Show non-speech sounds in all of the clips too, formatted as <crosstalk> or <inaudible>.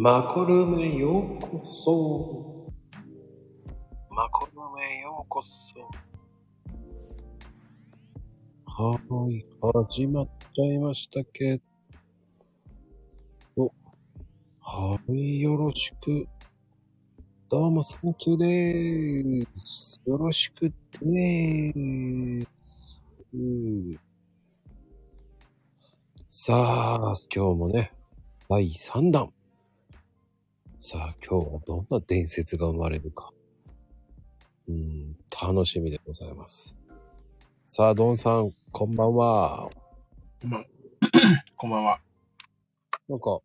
マコルームへようこそ。マコルームへようこそ。はーい、始まっちゃいましたけど。はい、よろしく。どうも、サンキューでーす。よろしくでーす。うんさあ、今日もね、第3弾。さあ、今日はどんな伝説が生まれるか。うん、楽しみでございます。さあ、ドンさん、こんばんは。こんばんこんばんは。なんか、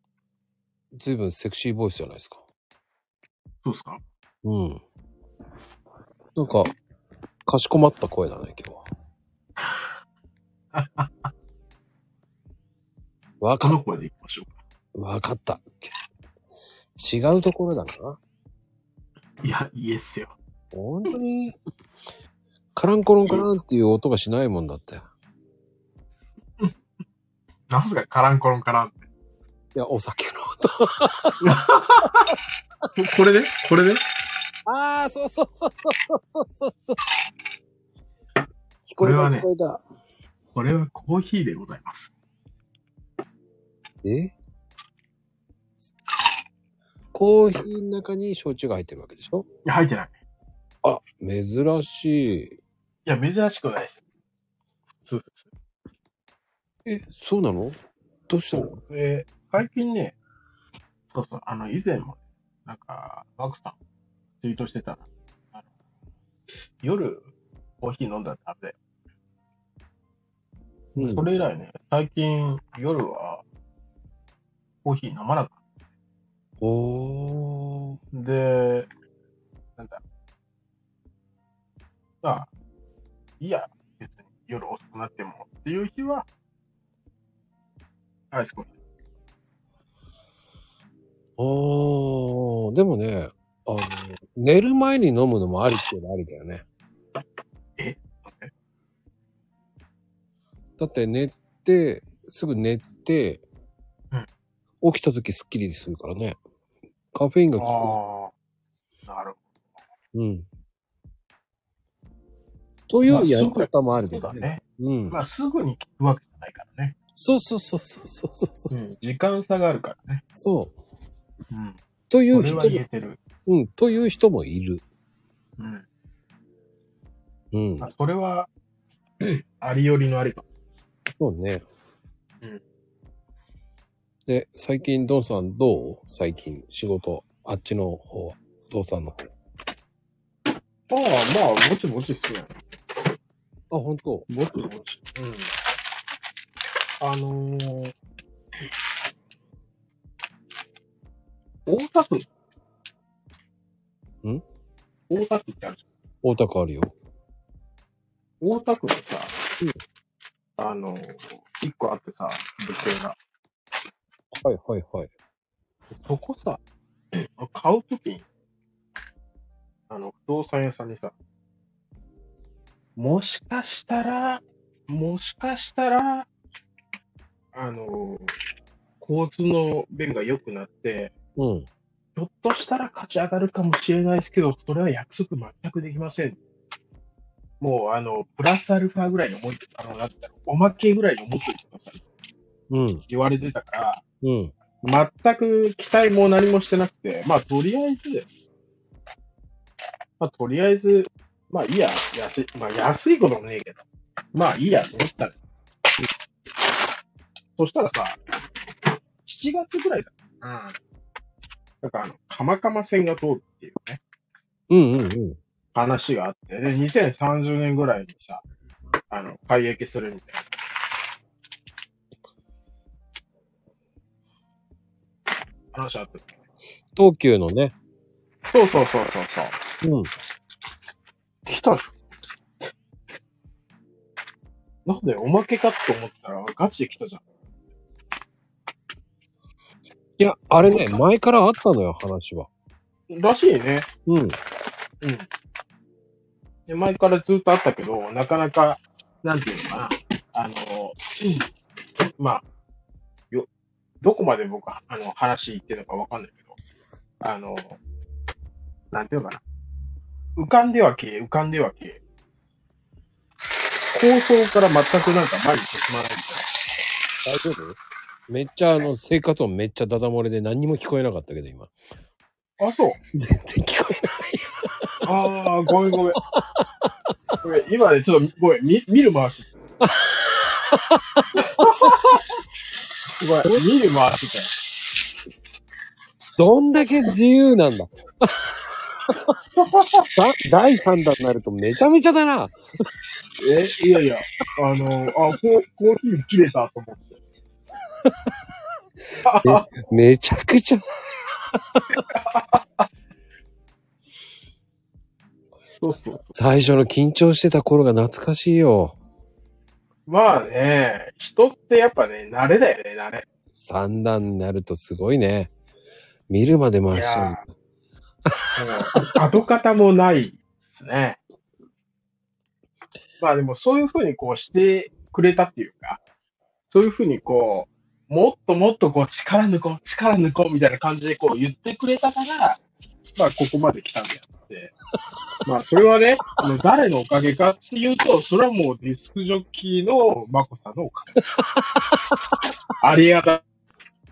ずいぶんセクシーボイスじゃないですか。そうですか？うん。なんか、かしこまった声だね、今日は。<laughs> わかっこの声でいきましょうか？わかった。違うところだな。いや、いいっすよ。本当に、カランコロンカランっていう音がしないもんだって。なんすか、カランコロンカランって。いや、お酒の音。こ <laughs> これで？これで？ああ、そうそうそうそうそうそうそう。聞こえた、これはね聞こえた。これはコーヒーでございます。え？コーヒーの中に焼酎が入ってるわけでしょ？いや、入ってない。あ、珍しい。いや、珍しくないです。普通、普通。え、そうなの？どうしたの？で、最近ね、そうそう、あの、以前も、なんか、マークさん、ツイートしてた夜、コーヒー飲んだらダメだよ。うんそれ以来ね、最近、夜は、コーヒー飲まなくおー。た。で、なんだ。まあ、いいや、別に夜遅くなってもっていう日は、アイスコーヒー。おー。でもね、あの、寝る前に飲むのもありっていうのはありだよね。え？だって寝て、すぐ寝て、起きた時スッキリするからね。カフェインが効ああ、なるく。うん。というまあやり方もあるほど。そうけどね。だね。うん。まあ、すぐに効くわけじゃないからね。そうそうそうそうそうそうそう。うん。時間差があるからね。そう。うん。という人も言えてる。うん、という人もいる。うん。うんまあ、。それは、ありよりのありか。そうね。うん。で、最近、ドンさんどう？最近、仕事、あっちの方は、不動産の方。ああ、まあ、ぼちぼちっすね。あ、本当？ぼちぼち。うん。あのー、大田区。ん？大田区ってあるじ大田区あるよ。ゃん。大田区にさ、あのー、一個あってさ、物件が。はいはいはい。そこさ、<clears throat> 買うときに、あの、不動産屋さんにさ、もしかしたら、もしかしたら、あの、交通の便が良くなって、うん。ひょっとしたら勝ち上がるかもしれないですけど、それは約束全くできません。もう、あの、プラスアルファぐらいに思い、あの、なんてろうおまけぐらいに思ってくださいうん。言われてたから、うん。全く期待も何もしてなくて、まあ、とりあえず、まあ、とりあえず、まあ、いいや、安い、まあ、安いこともねえけど、まあ、いいやと思ったのそしたらさ、7月ぐらいだ。うん。だから、あの、かまかま線が通るっていうね、うんうんうん。話があって、で、2030年ぐらいにさ、あの、開駅するみたいな。話あって。東急のね。そうそうそうそうそう。うん。来た。なんでおまけかと思ったらガチで来たじゃん。いや、あれね、前からあったのよ、話は。らしいね。うん。うん。で前からずっとあったけど、なかなか、なんていうのかな。あの、まあ、よ、どこまで僕は、あの、話言ってるのかわかんないけど、あの、なんていうのかな。浮かんでは消え、浮かんでは消え。構想から全くなんか前に進まないみたいな。大丈夫？めっちゃあの、生活音めっちゃダダ漏れで何にも聞こえなかったけど、今。あ、そう？全然聞こえない。ああ、ごめんごめん。ごめん、今ね、ちょっと、ごめん、見、見る回し。ごめん、見る回してたよ。どんだけ自由なんだ。さ第3弾になるとめちゃめちゃだな。え、いやいや、あの、あ、こう、コーヒー切れたと思って。<laughs> めちゃくちゃ。<laughs> そうそうそ最初の緊張してた頃が懐かしいよ。う。まあね、人ってやっぱね、慣れだよね、慣れ。3弾になるとすごいね。見るまで回しちゃう跡形もないですね。まあでもそういうふうにこうしてくれたっていうか、そういうふうにこう、もっともっとこう力抜こう、力抜こうみたいな感じでこう言ってくれたから、まあここまで来たんであって。まあそれはね、あの誰のおかげかっていうと、それはもうディスクジョッキーのマコさんのおかげ。ありがたい。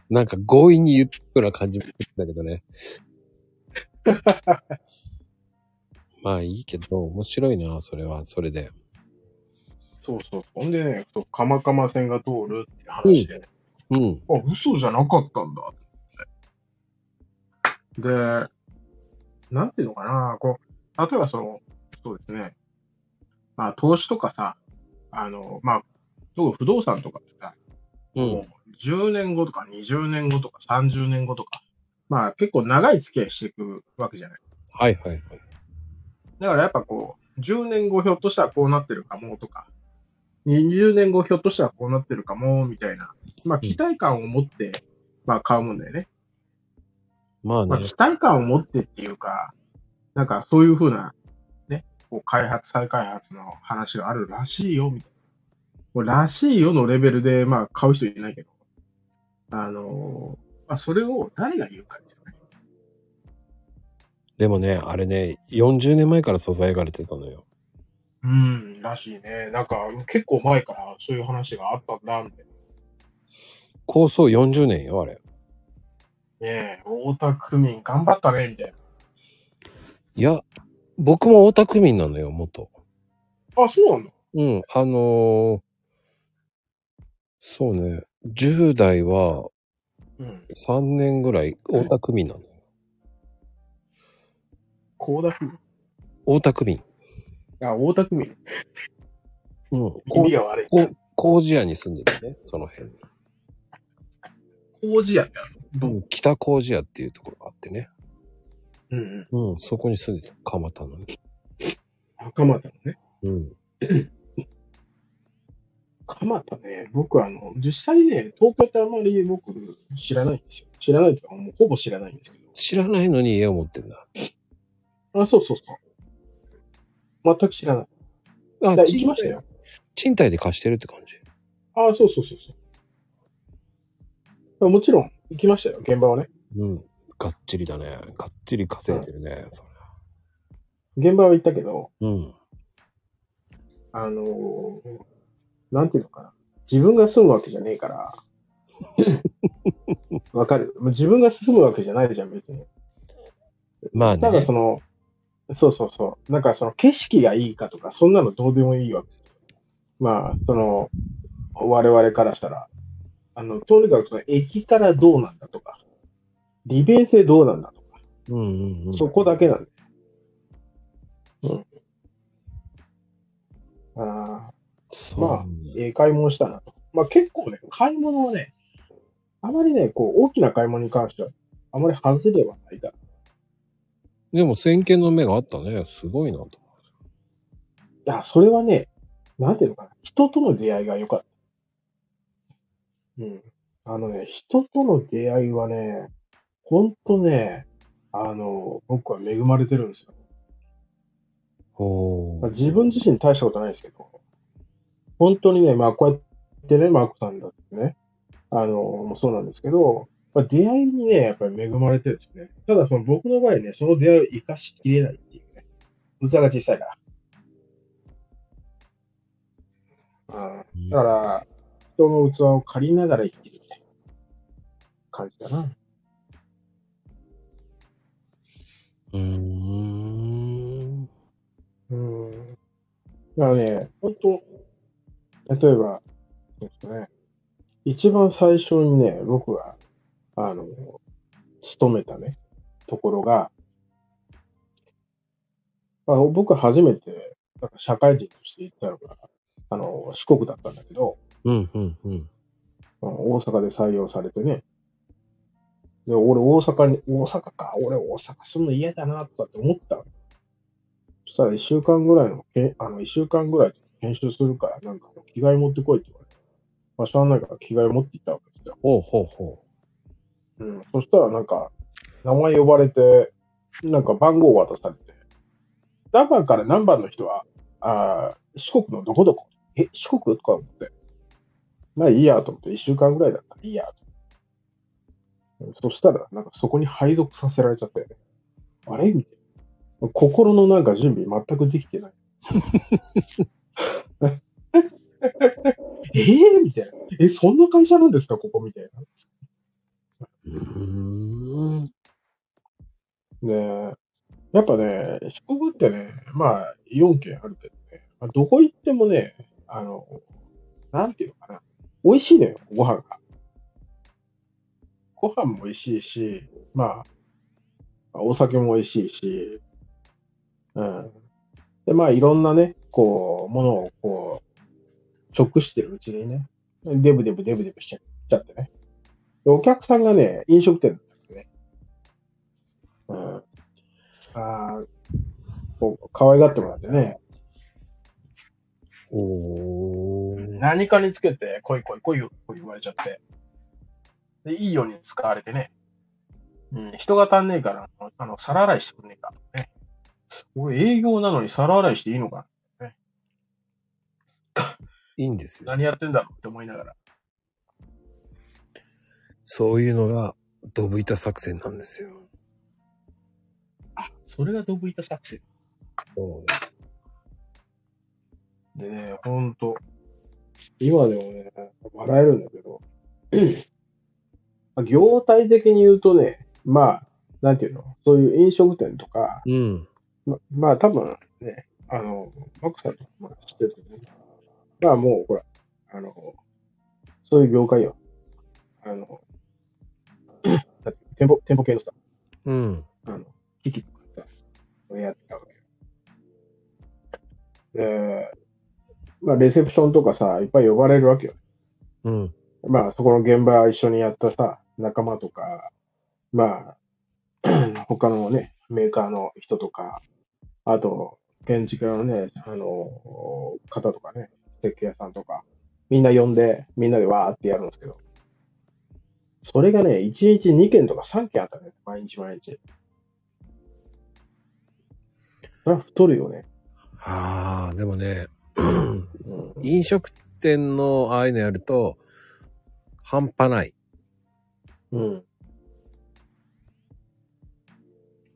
なんか強引に言ってるような感じもするんだけどね。<laughs> まあいいけど、面白いな、それは、それで。そうそう。ほんでね、そうカマカマ線が通るって話でね。うん。あ、嘘じゃなかったんだ。で、なんていうのかな、こう、例えばその、そうですね。まあ、投資とかさ、あの、まあ、不動産とかってさ、うん。もう10年後とか20年後とか30年後とか、まあ結構長い付き合いしていくわけじゃない。はいはいはい。だからやっぱこう、10年後ひょっとしたらこうなってるかもとか、20年後ひょっとしたらこうなってるかもみたいな、まあ期待感を持って、まあ買うもんだよね。まあねまあ期。待感を持ってっていうか、なんかそういうふうな、ね、こう開発、再開発の話があるらしいよ、みたいな。らしいよのレベルで、まあ買う人いないけど、あのーまあそれを誰が言うかですよね。でもね、あれね、40年前から支えられてたのよ。うん、らしいね。なんか結構前からそういう話があったんだ、みたいな。構想40年よ、あれ。ねえ、大田区民頑張ったね、みたいいや、僕も大田区民なのよ、元。な。あ、そうなんだ。うん、あのーそうね、10代はうん。3年ぐらい大田区民なのよ。高田区民？大田区民。あ、大田区民。うん。こ耳が悪い。こ工事屋に住んでるね、その辺に。工事屋ってあるうん、北工事屋っていうところがあってね。うんうん。うん、そこに住んでた、蒲田のね。蒲田のね。うん。蒲田ね、僕あの、実際ね、東京ってあんまり僕知らないんですよ。知らないというか、もうほぼ知らないんですけ知らないのに家を持ってんだ。ど。あ、そうそうそう。全く知らない。あ行きましたよ。賃貸で貸してるって感じ。あ、そうそうそうそう。もちろん行きましたよ、現場はね。うん。がっちりだね。がっちり稼いでるね。そ現場は行ったけど、れうん。あのーなんていうのかな。自分が住むわけじゃねえから。<laughs> わかる？自分が住むわけじゃないじゃん、別に。まあね。ただその、そうそうそう。なんかその景色がいいかとか、そんなのどうでもいいわけですよ。まあ、その、我々からしたら、あの、とにかくその駅からどうなんだとか、利便性どうなんだとか、うんうんうん。そこだけなんです。うん。ああ、まあええ買い物したなと。まあ結構ね、買い物はね、あまりね、こう、大きな買い物に関しては、あまり外れはないから。でも先見の目があったね。すごいなと。いや、それはね、なんていうのかな。人との出会いが良かった。うん。あのね、人との出会いはね、ほんとね、あの、僕は恵まれてるんですよ。おーまあ自分自身大したことないですけど、本当にね、まあこうやってね、マークさんだってね、あの、もそうなんですけど、まあ、出会いにね、やっぱり恵まれてるんですよね。ただその僕の場合ね、その出会いを生かしきれないっていうね。器が小さいから。あーだから、人の器を借りながら生きるって感じだな。うーん。うん。だからね、本当例えば、ね。一番最初にね、僕が、あの、勤めたね、ところが、あ僕初めて、社会人として行ったのが、あの、四国だったんだけど、うん、うん、うん。うん大阪で採用されてね。で、俺大阪に、大阪か、俺大阪住むの嫌だな、とかって思ったのそしたら一週間ぐらいの、けあの、一週間ぐらい研修するから、なんか着替え持ってこいって言われて。まあ、しゃあないから着替え持って行ったわけですよ。ほうほうほうん。そしたらなんか、名前呼ばれて、なんか番号渡されて、何番から何番の人は、あー四国のどこどこ？え、四国？とか思って。まあいいやと思って、一週間ぐらいだったらいいやと。そしたら、なんかそこに配属させられちゃって、あれみたいな。心のなんか準備全くできてない。えー、みたいな。え、そんな会社なんですかここみたいな。う。ん。ねやっぱね、四国ってね、まあ、4県あるけどね、まあ、どこ行ってもね、あの、なんていうのかな、美味しいのよ、ご飯が。ご飯も美味しいし、まあ、お酒も美味しいし、うん。で、まあ、いろんなね、こう、ものをこう、直してるうちにね、デブデブデブデブしちゃっちゃってね。でお客さんがね、飲食店だったんですね。うん。ああ、こう、可愛がってもらってね、おー。何かにつけて、来い来い来いよ、こう言われちゃって。で、いいように使われてね。うん、人が足んねえから、あの、皿洗いしてくんねえか、ね。俺営業なのに皿洗いしていいのかいいんですよ。何やってんだろうって思いながら。そういうのが、ドブ板作戦なんですよ。あ、それがドブ板作戦。そう。でね、ほんと、今でもね、笑えるんだけど、まあ業態的に言うとね、まあ、なんていうの、そういう飲食店とか、うん。ままあ多分ね、あの、マクさんとかまあ知ってるけどね。まあもうほら、あの、そういう業界よ。あの、<clears throat> だって店舗、店舗系のさ、うん。あの、機器とかさ、やってたわけよ。で、まあレセプションとかさ、いっぱい呼ばれるわけよ。うん。まあそこの現場一緒にやったさ、仲間とか、まあ、<clears throat> 他のね、メーカーの人とか、あと、建築家のね、あの、方とかね、設計屋さんとか、みんな呼んで、みんなでわーってやるんですけど、それがね、1日2件とか3件あったね、毎日毎日。それは太るよね。ああ、でもね、うん。飲食店のああいうのやると、半端ない。うん。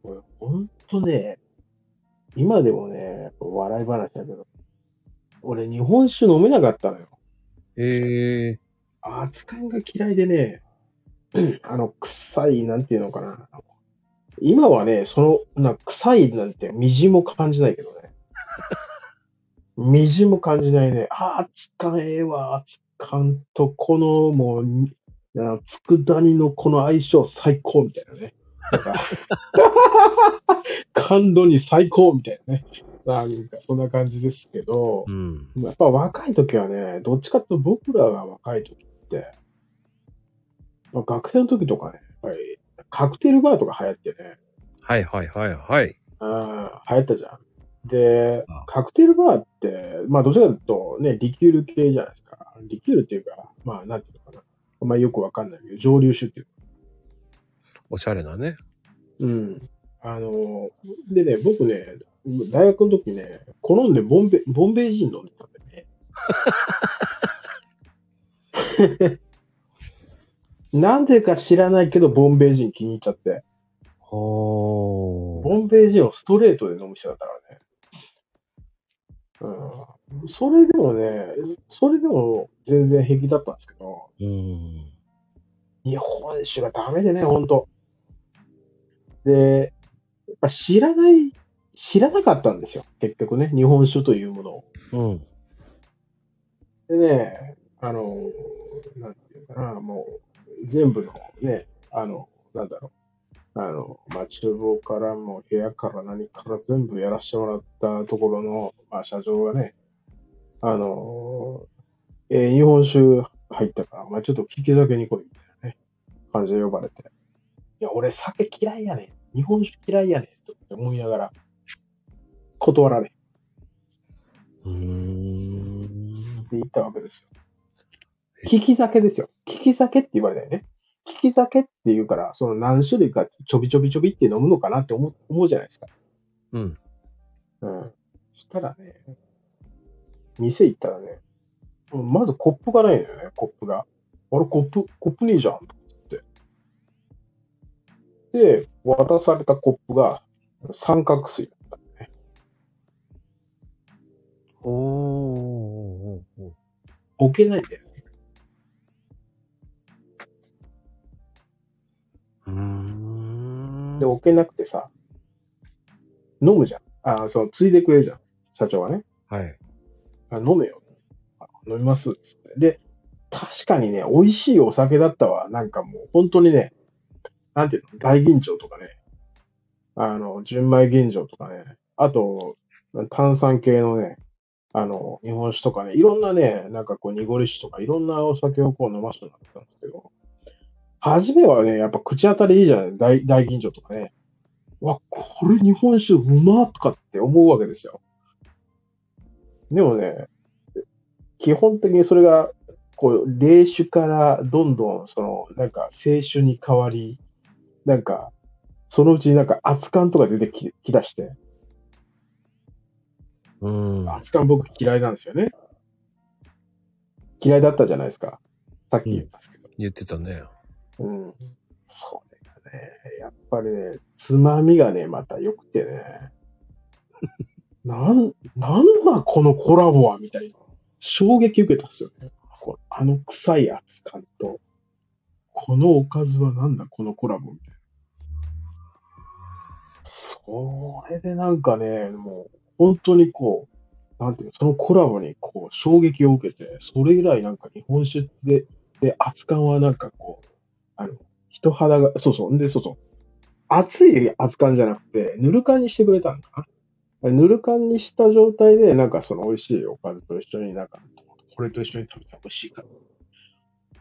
これ、ほんとね、今でもね、笑い話だけど、俺日本酒飲めなかったのよ。ええ扱いが嫌いでね、<clears throat> あの、臭い、なんていうのかな。今はね、その、な、臭いなんて、みじも感じないけどね。みじも感じないね。ああ、つかええわ、つかんと、この、もう佃煮のこの相性最高みたいなね。感度に最高みたいなね。なんか、そんな感じですけどう、ん。やっぱ若い時はね、どっちかっていうと僕らが若い時って、まあ、学生の時とかね、やっぱりカクテルバーとか流行ってね、はいはいはいはい。あー流行ったじゃん。であ、カクテルバーって、まあどちらかというとね、リキュール系じゃないですか。リキュールっていうか、まあなんていうのかな。あんまりよくわかんないけど、蒸留酒っていう。おしゃれなね。うん。あの、でね、僕ね、大学の時ね、好んでボンベ、ボンベイジン飲んでたんだよね。<laughs> なんでか知らないけど、ボンベイジン気に入っちゃって。ボンベイジンをストレートで飲む人だったからね。うん。それでもね、それでも全然平気だったんですけど、うん。日本酒がダメでね、ほんと。で、やっぱ知らない、知らなかったんですよ。結局ね、日本酒というものを。うん。でね、あの、なんていうかな、もう、全部のね、あの、なんだろう、あの、まあ、厨房からも部屋から何から全部やらせてもらったところの、まあ、社長がね、あの、えー日本酒入ったから、まあ、ちょっと聞き酒に来い、みたいなね、感じで呼ばれて。いや、俺酒嫌いやねん。日本酒嫌いやねん。って思いながら、断られうーん。って言ったわけですよ。利き酒ですよ。利き酒って言われたよね。利き酒って言うから、その何種類かちょびちょびちょびって飲むのかなって思う思うじゃないですか。うん。うん。そしたらね、店行ったらね、うんまずコップがないのよね、コップが。あれ、コップ、コップねえじゃん、って。で、渡されたコップが三角錐だった。おーおーおー置けないんだようーん。で、置けなくてさ、飲むじゃん。あ、そう、ついでくれるじゃん。社長はね。はい。あ飲めよ。あ飲みます。つって。で、確かにね、美味しいお酒だったわ。なんかもう、本当にね、なんていうの、大吟醸とかね、あの、純米吟醸とかね、あと、炭酸系のね、あの、日本酒とかね、いろんなね、なんかこう、濁り酒とか、いろんなお酒をこう飲ませてもらったんですけど、初めはね、やっぱ口当たりいいじゃない大大吟醸とかね。わ、これ日本酒うまっとかって思うわけですよ。でもね、基本的にそれが、こう、冷酒からどんどん、その、なんか、清酒に変わり、なんか、そのうちになんか熱燗とか出てききだして、うん。熱燗僕嫌いなんですよね。嫌いだったじゃないですか。さっき言ったんですけど。言ってたね。うん。それがね、やっぱりね、つまみがね、また良くてね。<laughs> なん、なんだこのコラボはみたいな。衝撃受けたんですよね。こあの臭い熱感と、このおかずはなんだこのコラボみたいな。それでなんかね、もう、本当にこう、なんていうの、そのコラボにこう、衝撃を受けて、それ以来なんか日本酒で、で、熱燗はなんかこう、あの、人肌が、そうそう、んで、そうそう。熱い熱燗じゃなくて、ぬる燗にしてくれたんかな。ぬる燗にした状態で、なんかその美味しいおかずと一緒になんか、これと一緒に食べたら美味しいから。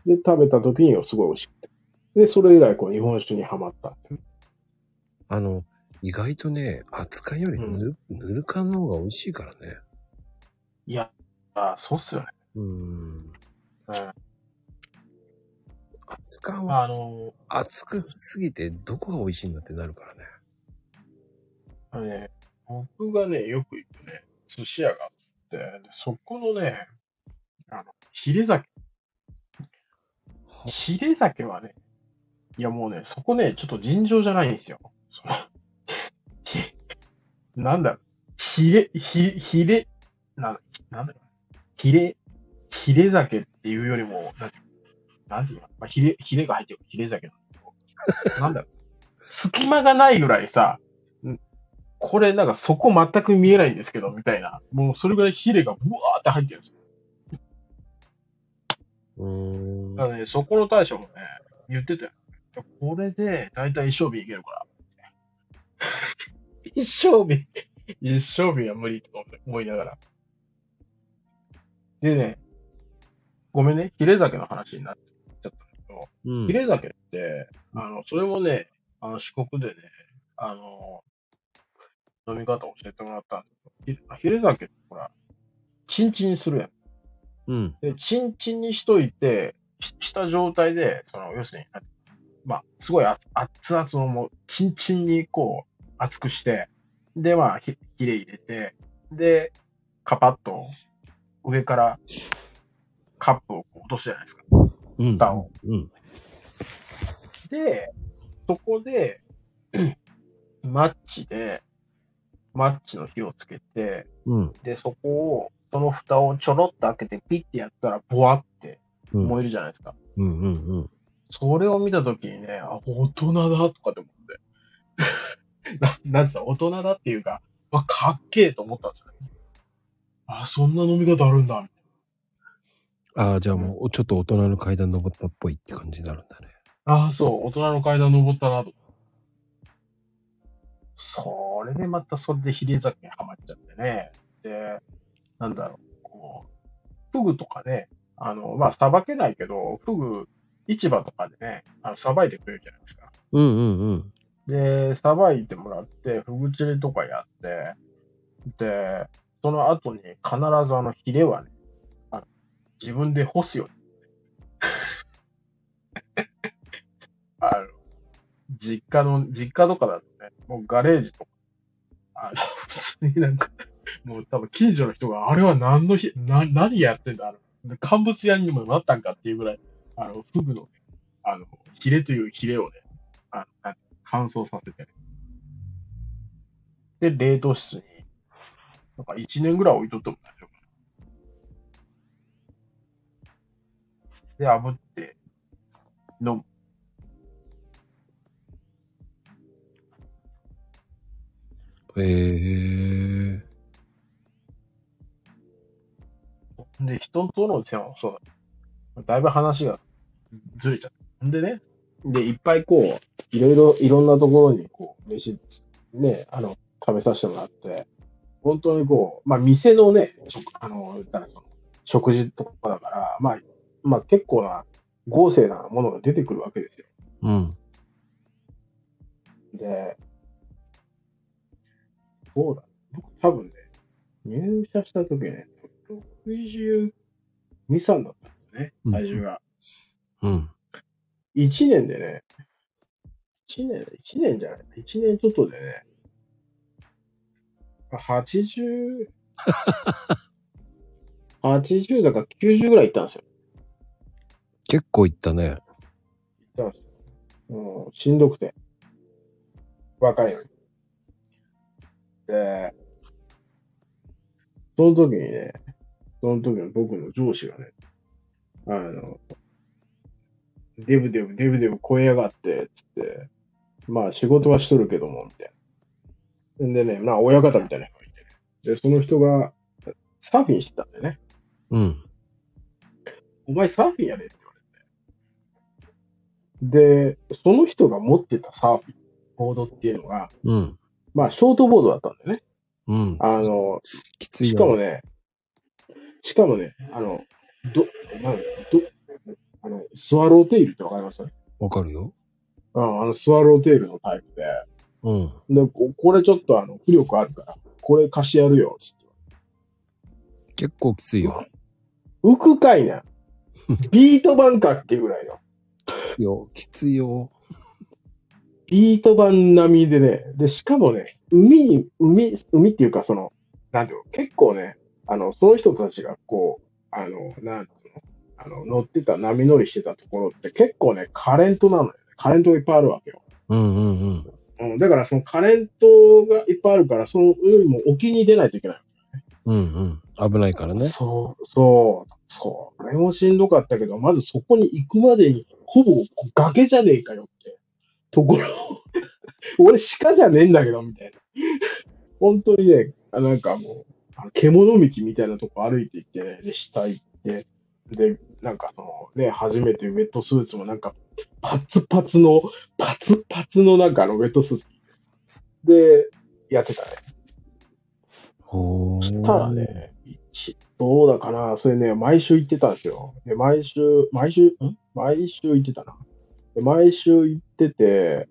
で、食べた時にすごい美味しくて。で、それ以来こう日本酒にはまった。あの、意外とね、扱いよりぬる、ぬる感の方が美味しいからね。いや、あそうっすよね。うん。うん。熱感はあの、熱くすぎてどこが美味しいんだってなるからね。あのね、僕がね、よく行くね、寿司屋があって、でそこのね、あの、ヒレ酒。ヒレ酒はね、いやもうね、そこね、ちょっと尋常じゃないんですよ。そのひ <laughs> なんだろう、ヒレ、ヒヒレ、な、なんだろう、ヒレ、ヒレ酒っていうよりも、なんなんていうの、まあ、ヒレ、ヒレが入ってるヒレ酒なんだけど、<laughs> なんだろう、隙間がないぐらいさ、んこれなんかそこ全く見えないんですけど、みたいな。もうそれぐらいヒレがブワーって入ってるんですよ。うーん。だからね、そこの大将もね、言ってたよ。これで、だいたい一生日いけるから。<laughs> 一生日、一生日は無理と思いながら。でね、ごめんね、ヒレ酒の話になっちゃったんだけど、うんヒレ酒って、あの、それもね、あの、四国でね、あの、飲み方教えてもらったんだけど、ヒヒレ酒ってほら、チンチンにするやん。うん。で、チンチンにしといて、しした状態で、その、要するに、まあ、すごい熱熱々のもう、チンチンにこう、熱くして、で、まあ、ひヒレ入れて、で、カパッと、上から、カップを落とすじゃないですか。うん。蓋を。うん。で、そこで、<clears throat> マッチで、マッチの火をつけて、うん。で、そこを、その蓋をちょろっと開けてピッてやったら、ボワってうん。燃えるじゃないですか。うんうんうん。それを見たときにね、あ、大人だとかって思って。<laughs> ななんつうの、大人だっていうか、わ、かっけえと思ったんですよね。あ、そんな飲み方あるんだ。ああ、じゃあもう、ちょっと大人の階段登ったっぽいって感じになるんだね。ああ、そう、大人の階段登ったなと。それでまたそれでヒレ酒にはまっちゃってね。で、なんだろう、こう、フグとかね、あの、まあ、さばけないけど、フグ、市場とかでね、あの、さばいてくれるじゃないですか。うんうんうん。で、さばいてもらって、フグ釣りとかやって、で、その後に必ずあのヒレはね、自分で干すように。<laughs> あの、実家の、実家とかだとね、もうガレージとか、あの、<laughs> 普通になんか、もう多分近所の人が、あれは何のひ、な、何やってんだあの、乾物屋にもなったんかっていうぐらい、あの、フグのね、あの、ヒレというヒレをね、あの、乾燥させてね。で、冷凍室に、なんか1年ぐらい置いとっても大丈で、炙って、飲む。ええで、人との線はそうだ。だいぶ話がずれちゃった。んでね、で、いっぱいこう、いろいろ、いろんなところにこう、飯、ね、あの、食べさせてもらって、本当にこう、まあ、店のね、食、あの、言ったらその、食事とかだから、まあ、まあ、結構な、豪勢なものが出てくるわけですよ。うん。で、そうだ。僕多分ね、入社した時ね、62、3だったんですよね、体重が。うん。1年でね、1年、1年じゃない、1年ちょっとでね、80、<laughs> 80だから90ぐらいいったんですよ。結構いったね。いったんですよ。もう、しんどくて。若いのに。で、その時にね、その時の僕の上司がね、あの、デブデブ、デブデブ超えやがって、つって、まあ仕事はしとるけども、みたいな。んでね、まあ親方みたいな人がいてね。で、その人がサーフィンしてたんだよね。うん。お前サーフィンやれって。で、その人が持ってたサーフィン、ボードっていうのが、うん。まあショートボードだったんだよね。うん。あの、きついよ。しかもね、しかもね、あの、ど、なんど、あの、スワローテイルってわかります？わかるよ。うん、あの、スワローテイルのタイプで、うん。で、ここれちょっとあの、浮力あるから、これ貸してやるよ、つって。結構きついよ。浮くかいな。<laughs> ビート板かっていうぐらいの。よ、きついよ。ビート板並みでね、で、しかもね、海に、海、海っていうかその、なんていうの、結構ね、あの、その人たちがこう、あの、なんていうの、あの、乗ってた、波乗りしてたところって結構ね、カレントなのよね。カレントがいっぱいあるわけよ。うんうんうん。うん、だからそのカレントがいっぱいあるから、そのよりも沖に出ないといけない。うんうん。危ないからね。そう、そう、そう。あれもしんどかったけど、まずそこに行くまでに、ほぼ崖じゃねえかよって。ところ、<laughs> 俺鹿じゃねえんだけど、みたいな。本当にね、あなんかもう、獣道みたいなとこ歩いて行ってね、で、下行って、で、なんかそのね、初めてウェットスーツもなんか、パツパツの、パツパツのなんかあのウェットスーツ。で、やってたね。ほー。そしたら。ね、一どうだかな、それね、毎週行ってたんですよ。で、毎週、毎週、ん？毎週行ってたな。で、毎週行ってて、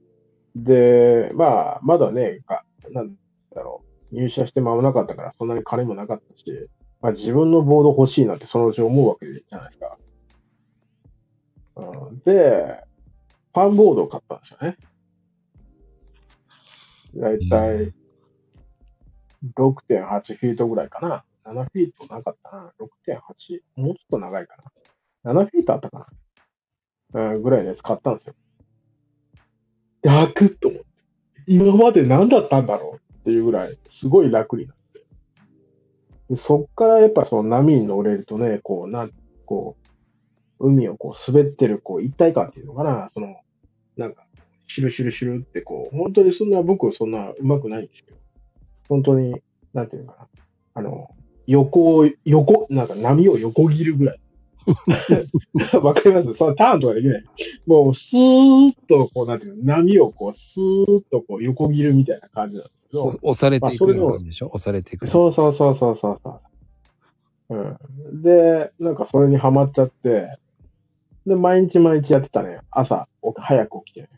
で、まあ、まだね、かなんだろう、入社して間もなかったから、そんなに金もなかったし、まあ、自分のボード欲しいなってそのうち思うわけじゃないですか。うん、で、ファンボードを買ったんですよね。だいたい、6.8フィートぐらいかな。7フィートなかったな。6.8? もうちょっと長いかな。7フィートあったかな。うん、ぐらいのやつ買ったんですよ。楽と思って。今まで何だったんだろうっていうぐらい、すごい楽になって。でそっからやっぱその波に乗れるとね、こう、なん、こう、海をこう滑ってるこう一体感っていうのかな、その、なんか、シュルシュルシュルってこう、本当にそんな僕そんな上手くないんですけど、本当に、なんていうのかな、あの、横を、横、なんか波を横切るぐらい。<laughs> わかります？そのターンとかできない。もう、スーッと、こう、なんていうの、波をこう、スーッとこう、横切るみたいな感じなんですけど、押されていくような感じでしょ？押されていく。そうそうそうそうそうそう。うん。で、なんかそれにハマっちゃって、で、毎日毎日やってたね。朝、早く起きてね。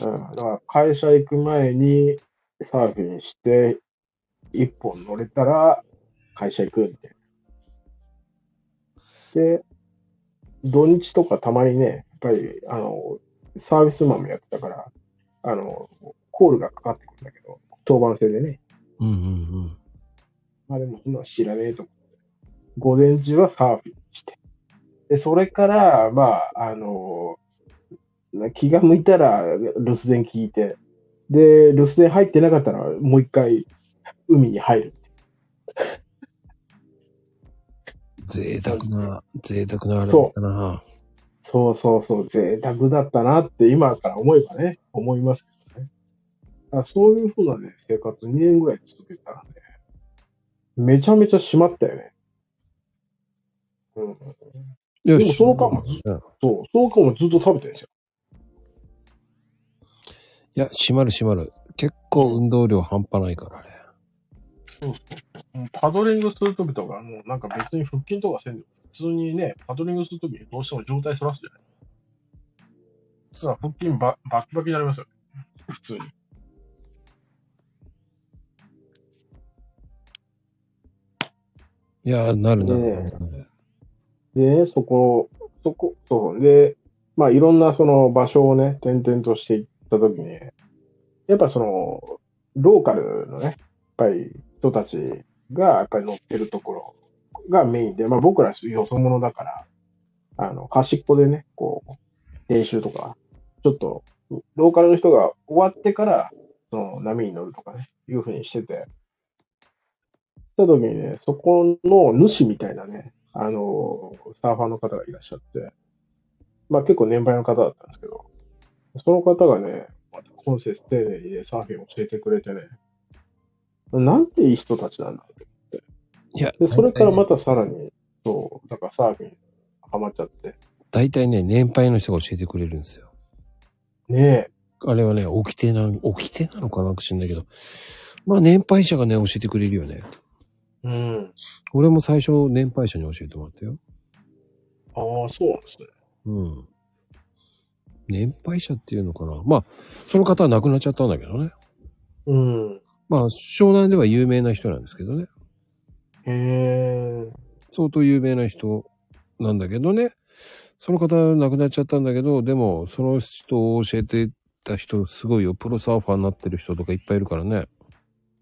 うん。だから会社行く前にサーフィンして、一本乗れたら会社行くみたいな。で、土日とかたまにね、やっぱり、あの、サービスマンもやってたから、あの、コールがかかってくるんだけど、当番制でね。うんうんうん。まあでもそんなの知らねえと思って。午前中はサーフィンして。で、それから、まあ、あの、気が向いたら留守電聞いて、で、留守電入ってなかったらもう一回海に入る。贅沢な、贅沢なあれだそったな。そうそうそう、贅沢だったなって今から思えばね、思いますけどね。そういうふうなね、生活2年ぐらい続けてたらね、めちゃめちゃ締まったよね。うん。よでもその間もうんそう、その間もずっと食べてるんですよ。いや、閉まる閉まる。結構運動量半端ないから、あれ。もうパドリングするときとか、もうなんか別に腹筋とかせんでも、普通にね、パドリングするときにどうしても状態反らすじゃない。そら腹筋ババキバキになりますよね。普通に。いや、なるなるねえなるなる。でね、そこ、そこ、そう。で、まあいろんなその場所をね、転々としていったときに、やっぱその、ローカルのね、やっぱり人たちがやっぱり乗ってるところがメインで、まあ僕らよそ者だから、あの、端っこでね、こう、練習とか、ちょっと、ローカルの人が終わってから、その波に乗るとかね、いうふうにしてて、した時にね、そこの主みたいなね、あの、サーファーの方がいらっしゃって、まあ結構年配の方だったんですけど、その方がね、また今節丁寧にね、サーフィンを教えてくれてね、なんていい人たちなんだって。いや、で、それからまたさらに、そう、だからサーフィンハマっちゃって、大体ね、年配の人が教えてくれるんですよ。ねあれはね、起きてな、起きてなのかな知んないけど。まあ、年配者がね、教えてくれるよね。え、うん。俺も最初、年配者に教えてもらったよ。ああ、そうなんですね。うん。年配者っていうのかなまあ、その方は亡くなっちゃったんだけどね。うん。まあ、湘南では有名な人なんですけどね。へえ、相当有名な人なんだけどね。その方亡くなっちゃったんだけど、でも、その人を教えてた人、すごいよ。プロサーファーになってる人とかいっぱいいるからね。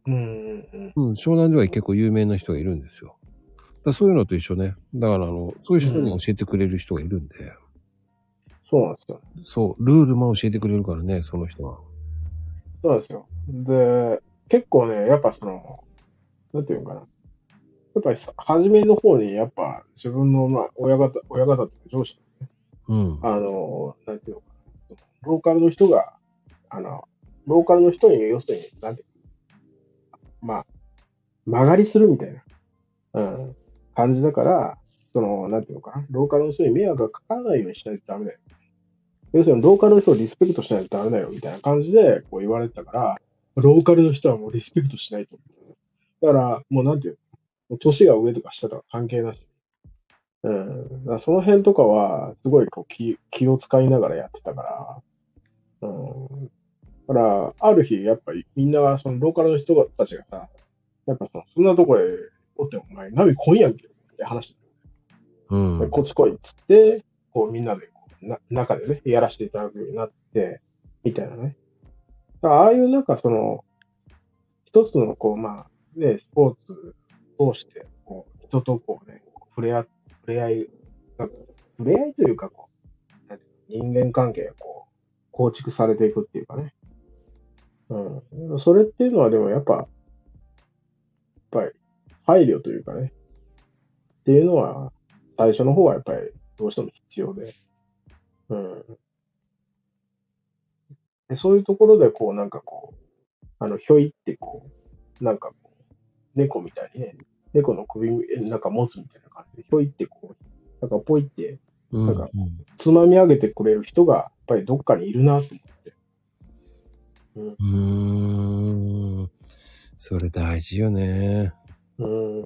うんうんうん。うん、湘南では結構有名な人がいるんですよ。だそういうのと一緒ね。だから、あの、そういう人に教えてくれる人がいるんで、そうなんですよ。そう、ルールも教えてくれるからね、その人は。そうですよ。で、結構ね、やっぱその、なんていうのかな。やっぱりさ初めの方に、やっぱ自分の、まあ、親方、親方って上司、うん。あの、なんていうのかな。ローカルの人が、あの、ローカルの人に、要するに、なんていうのまあ、曲がりするみたいな、うん、感じだから、その、なんていうのかな。ローカルの人に迷惑がかからないようにしないとダメだよ。要するに、ローカルの人をリスペクトしないとダメだよ、みたいな感じで、こう言われてたから、ローカルの人はもうリスペクトしないと。だから、もうなんていうの年が上とか下とか関係なし。うん。だその辺とかは、すごいこう気気を使いながらやってたから。うん。だから、ある日、やっぱりみんなが、そのローカルの人たちがさ、やっぱそのそんなとこへおってもお前、波来いやんけって話。うんで。こっち来いっつって、こうみんなでこうな、中でね、やらせていただくようになって、みたいなね。ああいうなんかその、一つのこう、まあ、ね、スポーツを通して、こう、人とこうね、触れ合、触れ合い、触れ合いというか、こう、人間関係がこう構築されていくっていうかね。うん。それっていうのはでもやっぱ、やっぱり配慮というかね。っていうのは、最初の方はやっぱりどうしても必要で。うん。でそういうところでこうなんかこう、あの、ひょいってこう、なんかこう、猫みたいにね、猫の首、なんか持つみたいな感じで、ひょいってこう、なんかポイってうん。なんかつまみ上げてくれる人が、やっぱりどっかにいるなと思って。うーん。それ大事よね。うん。い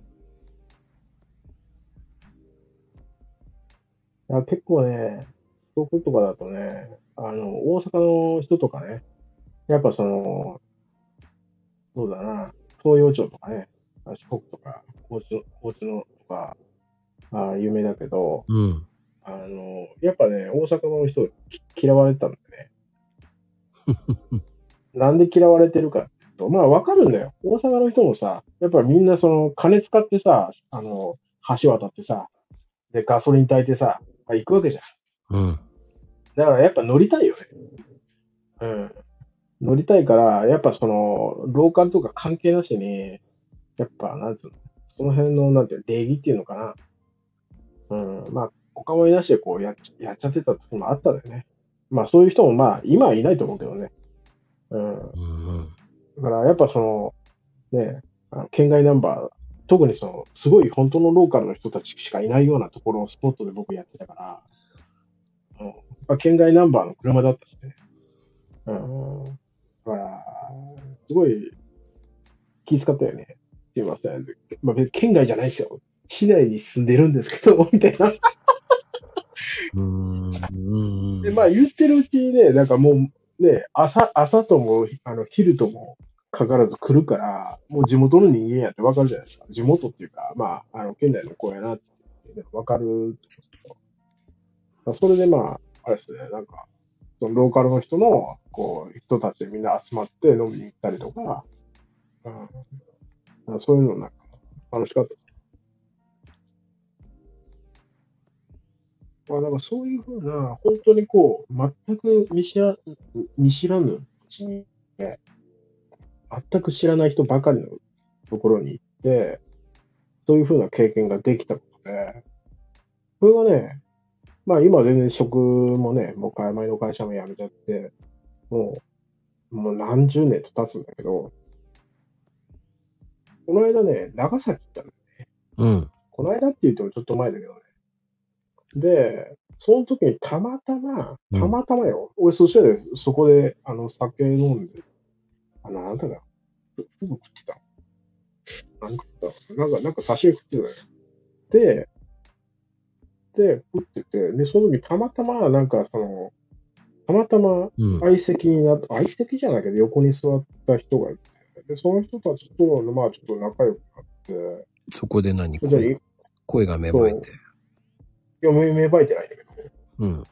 や結構ね、東京とかだとね、あの、大阪の人とかね、やっぱその、そうだな、東洋町とかね、四国とか、高知の、高知のとか、あ有名だけど、うん。あの、やっぱね、大阪の人き嫌われてたんだよね。<laughs> なんで嫌われてるかっていうと、まあわかるんだよ。大阪の人もさ、やっぱりみんなその金使ってさ、あの、橋渡ってさ、で、ガソリン炊いてさ、まあ行くわけじゃん。うん。だからやっぱ乗りたいよね。うん。乗りたいから、やっぱその、ローカルとか関係なしに、やっぱ、なんつうの、その辺の、なんていうの、礼儀っていうのかな。うん。まあ、お構いなしでこうやっちやっちゃってた時もあったんだよね。まあ、そういう人もまあ、今はいないと思うけどね。うん。うん。だから、やっぱその、ね、県外ナンバー、特にその、すごい本当のローカルの人たちしかいないようなところをスポットで僕やってたから、うん、やっぱ県外ナンバーの車だったしね。うん。だから、すごい気遣ったよね。すいません。まあ、別に県外じゃないですよ。市内に住んでるんですけど、<laughs> みたいな。うん。うん。で、まあ言ってるうちにね、なんかもうね、朝、朝とも、あの、昼ともかからず来るから、もう地元の人間やってわかるじゃないですか。地元っていうか、まあ、あの、県内の子やなってわかるまあ、それでまあ、あれですね、なんか、そのローカルの人の、こう、人たちでみんな集まって飲みに行ったりとか、うん、そういうのなんか楽しかったです。まあ、なんかそういうふうな、本当にこう、全く見知ら見知らぬうちに、ね、全く知らない人ばかりのところに行って、そういうふうな経験ができたことで、これがね、まあ今全然職もね、もう前の会社も辞めちゃって、もう、もう何十年と経つんだけど、この間ね、長崎行ったの。うん。この間って言ってもちょっと前だけどね。で、その時にたまたま、うんたまたまよ。俺、そしたらそこで、あの、酒飲んで、あの、なんだか、ふフグ食ってた。何食ってたなんか、なんか刺身食ってたよ。で、で、食ってて、で、その時たまたま、なんか、その、たまたまうん。相席になった、相席じゃないけど、横に座った人がいて、で、その人たちと、まあ、ちょっと仲良くなって、そこで何か声が芽生えて。や、芽芽生えてないんだけど、うん。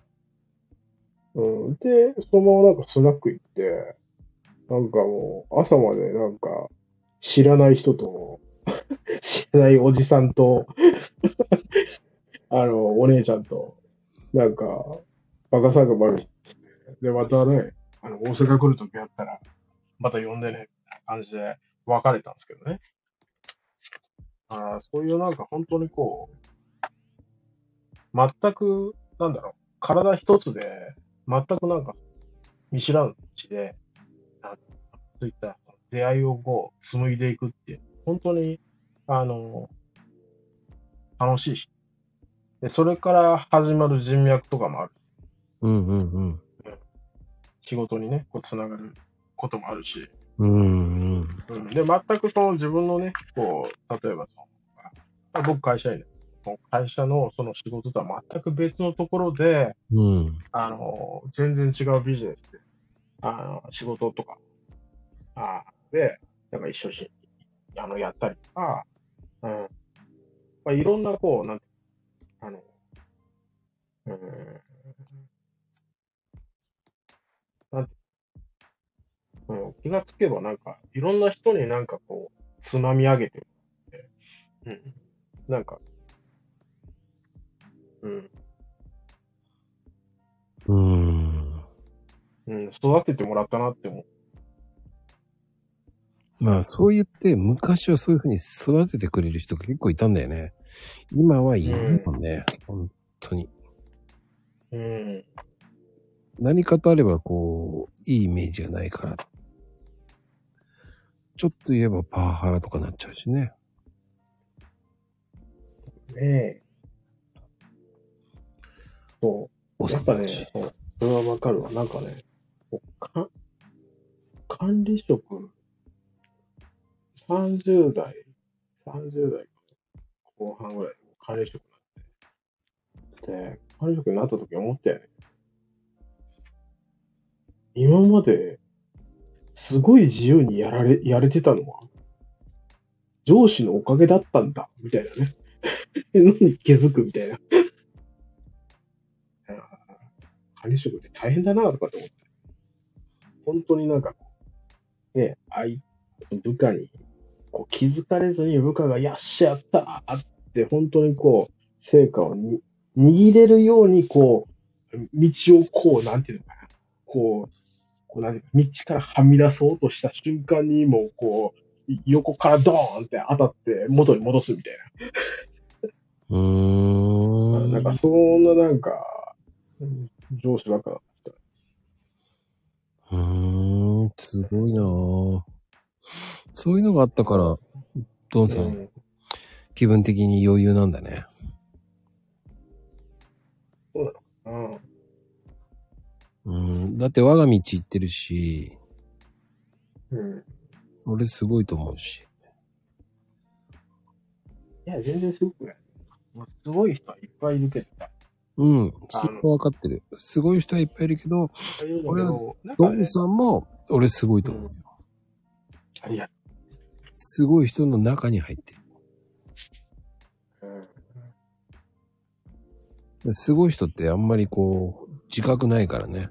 うん。で、そのままなんかスナック行って、なんかもう朝までなんか知らない人と、<laughs> 知らないおじさんと、あの、お姉ちゃんと、なんか、バカ騒ぐして、で、またね、あの、大阪来るときあったら、また呼んでね、みたいな感じで別れたんですけどね。あそういうなんか本当にこう、全く、なんだろう、体一つで、全くなんか、見知らぬうちで、そういった出会いをこう、紡いでいくって、本当に、あの、楽しいし。で、それから始まる人脈とかもある。うんうんうん。仕事にね、こう、つながることもあるし。うんうん。うん、で、全くその自分のね、こう、例えばその、あ僕会社員で、会社のその仕事とは全く別のところで、うん。あの、全然違うビジネスで、あの、仕事とか、あで、なんか一緒に、あの、やったりとか、うん。まあ、いろんな、こう、なんて、あの、うん、なんて、うん、気がつけばなんか、いろんな人になんかこう、つまみ上げてる、うん。なんか、うん。うん。ううん、育ててもらったなって思う。まあそう言って昔はそういう風に育ててくれる人が結構いたんだよね。今はいないもんね。本当に。うん。何かとあればこう、いいイメージがないから。ちょっと言えばパワハラとかなっちゃうしね。ねえ。そう。やっぱね、そうそれはわかるわ。なんかね、か管理職、30代、30代後半ぐらい管理職になって、で、管理職になった時思ったよね。今まで、すごい自由にやられ、やれてたのは、上司のおかげだったんだ、みたいなね。のに気づくみたいな。管理職って大変だなとかと思って。本当になんか、ね、あい、部下にこう気づかれずに部下がやっしゃやったーって本当にこう、成果をに握れるようにこう、道をこう、なんていうのかな。こう、こうなん道からはみ出そうとした瞬間にもうこう、横からドーンって当たって元に戻すみたいな。うーん。なんか、そんななんか、うん上司ばっかだった。うーん、すごいなぁ。そういうのがあったから、ドンさん、うん気分的に余裕なんだね。うん。うん。だって我が道行ってるし、うん。俺すごいと思うし。いや、全然すごくない。もうすごい人はいっぱいいるけどさ。うん。それは分かってる。すごい人はいっぱいいるけど、いっぱいいるんだけど、なんドン、さんも俺すごいと思うよ。ありがとすごい人の中に入ってう。うんる。すごい人ってあんまりこう、自覚ないからね。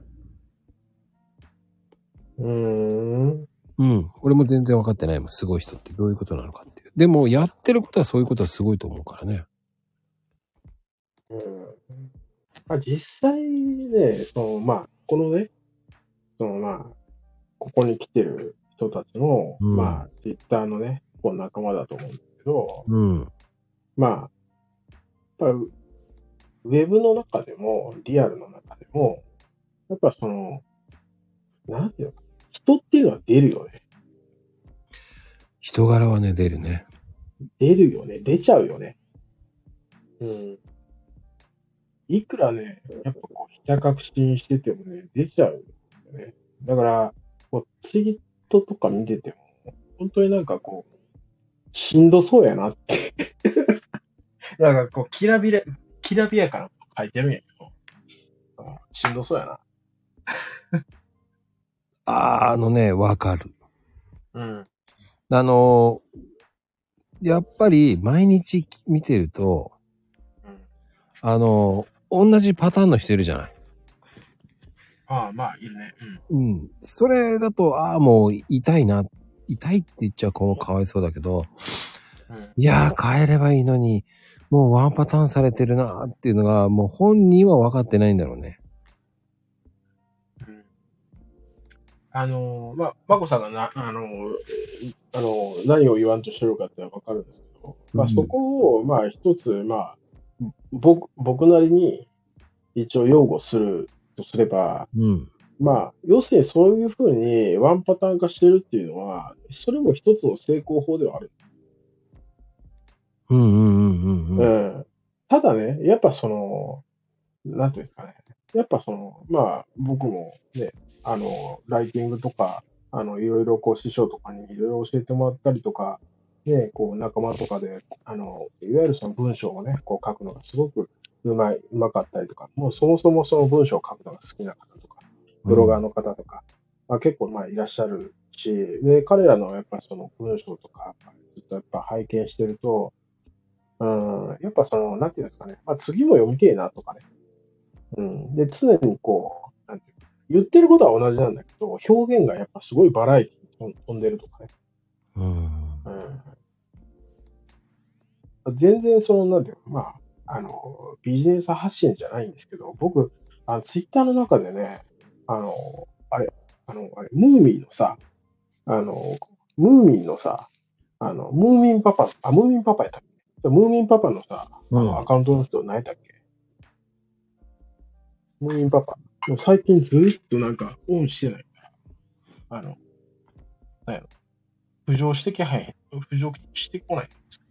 うーん。うん。俺も全然分かってないもん。すごい人ってどういうことなのかっていう。でも、やってることはそういうことはすごいと思うからね。うん。まあ、実際ね、その、まあ、このね、その、まあ、ここに来てる人たちの、うんまあ、ツイッターのね、こう仲間だと思うんですけど、うん。まあ、やっぱりウェブの中でも、リアルの中でも、やっぱその、なんていうのか、人っていうのは出るよね。人柄はね、出るね。出るよね。出ちゃうよね。うん。いくらね、やっぱこう、ひた確信しててもね、出ちゃうよね。だから、こうツイートとか見てても、本当になんかこう、しんどそうやなって。<laughs> なんかこう、きらびれ、きらびやかなこと書いてるんやけど、あしんどそうやな。あー、あのね、わかる。うん。あのー、やっぱり毎日見てると、うん。あのー、同じパターンの人いるじゃない。ああ、まあ、いるね。うん。うん。それだと、ああ、もう痛いな。痛いって言っちゃこうかわいそうだけど、うん。いやー、変えればいいのに、もうワンパターンされてるなっていうのが、もう本人は分かってないんだろうね。うんあのー、まあ、まこさんがな、あのー、あのー、何を言わんとしてるかってのはわかるんですけど、まあ、うんそこを、まあ、一つ、まあ、僕、僕なりに一応擁護するとすれば、うん。まあ、要するにそういうふうにワンパターン化してるっていうのは、それも一つの成功法ではある。うんうんうんうんううん。ん。ただね、やっぱその、なんていうんですかね。やっぱその、まあ、僕もね、あの、ライティングとか、あの、いろいろこう、師匠とかにいろいろ教えてもらったりとか、ね、こう、仲間とかで、あの、いわゆるその文章をね、こう書くのがすごくうまい、うまかったりとか、もうそもそもその文章を書くのが好きな方とか、ブロガーの方とか、まあ、結構まあいらっしゃるし、で、彼らのやっぱその文章とか、ずっとやっぱ拝見してると、うん、やっぱその、なんていうんですかね、まあ次も読みてえなとかね。うん。で、常にこう、なんていうか言ってることは同じなんだけど、表現がやっぱすごいバラエティに飛んでるとかね。うん。うん。全然その、なんていうの、まあ、あの、ビジネス発信じゃないんですけど、僕、あの、ツイッターの中でね、あの、あれ、あの、あれ、ムーミンのさ、あの、ムーミンのさ、あの、ムーミンパパ、あ、ムーミンパパやったっけ？ムーミンパパのさ、あうん。の、アカウントの人何やったっけ？ムーミンパパ。もう最近ずーっとなんかオンしてない。から、あの、なんやろ、浮上してきはへん、浮上してこないんですけど、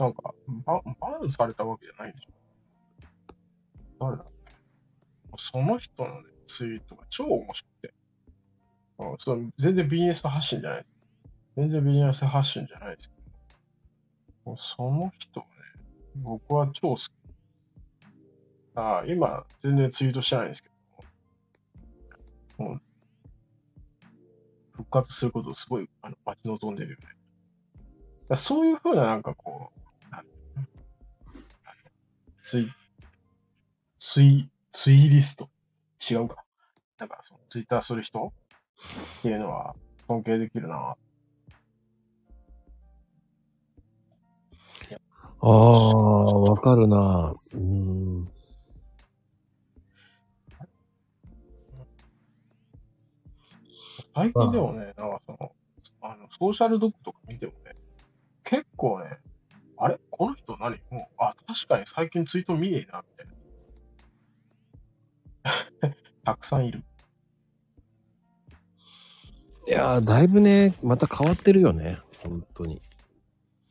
なんか、ババンされたわけじゃないでしょ。誰だ？その人の、ね、ツイートが超面白くて、あその全然ビジネス発信じゃないです。全然ビジネス発信じゃないですけど、その人ね、僕は超好き。あ今、全然ツイートしてないんですけど、もう復活することをすごいあの待ち望んでるよね。そういうふうななんかこう、ツイ、ツイ、ツイリスト違うか。なんかそのツイッターする人？っていうのは尊敬できるな。ああ、わかるな。うん。最近でもね、なんかその、あの、ソーシャルドッグとか見てもね、結構ね、この人何？もう、あ、確かに最近ツイート見ねえな、みたいな。<laughs> たくさんいる。いやー、だいぶね、また変わってるよね。本当に。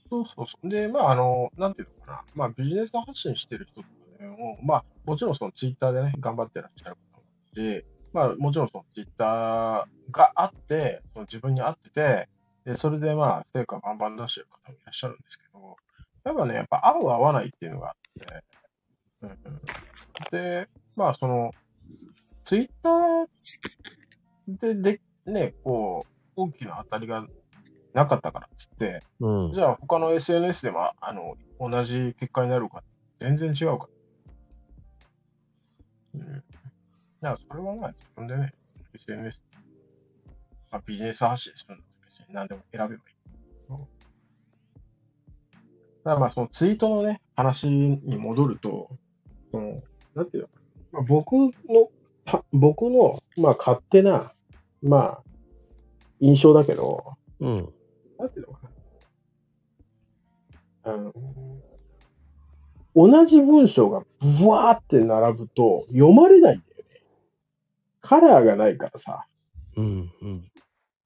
そうそうそう。で、まあ、あの、なんていうのかな。まあ、ビジネス発信してる人とかでも、まあ、もちろんそのツイッターでね、頑張ってらっしゃる方もし、まあ、もちろんそのツイッターがあって、その自分に合ってて、で、それでまあ、成果バンバン出してる方もいらっしゃるんですけど、やっぱね、やっぱ合う合わないっていうのがあって、うんうん、で、まあ、その、ツイッターで、で、ね、こう、大きな当たりがなかったからっつって、うんじ。ゃあ他の SNS でも、あの、同じ結果になるか、全然違うから。うん。だからそれはまあ自分でね、SNS、まあ、ビジネス発信するんだと別に何でも選べばいい。うんだまあそのツイートのね、話に戻ると、その、なんていうのまあ、僕の、た僕の、まあ勝手な、まあ、印象だけど、うん。なんていうのかな。あの、同じ文章がブワーって並ぶと読まれないんだよね。カラーがないからさ。うん。うん。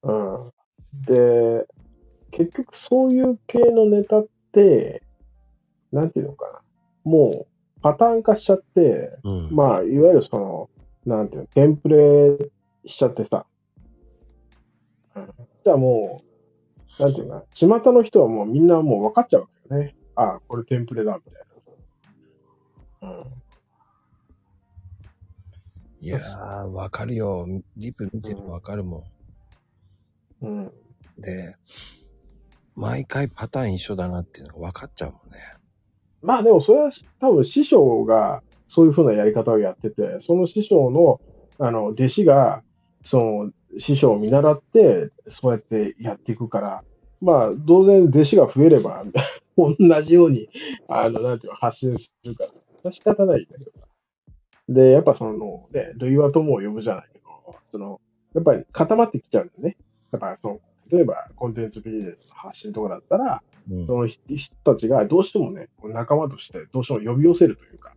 うん。で、結局そういう系のネタって、なんていうのかな。もうパターン化しちゃって、うん。まあ、いわゆるその、なんていうの、テンプレしちゃってさ。うんじゃあもう、なんていうのかな、巷の人はもうみんなもう分かっちゃうわけよね。ああ、これテンプレだ、みたいな。うん。いやー、わかるよ。リプ見ててわかるもうん。ん。で、毎回パターン一緒だなっていうのが分かっちゃうもんね。まあでもそれは多分師匠がそういうふうなやり方をやってて、その師匠の、あの、弟子が、その、師匠を見習って、そうやってやっていくから、まあ、当然弟子が増えれば、<laughs> 同じように、あの、なんていうの、発信するから、仕方ないんだけどさ。で、やっぱその、ね、類は友を呼ぶじゃないけど、その、やっぱり固まってきちゃうんだよね。だからその、例えばコンテンツビジネスの発信とかだったら、うん。その人たちがどうしてもね、仲間としてどうしても呼び寄せるというか、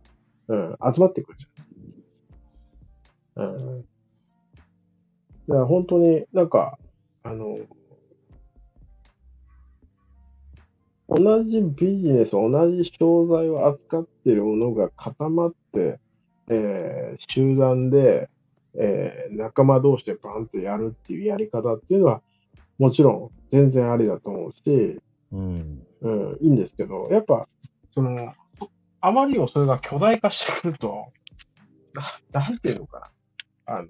うん、集まってくるじゃん。うん。だから本当になんか、あの、同じビジネス、同じ商材を扱っているものが固まって、えー集団で、えー仲間同士でバンってやるっていうやり方っていうのは、もちろん全然ありだと思うし、うん。うん、いいんですけど、やっぱ、その、あまりにもそれが巨大化してくると、ななんていうのかな。あの、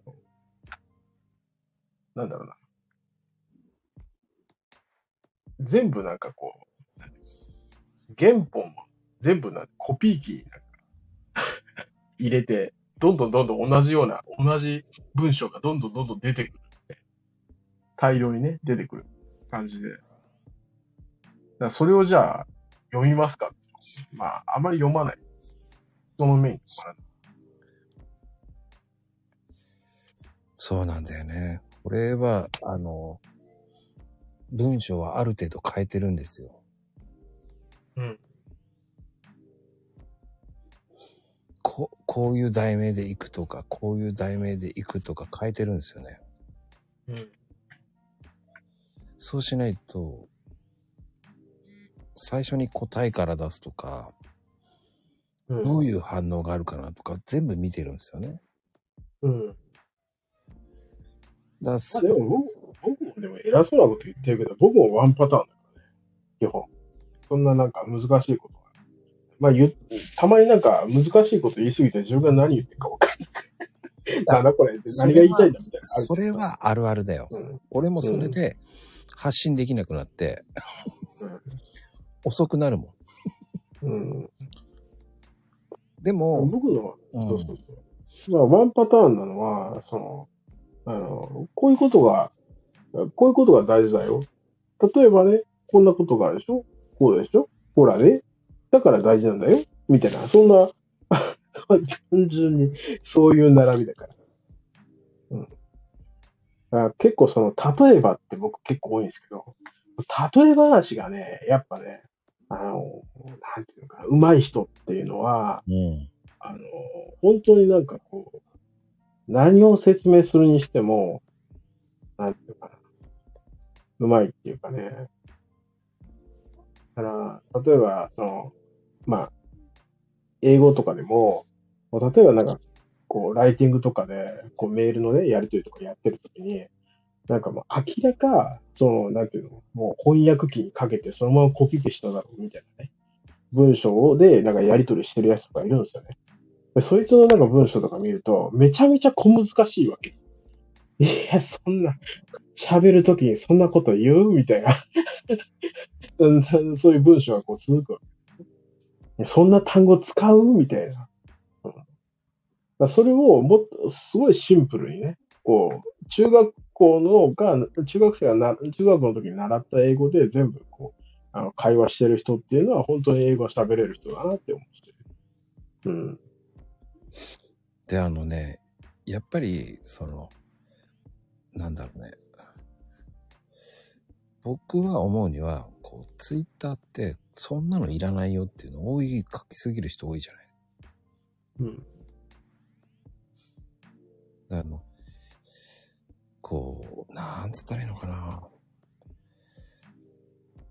なんだろうな。全部なんかこう、原本も全部なコピー機 <laughs> 入れて、どんどんどんどん同じような、同じ文章がどんどんどんどん出てくる。大量にね、出てくる感じで。だからそれをじゃあ、読みますかまあ、あまり読まない。その面に止まらない。そうなんだよね。これは、あの、文章はある程度変えてるんですよ。うん。ここういう題名で行くとか、こういう題名で行くとか変えてるんですよね。うん。そうしないと、最初に答えから出すとか、うん。どういう反応があるかなとか、全部見てるんですよね。うん。だでも僕僕もでも偉そうなこと言ってるけど、僕もワンパターンだからね。基本。そんななんか難しいことは。まあ言う、たまになんか難しいこと言いすぎて自分が何言ってるか分かんない。<laughs> なんだこれ何が言いたいんだみたいな。それはあるあるだよ。うん。俺もそれで発信できなくなって、遅くなるもん。うん。でも、僕のは、うんそうそうそう。まあ、ワンパターンなのは、その、あの、こういうことが、こういうことが大事だよ。例えばね、こんなことがあるでしょ？こうでしょ？ほらね。だから大事なんだよ。みたいな、そんな、単純にそういう並びだから。結構その、例えばって僕結構多いんですけど、例え話がね、やっぱね、あの、なんていうのかな、上手い人っていうのは、うん。あの、本当になんかこう、何を説明するにしても、なんていうかな、うまいっていうかね。だから、例えば、その、まあ、英語とかでも、例えばなんか、こう、ライティングとかで、こう、メールのね、やり取りとかやってるときに、なんかもう明らか、その、なんていうの、もう翻訳機にかけてそのままコピペしただろうみたいなね、文章でなんかやり取りしてるやつとかいるんですよね。でそいつのなんか文章とか見ると、めちゃめちゃ小難しいわけ。いや、そんな、喋るときにそんなこと言うみたいな。<laughs> うんそういう文章がこう続くわけ。そんな単語使うみたいな。うん、だそれをもっと、すごいシンプルにね、こう、中学校のが、中学生がな、中学の時に習った英語で全部こう、あの、会話してる人っていうのは本当に英語が喋れる人だなって思ってる。うん。で、あのね、やっぱり、その、なんだろうね。僕は思うには、こう、ツイッターって、そんなのいらないよっていうの多い、書きすぎる人多いじゃない。うん。あの、こう、なんつったらいいのかな。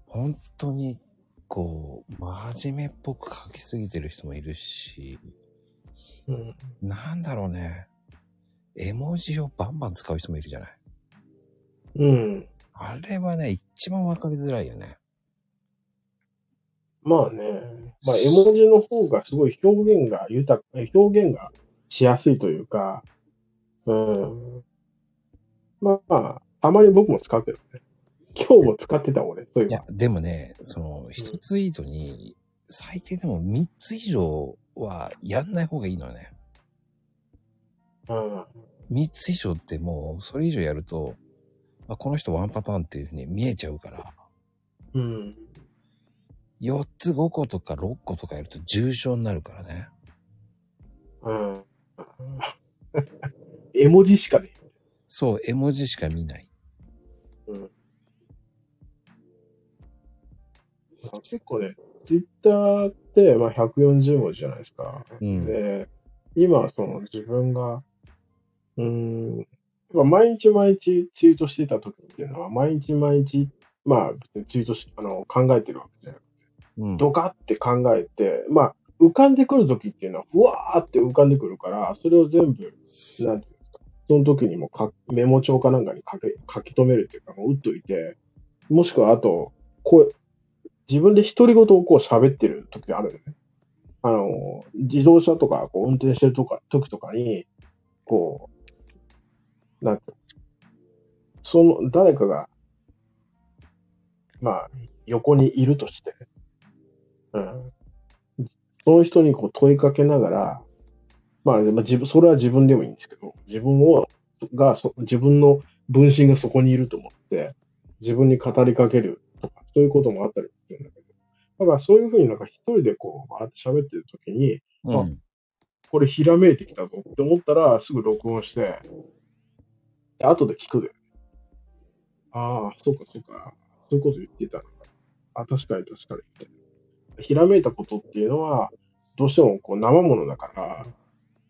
本当に、こう、真面目っぽく書きすぎてる人もいるし、うん。なんだろうね。絵文字をバンバン使う人もいるじゃない。うん。あれはね、一番わかりづらいよね。まあね、まあ絵文字の方がすごい表現が豊か、表現がしやすいというか、うん。まあ、まあ、たまに僕も使うけどね。今日も使ってた俺、そういういや、でもね、その、一ツイートに、最低でも3つ以上はやんない方がいいのよね。うん。3つ以上ってもう、それ以上やると、あ、この人ワンパターンっていうふうに見えちゃうから、うん。4つ5個とか6個とかやると重症になるからね。うん。絵文字しかね。そう、絵文字しか見ない。うん。結構ね、ツイッターって、まあ、140文字じゃないですか。うん。で、今、その自分が、うーん、まあ毎日毎日ツイートしてた時っていうのは、毎日毎日、まあ、ツイートし、あの、考えてるわけじゃなくて、うん。ドカって考えて、まあ、浮かんでくる時っていうのは、ふわーって浮かんでくるから、それを全部、なんていうその時にもかメモ帳かなんかに書け書き留めるっていうか、もう打っといて、もしくはあと、こう、自分で独り言をこう喋ってる時があるよね。あの、自動車とかこう運転してるとか時とかに、こう、なんてその、誰かが、まあ、横にいるとして、うん。その人にこう問いかけながら、まあ、まあ自分、それは自分でもいいんですけど、自分を、が、そ自分の分身がそこにいると思って、自分に語りかけるとか、そういうこともあったりするんだけど、だからそういうふうになんか一人でこう、バーって喋ってる時に、うん。これひらめいてきたぞって思ったら、すぐ録音して、で後で聞くで。ああ、そうかそうか。そういうこと言ってたのか。あ、確かに確かに。ひらめいたことっていうのは、どうしてもこう生ものだから、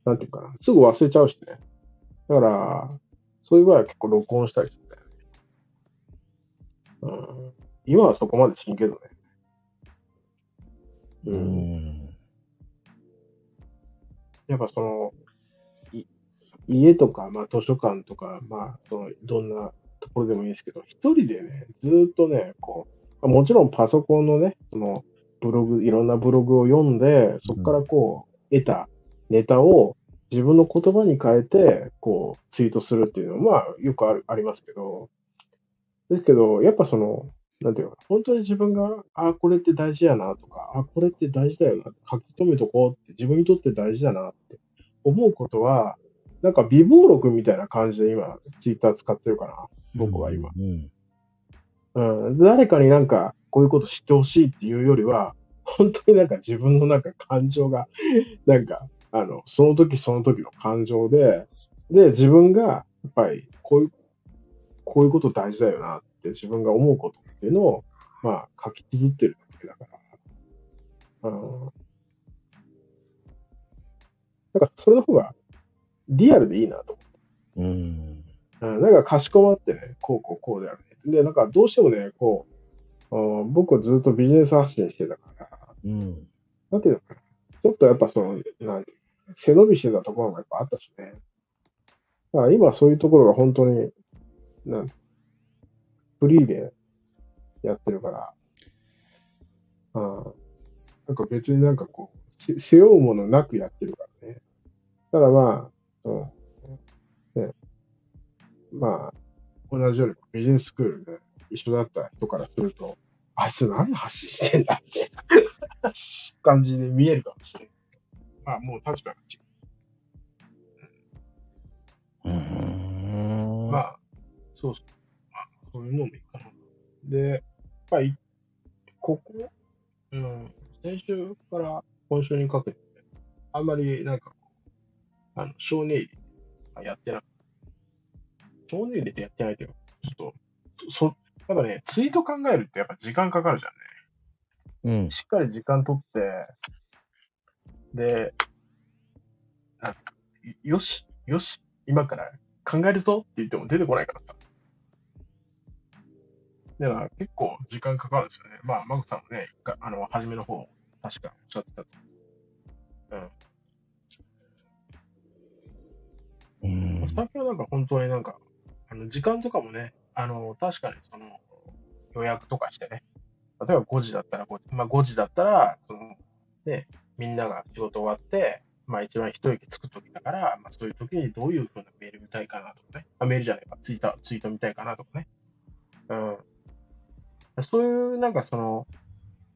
なんていうかな、すぐ忘れちゃうしね。だから、そういう場合は結構録音したりしてたよね。うん。今はそこまでしんけどね。う。ん。やっぱその、い家とか、まあ図書館とか、まあ、その、どんなところでもいいですけど、一人でね、ずっとね、こう、もちろんパソコンのね、その、ブログ、いろんなブログを読んで、そこからこう、得たネタを自分の言葉に変えて、こう、ツイートするっていうのは、まあ、よくあるありますけど、ですけど、やっぱその、なんていうのかな、本当に自分が、あ、これって大事やなとか、あ、これって大事だよな、書き留めとこうって、自分にとって大事だなって思うことは、なんか微暴録みたいな感じで今、ツイッター使ってるかな、僕は今。うん。うん。誰かになんか、こういうこと知ってほしいっていうよりは、本当になんか自分のなんか感情が、なんか、あの、その時その時の感情で、で、自分が、やっぱり、こういう、こういうこと大事だよなって自分が思うことっていうのを、まあ、書き綴ってるだけだから。うん。なんか、それの方が、リアルでいいなと思ってうん。うん、なんかかしこまってね、こうこうこうであるね。で、なんかどうしてもね、こう、うん僕はずっとビジネス発信してたから、うん。なんていうのかな。ちょっとやっぱその、なんていうの背伸びしてたところもやっぱあったしね。だから今そういうところが本当に、なんフリーでやってるから、うん、なんか別になんかこう、背負うものなくやってるからね。ただまあ、うん、ね、まあ、同じようにビジネススクールで一緒だった人からすると、あいつ何発信してんだって <laughs> 感じで見えるかもしれない。まあ、もう立場が違うん。う。まあ、そうそう。まあ、そういうのもいいかな。で、やっぱり、ここ、うん、先週から今週にかけて、あんまりなんかあの、少年入りはやってなくて、少年入りってやってないけど、ちょっと、そ、やっぱね、ツイート考えるってやっぱ時間かかるじゃんね。うん。しっかり時間取って、で、よし、よし、今から考えるぞって言っても出てこないからさ。だから結構時間かかるんですよね。まあ、マグさんもね、あの、初めの方、確かおっしゃってたと。うん。うん。最近はなんか本当になんか、あの、時間とかもね、あの、確かにその、予約とかしてね、例えば5時だったら5時、まあ5時だったら、その、ね、みんなが仕事終わって、まあ一番一息つく時だから、まあそういう時にどういう風なメール見たいかなとかね、あ、メールじゃないか、ツイート、ツイート見たいかなとかね。うん。そういうなんかその、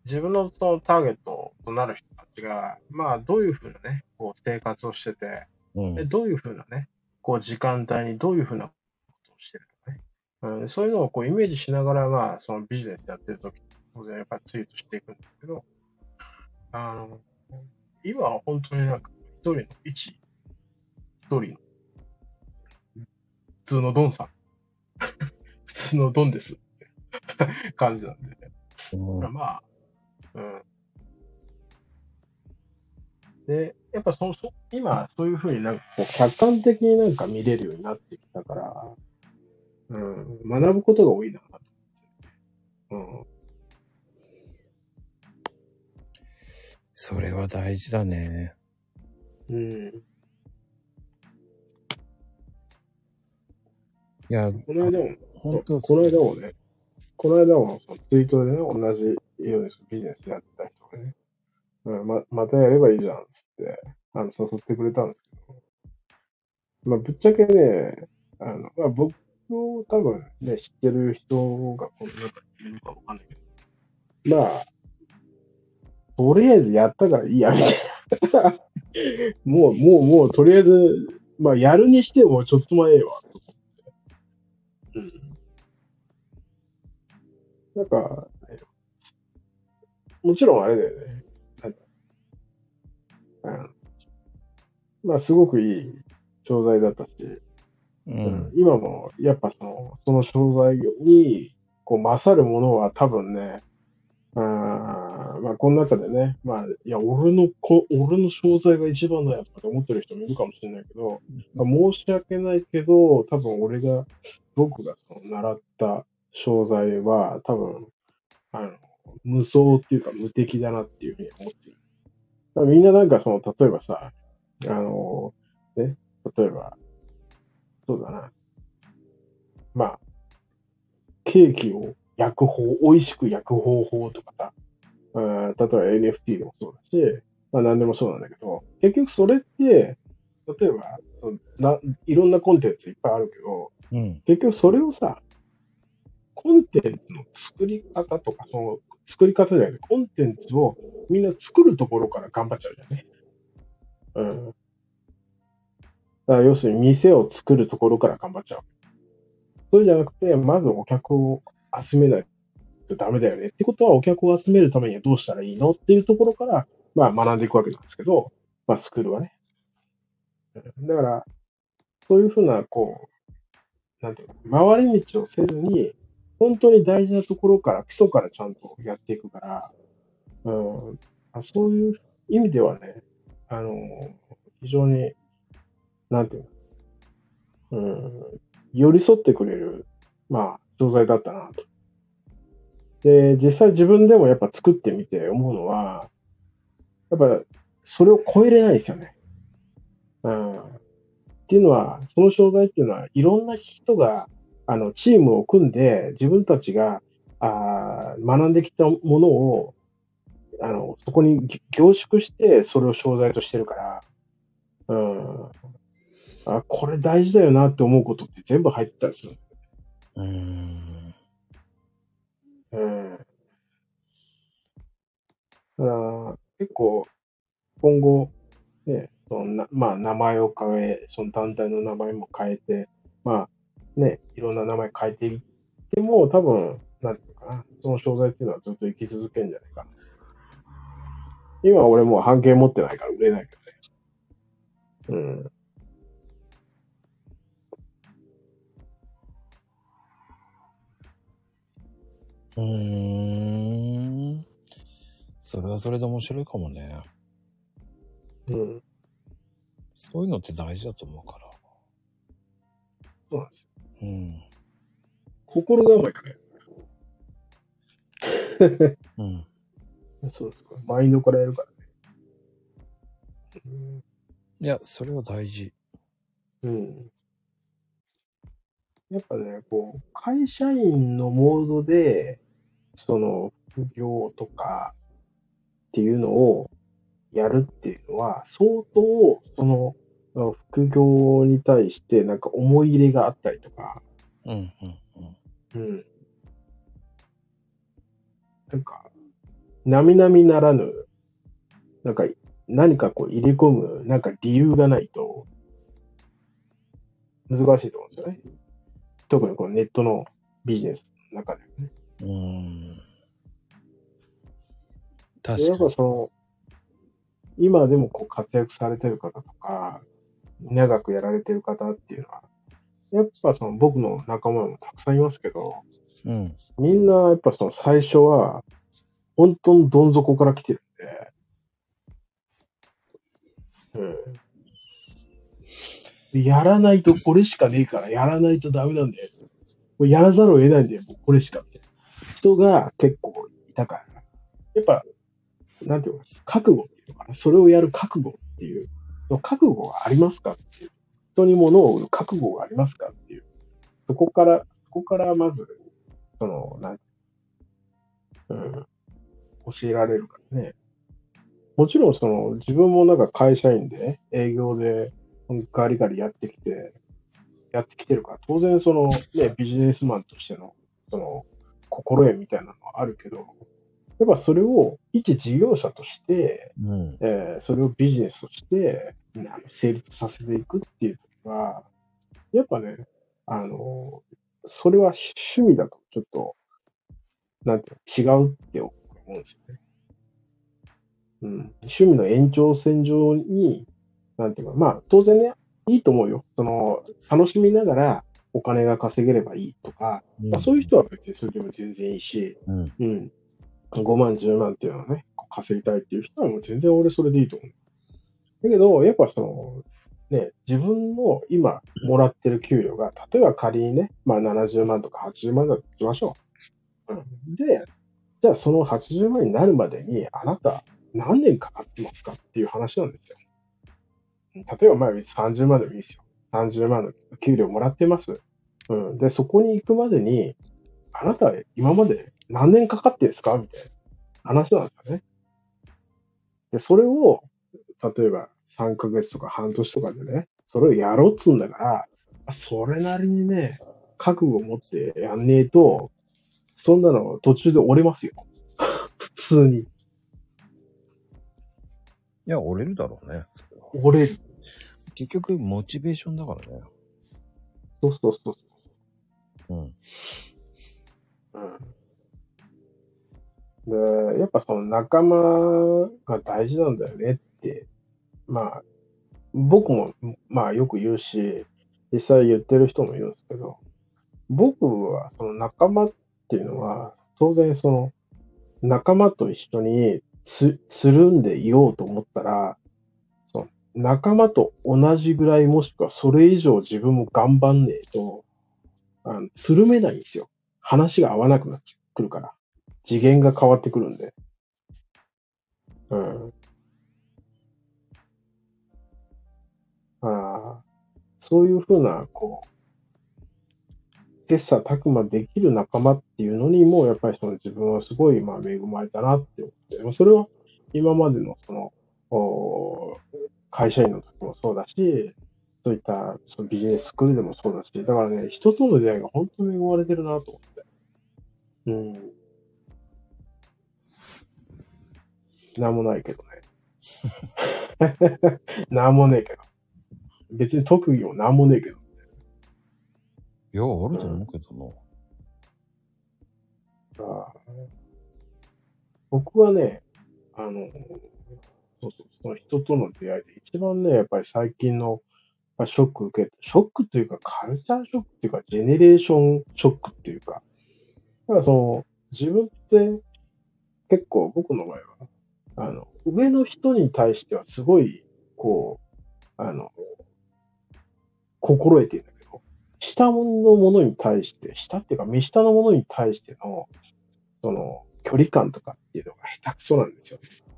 自分のそのターゲットとなる人たちが、まあどういう風なね、こう生活をしてて、うんで、どういうふうなね、こう時間帯にどういうふうなことをしてるのかね。うん、そういうのをこうイメージしながら、まあ、そのビジネスやってるとき、当然やっぱりツイートしていくんですけど、あの、今は本当になんか、一人の、一、一人の、普通のドンさん。<laughs> 普通のドンです。<laughs> 感じなんで、うんまあ、うん。で、やっぱその、そ今、そういうふうになんかこう客観的になんか見れるようになってきたから、うん、学ぶことが多いなと思それは大事だね。うん。うん。いや、この間も、本当この間もね、この間もそのツイートでね、同じようにビジネスやってた人がね、うん、ま、またやればいいじゃん、つって、あの、誘ってくれたんですけど、まあ、ぶっちゃけね、あの、まあ、僕を多分ね、知ってる人がこの中にいるのかわかんないけど、まあ、とりあえずやったからいいや、みたいな。<laughs> もう、もう、もう、とりあえず、まあ、やるにしてもちょっと前えわ、と思って。うん。なんか、もちろんあれだよね。なんまあ、すごくいい教材だったし、ううんん。今も、やっぱその、その商材に、こう、勝るものは多分ね、あーまあ、この中でね、まあ、いや、俺のこ、俺の商材が一番だよとか思ってる人もいるかもしれないけど、まあ申し訳ないけど、多分俺が、僕がその習った商材は、多分、あの、無双っていうか無敵だなっていうふうに思ってる。だみんななんかその、例えばさ、あの、ね、例えば、そうだな。まあ、ケーキを焼く方、美味しく焼く方法とかさ、うん例えば NFT でもそうだし、まあ何でもそうなんだけど、結局それって、例えばそのな、いろんなコンテンツいっぱいあるけど、うん。結局それをさ、コンテンツの作り方とか、その作り方じゃなくて、コンテンツをみんな作るところから頑張っちゃうじゃんね。うん。だから要するに店を作るところから頑張っちゃう。それじゃなくて、まずお客を集めないとダメだよね。ってことは、お客を集めるためにはどうしたらいいのっていうところから、まあ学んでいくわけなんですけど、まあスクールはね。だから、そういうふうな、こう、なんていうの、回り道をせずに、本当に大事なところから、基礎からちゃんとやっていくから、うん、あそういう意味ではね、あの、非常に、なんていうの、うん、寄り添ってくれる、まあ、商材だったなと。で、実際自分でもやっぱ作ってみて思うのは、やっぱそれを超えれないですよね。うん。っていうのは、その商材っていうのは、いろんな人が、あの、チームを組んで、自分たちが、あー学んできたものを、あの、そこに凝縮して、それを商材としてるから、うん。あ、これ大事だよなって思うことって全部入ってたりする。うん。うん。だから、結構、今後、ね、そのなまあ、名前を変え、その団体の名前も変えて、まあ、ね、いろんな名前変えていっても、多分、なんていうかな、その商材っていうのはずっと生き続けるんじゃないか。今俺もう半径持ってないから売れないけどね。うん。うーん。それはそれで面白いかもね。うん。そういうのって大事だと思うから。そうなんですよ。うん。心構えかね。うん。そうですか。マインドからやるからね。うんいや、それは大事。うん。やっぱね、こう、会社員のモードで、その、副業とかっていうのをやるっていうのは、相当、その、副業に対してなんか思い入れがあったりとか、うん、うん、うん。うん。なんか、並々ならぬ、なんか、何かこう入れ込む、なんか理由がないと、難しいと思うんですよね。特にこのネットのビジネスの中でね。うーん。で確かに。やっぱその、今でもこう活躍されてる方とか、長くやられてる方っていうのは、やっぱその僕の仲間もたくさんいますけど、うん。みんなやっぱその最初は、本当にどん底から来てるんで、うん。やらないとこれしかねえから、やらないとダメなんだよ。もうやらざるを得ないんだよ、もうこれしか。人が結構いたから。やっぱ、なんていうの覚悟っていうのかな。それをやる覚悟っていう。覚悟がありますかっていう。人に物を売る覚悟がありますかっていう。そこから、そこからまず、その、なんうん、教えられるからね。もちろんその自分もなんか会社員で営業でガリガリやってきて、やってきてるから、当然そのね、ビジネスマンとしてのその心得みたいなのはあるけど、やっぱそれを一事業者として、うん。えーそれをビジネスとして、成立させていくっていう時は、やっぱね、あの、それは趣味だとちょっと、なんていうの、違うって思うんですよね。うん。趣味の延長線上に、なんていうか、まあ当然ね、いいと思うよ。その、楽しみながらお金が稼げればいいとか、まあ、そういう人は別にそれでも全然いいし、うん。うん。5万、10万っていうのをね、稼ぎたいっていう人はもう全然俺それでいいと思う。だけど、やっぱその、ね、自分の今もらってる給料が、例えば仮にね、まあ70万とか80万だとしましょう。うん。で、じゃあその80万になるまでに、あなた何年かかってますかっていう話なんですよ。例えばまあ30万でもいいですよ。30万の給料もらってます。うん。で、そこに行くまでに、あなた今まで何年かかってんですか？みたいな話なんですよね。で、それを、例えば3ヶ月とか半年とかでね、それをやろうっつうんだから、それなりにね、覚悟を持ってやんねえと、そんなの途中で折れますよ。<laughs> 普通に。いや、折れるだろうね。それは折れる。結局、モチベーションだからね。そうそうそううん。うん。で、やっぱその仲間が大事なんだよねって、まあ、僕も、まあよく言うし、実際言ってる人もいるんですけど、僕はその仲間っていうのは、当然その仲間と一緒につ、つるんでいようと思ったら、仲間と同じぐらいもしくはそれ以上自分も頑張んねえと、あのつるめないんですよ。話が合わなくなってくるから。次元が変わってくるんで。うん。ああ、そういうふうな、こう、切磋琢磨できる仲間っていうのにも、やっぱりその自分はすごい、まあ、恵まれたなって思って、それは今までのその、お会社員の時もそうだし、そういったそのビジネススクールでもそうだし、だからね、人との出会いが本当に恵まれてるなと思って。うん。なんもないけどね。<laughs> なんもねえけど。別に特技もなんもねえけど。いや、あると思うけどな。あー僕はね、あの、そうそう、その人との出会いで一番ね、やっぱり最近のショック受けた、ショックというかカルチャーショックっていうか、ジェネレーションショックっていうか、だからその、自分って結構僕の場合は、あの、上の人に対してはすごい、こう、あの、心得てるんだけど、下のものに対して、下っていうか、目下のものに対しての、その、距離感とかっていうのが下手くそなんですよ。下手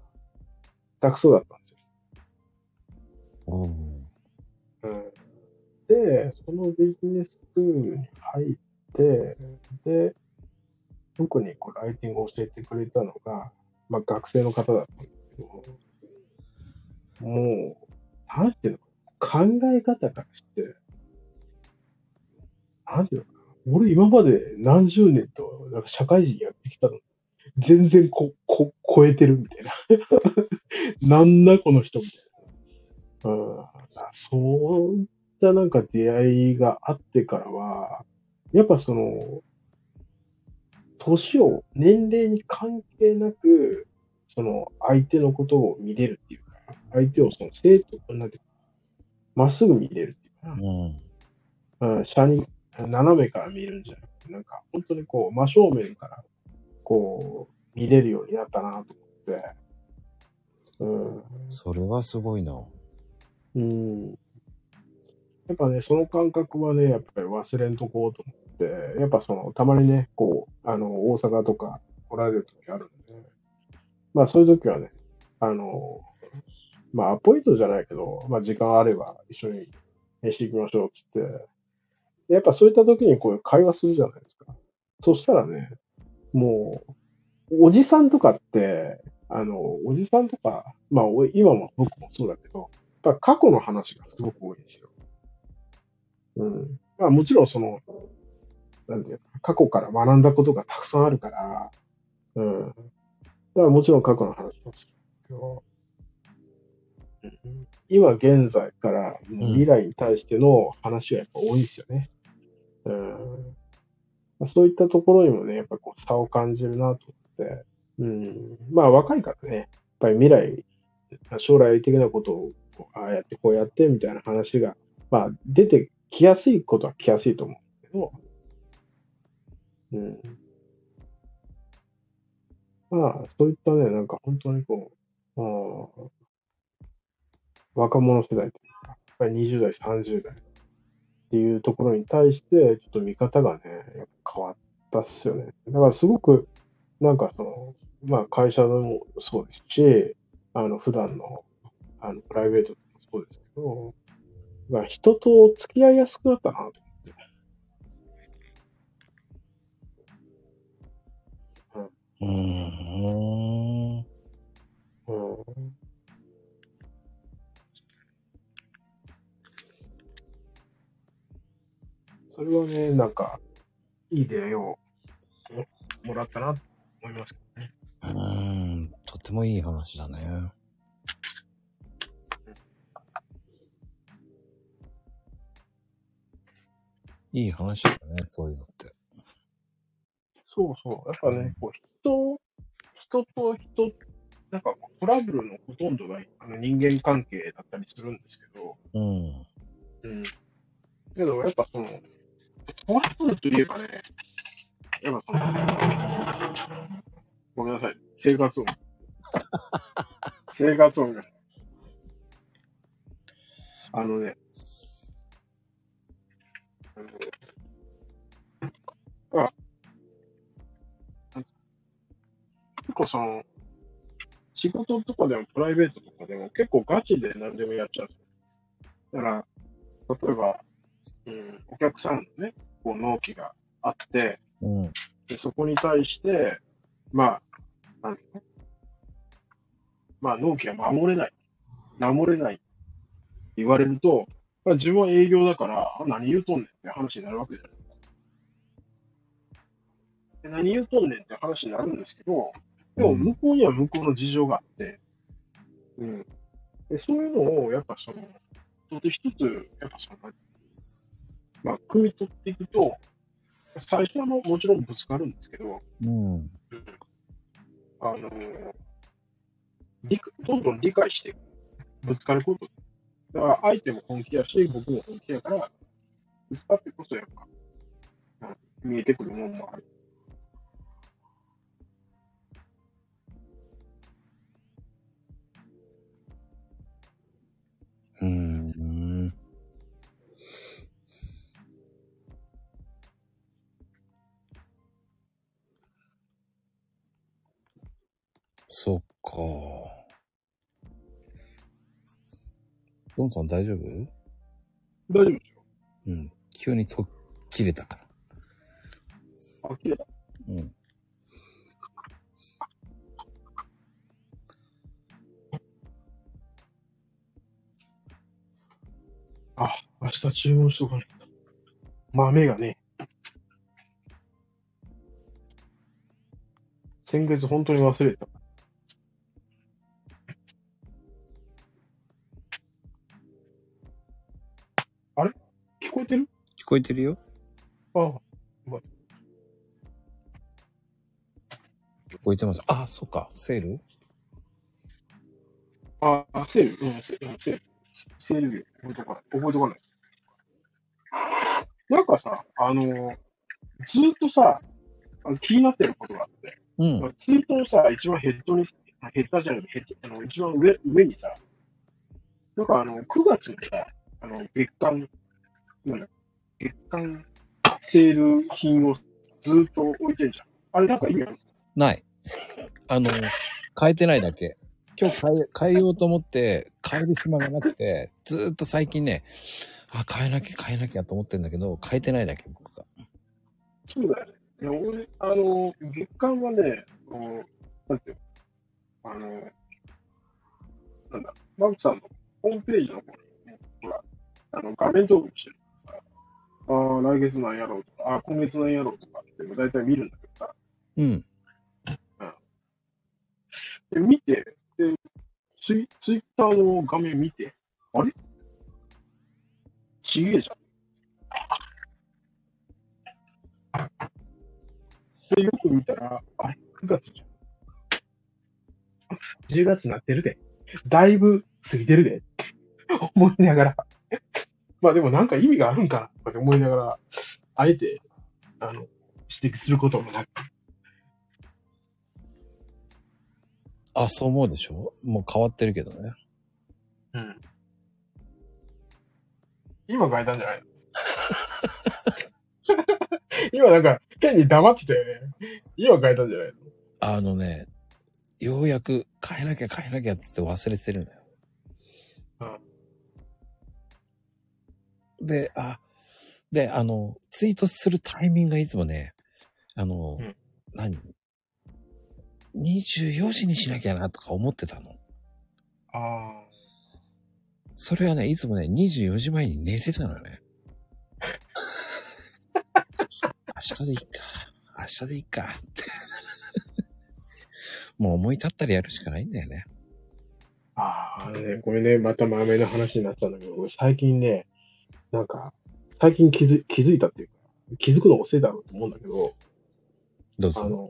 くそだったんですよ。うん。うん、で、そのビジネススクールに入って、で、僕にこうライティングを教えてくれたのが、まあ学生の方だったんですけど、もう、なんていうの考え方からして、なんていうの俺今まで何十年となんか社会人やってきたの、全然こ、こ、超えてるみたいな。<laughs> なんだこの人みたいな。うん、そういったなんか出会いがあってからは、やっぱその、年を、年齢に関係なく、その相手のことを見れるっていうか、相手をその生徒、なんてまっすぐ見れるっていうかうん。な、うん、下に、斜めから見るんじゃなくて、なんか本当にこう、真正面から、こう、見れるようになったなと思って、うん、それはすごいな。うん。やっぱね、その感覚はね、やっぱり忘れんとこうと思って、やっぱその、たまにね、こう、あの、大阪とか来られる時あるんで、まあそういう時はね、あの、まあアポイントじゃないけど、まあ時間あれば一緒に飯行きましょうっつって、でやっぱそういった時にこういう会話するじゃないですか。そしたらね、もう、おじさんとかって、あの、おじさんとか、まあ今も僕もそうだけど、やっぱ過去の話がすごく多いんですよ。うん。まあもちろんその、なんていうか、過去から学んだことがたくさんあるから、うん。だからもちろん過去の話もするけど、うん今現在から未来に対しての話がやっぱ多いですよね。うん。まあそういったところにもね、やっぱこう差を感じるなと思って、うん。まあ若いからね、やっぱり未来、将来的なことをああやってこうやってみたいな話が、まあ、出てきやすいことは来やすいと思うけど、うん。まあ、そういったね、なんか本当にこう、あ若者世代というか、やっぱり20代、30代っていうところに対して、ちょっと見方がね、変わったっすよね。だからすごく、なんかその、まあ会社でもそうですし、あの、普段の、あの、プライベートでもそうですけど、まあ人と付き合いやすくなったなと思って。うん。うん。それはね、なんか、いい出会いをもらったなと思いますけどね。うーん、とてもいい話だね。いい話だね、そういうのって。そうそう。やっぱね、こう人、人と人、なんかトラブルのほとんどがあの人間関係だったりするんですけど、うん。うん。けど、やっぱその、トラブルといえばね、やっぱその、ごめんなさい。生活音。<laughs> 生活音が。あのね、あの、あ、結構その、仕事とかでもプライベートとかでも結構ガチで何でもやっちゃう。だから、例えば、うん、お客さんのね、こう納期があって、うん、でそこに対して、まあ、なんまあ、納期が守れない。守れないって言われると、まあ、自分は営業だから、何言うとんねんって話になるわけじゃないで何言うとんねんって話になるんですけど、でも向こうには向こうの事情があって、うん。でそういうのを、やっぱその、一つ一つ、やっぱその、まあ、汲み取っていくと、最初はももちろんぶつかるんですけど、うん。あの理どんどん理解してぶつかること。だから相手も本気やし、僕も本気やから、ぶつかってこそやっぱ、見えてくるものもある。か。ドンさん大丈夫？大丈夫ですよ。うん。急にと切れたから。あ、切れたうん。あ、明日注文しとかないと。豆がね。先月本当に忘れた。聞こえてるよ。ああ、聞こえてます。あ、そっか。セール？ああ、セール、うん、セール、セール。セール覚えとかない。覚えとかない。なんかさ、あのー、ずっとさ、気になってることがあって、うん。ツイートのさ、一番ヘッドに、ヘッダーじゃなくて、ヘッドあの一番上上にさ、なんかあの、9月にさ、あの、月間月間セール品をずっと置いてるじゃん。あれなんか意味あるない。あの、変えてないだけ。今日変え、変えようと思って、変える暇がなくて、ずっと最近ね、あ、変えなきゃ変えなきゃと思ってんだけど、変えてないだけ、僕が。そうだよね。いや、俺、あの、月間はね、なんていうあの、なんだ、マグさんのホームページの方に、ほら、あの、画面登録してる。ああ、来月なんやろうとか、ああ、今月なんやろうとかって大体見るんだけどさ。うん。うん。で、見て、で、ツイツイッターの画面見て、あれ？ちげえじゃん。で、よく見たら、あれ ?9 月じゃん。10月になってるで。だいぶ過ぎてるで。思いながらまあでもなんか意味があるんかなとかって思いながら、あえて、あの、指摘することもなく。あ、そう思うでしょ？もう変わってるけどね。うん。今変えたんじゃない？の <laughs> 今なんか、変に黙ってたよね。今変えたんじゃない？のあのね、ようやく変えなきゃ変えなきゃって言って忘れてるのよ。で、あ、で、あの、ツイートするタイミングがいつもね、あの、うん何 ?24 時にしなきゃなとか思ってたの。あそれはね、いつもね、24時前に寝てたのよね。<laughs> 明日でいいか。明日でいいかって。もう思い立ったらやるしかないんだよね。あ。ああ、ね、これね、また豆の話になっちゃうんだけど、俺最近ね、なんか、最近気づ気づいたっていうか、気づくの遅いだろうと思うんだけど、どうぞ。あの、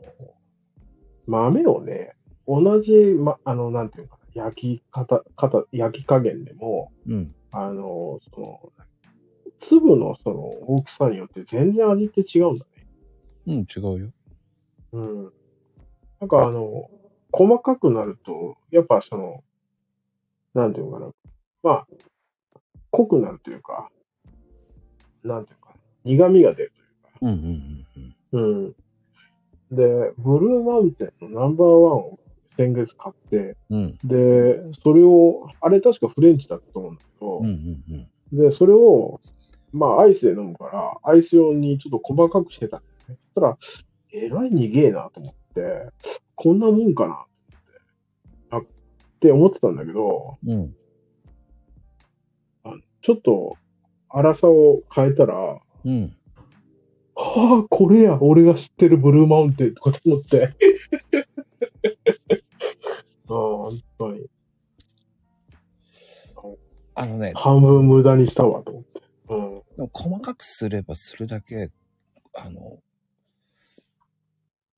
豆をね、同じ、ま、あの、なんていうのかな、焼き方、方、焼き加減でも、うん。あの、その、粒のその大きさによって全然味って違うんだね。うん、違うよ。うん。なんかあの、細かくなると、やっぱその、なんていうのかな。まあ、濃くなるというか、なんていうのかな。苦味が出るというか。うん。で、ブルーマウンテンのナンバーワンを先月買って、うん。で、それを、あれ確かフレンチだったと思うんだけど。で、それを、まあ、アイスで飲むから、アイス用にちょっと細かくしてたんだよね。そしたら、えらい苦えなと思って、こんなもんかなって、思ってたんだけど、うん。ちょっと、粗さを変えたら、はうん。あ、これや、俺が知ってるブルーマウンテンとかと思って。<laughs> ああ、本当に。あのね、半分無駄にしたわ、と思って。うん。でも細かくすればするだけ、あの、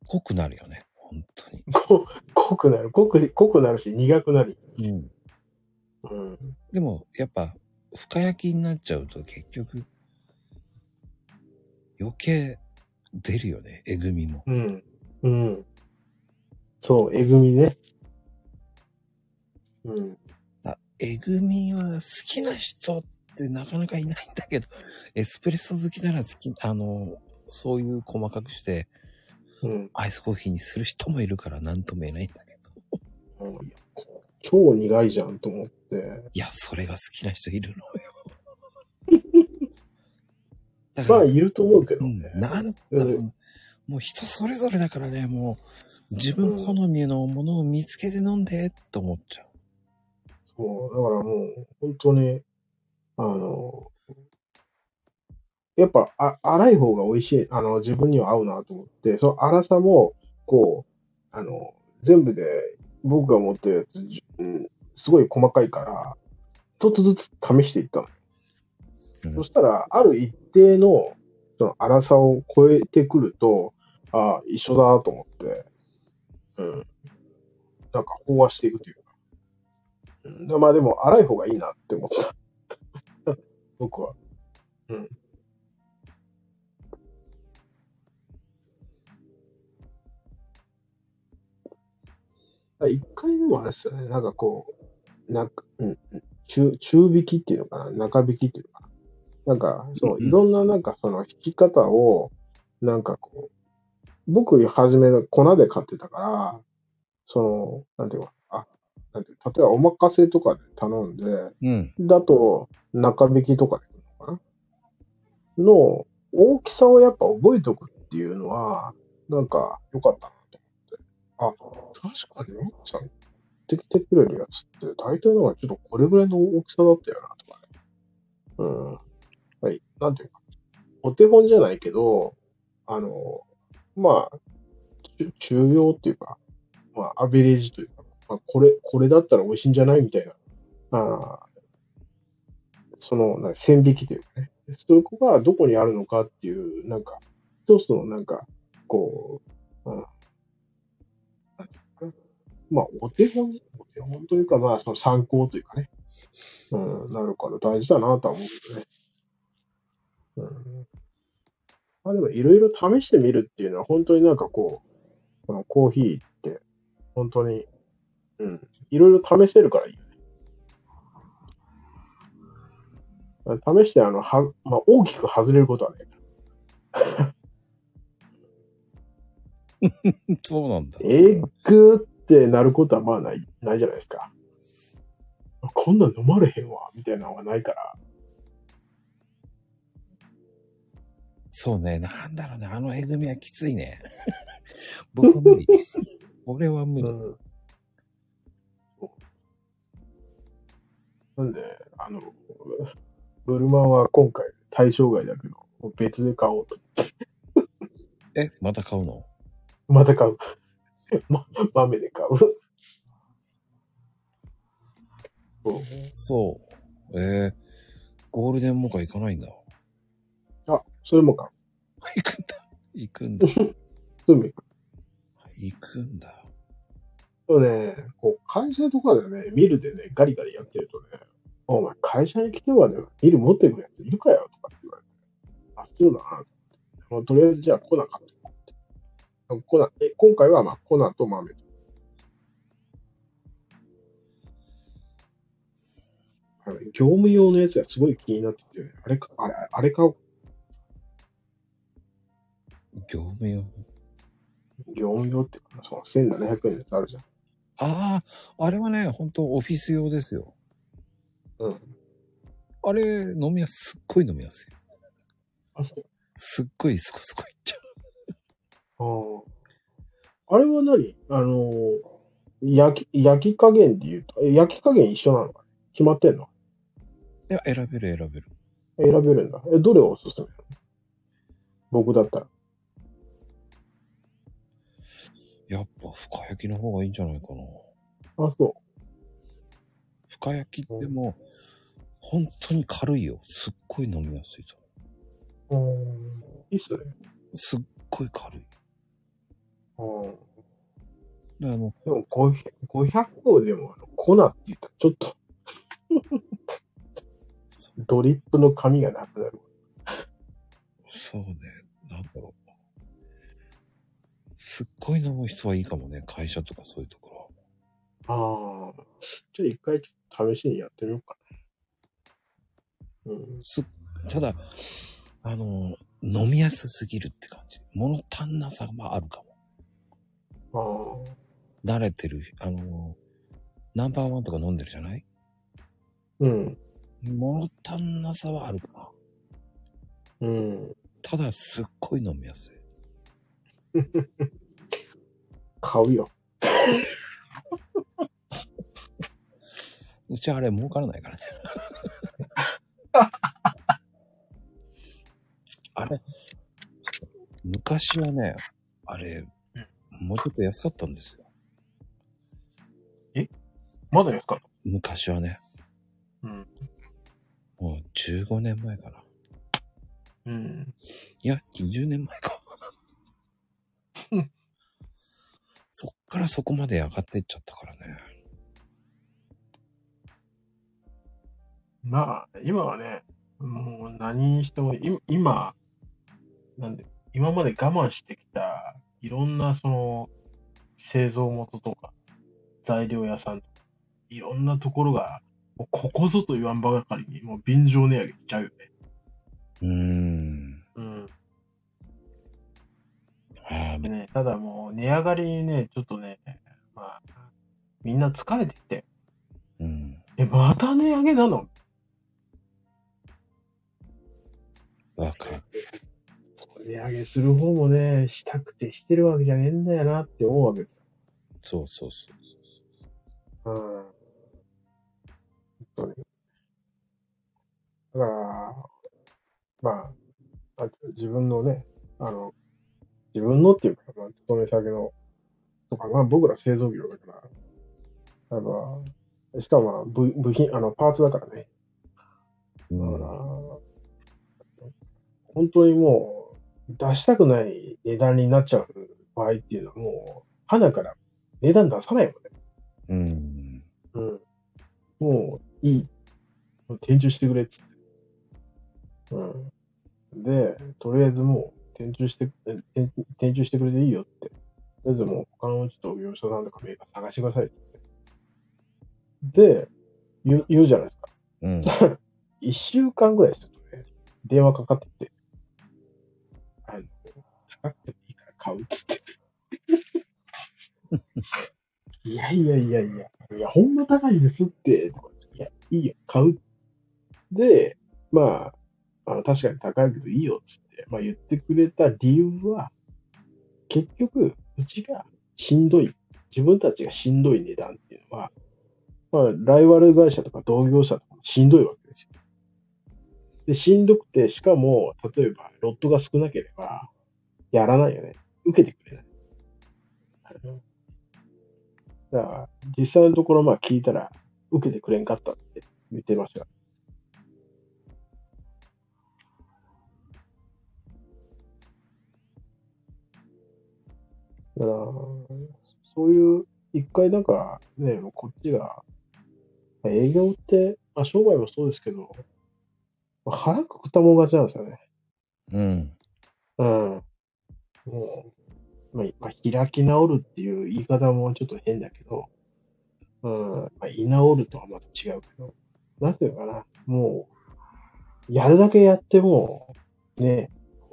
濃くなるよね。本当に。こ濃くなる、濃く、濃くなるし、苦くなる。うん。うん。でも、やっぱ、深焼きになっちゃうと結局、余計出るよね。えぐみも。うん。うん。そう、えぐみね。うん。あえぐみは好きな人ってなかなかいないんだけど、<laughs> エスプレッソ好きなら好き、あの、そういう細かくして、うん。アイスコーヒーにする人もいるから何とも言えないんだけど。うん超苦いじゃんと思って。いや、それが好きな人いるのよ。だから、まあ、いると思うけどうんね。、なんうんもう人それぞれだからね、もう自分好みのものを見つけて飲んでって思っちゃう。そう、だからもう、本当に、あの、やっぱ、あ、粗い方が美味しい、あの、自分には合うなと思って、その粗さも、こう、あの、全部で、僕が持ってるやつ、じうん、すごい細かいから、一つずつ試していったの。うんそしたら、ある一定の、その粗さを超えてくると、ああ、一緒だと思って、うん。なんか飽和していくというか。うん、でまあでも、粗い方がいいなって思った。<laughs> 僕は。うん。あ一回でもあれですよね。なんかこう、なんか、うん、うん中、中引きっていうのかな？中引きっていうのかな？なんか、そう、うんいろんななんかその引き方を、なんかこう、僕、初めの粉で買ってたから、その、なんていうのあ、なんていう例えばお任せとかで頼んで、うん。だと、中引きとかで来るのかな？の大きさをやっぱ覚えておくっていうのは、なんか良かったなと思って。あ、確かに、奥さん、持ってきてくれるやつって、大体のがちょっとこれぐらいの大きさだったよな、とかね。うん。はい。なんていうか、お手本じゃないけど、あの、まあ、中中庸っていうか、まあ、アベレージというか、まあ、これ、これだったら美味しいんじゃないみたいな、あその、な線引きというかね、そこがどこにあるのかっていう、なんか、一つのなんか、こう、うん、まあ、お手本、お手本というか、まあ、その参考というかね、うん、なるから大事だなとは思うけどね。うん。まあでもいろいろ試してみるっていうのは本当になんかこう、このコーヒーって本当に、うん、いろいろ試せるからいいよね。試してあの、は、まあ大きく外れることはね。<laughs> そうなんだ。えっぐってなることはまあない、ないじゃないですか。こんなん飲まれへんわ、みたいなのがないから。そうね。なんだろうね。あのえぐみはきついね。<laughs> 僕は無理。<laughs> 俺は無理。うん。なんで、あの、ブルマンは今回対象外だけど、別で買おうと。え、また買うの？<laughs> また買う。<laughs> ま、豆で買う。そうそう。えー、ゴールデンモカ行かないんだ。あ、それも買う。行くんだ。行くんだ。それも行く。行くんだ。そうね、こう会社とかでね、ミルでね、ガリガリやってるとね、お前会社に来てまでミル持ってくるやついるかよとかって言われて、あ、そうだなとりあえずじゃあ粉買ってこうって。粉、え、今回はまあ粉と豆と。あの業務用のやつがすごい気になってて、あれか、あれ、あれ買おう。業務用？業務用ってか、その1700円のやつあるじゃん。ああ、あれはね、本当オフィス用ですよ。うん。あれ、飲みやす、すっごい飲みやすい。あ、そう。すっごいスコスコい。ああ。あれは何？あのー、焼き、焼き加減で言うと、え焼き加減一緒なのか？決まってんの？いや、選べる選べる。選べるんだ。え、どれをおすすめ？僕だったら。やっぱ深焼きの方がいいんじゃないかな。あ、そ深焼きってもう、本当に軽いよ。すっごい飲みやすいとう。うん。いいっすね。すっごい軽い。うん。であの、でも500、500個でもあの粉って言ったらちょっとドリップの紙がなくなる。そうね、なんだろう。すっごい飲む人はいいかもね。会社とかそういうところ。ああ。ちょっと一回試しにやってみようかな。うん。すただ、あの、飲みやすすぎるって感じ。物足んなさがあるかも。慣れてる、あの、ナンバーワンとか飲んでるじゃない？うん。物足んなさはあるかな。うん。ただ、すっごい飲みやすい。買うよ。<laughs> うちあれ儲からないからね。<laughs> あれ、昔はね、あれ、もうちょっと安かったんですよ。まだやっか昔はね、うん。もう15年前かな。うん。いや、20年前かうん。そっからそこまで上がってっちゃったからね。まあ、今はね、もう何にしても、い今、なんで、今まで我慢してきた、いろんなその、製造元とか、材料屋さんとか、いろんなところが、もうここぞと言わんばかりに、もう便乗値上げしちゃうよね。うーん。うん。ね、ただもう、値上がりにね、ちょっとね、まあ、みんな疲れてきて、ーうん。え、また値上げなの？わかる。値上げする方もね、したくてしてるわけじゃねえんだよなって思うわけですよ。そうそうそう。うん。本当に。だから、まあ、あ自分のね、あの、自分のっていうか、まあ、勤め先の、とか、まあ僕ら製造業だから、あの、しかもまあ部部品、あの、パーツだからね。うだからん、本当にもう、出したくない値段になっちゃう場合っていうのはもう、花から値段出さないもんね。うん。うん。もう、いい。転注してくれっつって。うん。で、とりあえずもう、転注して、転注してくれていいよって。とりあえずもう、他のちょっと業者さんとかメーカー探してくださいって言って。で、言う言うじゃないですか。うん。一週間ぐらいするとね、電話かかってきて、高くてもいいから買うっつって。いやいやいやいや、いや、ほんま高いですって、いや、いいよ、買う。で、まあ、あの確かに高いけどいいよっつって、まあ言ってくれた理由は、結局、うちがしんどい、自分たちがしんどい値段っていうのは、まあ、ライバル会社とか同業者とかしんどいわけですよ。で、しんどくて、しかも、例えば、ロットが少なければ、やらないよね。受けてくれない。だから、実際のところ、まあ聞いたら、受けてくれんかったって言ってました。だから、そういう、一回なんかね、こっちが、まあ営業って、まあ商売もそうですけど、まあ腹くくったもん勝ちなんですよね。うん。うん。もう、まあ、開き直るっていう言い方もちょっと変だけど、うん、まあ、居直るとはまた違うけど、なんていうのかな、もう、やるだけやっても、ね、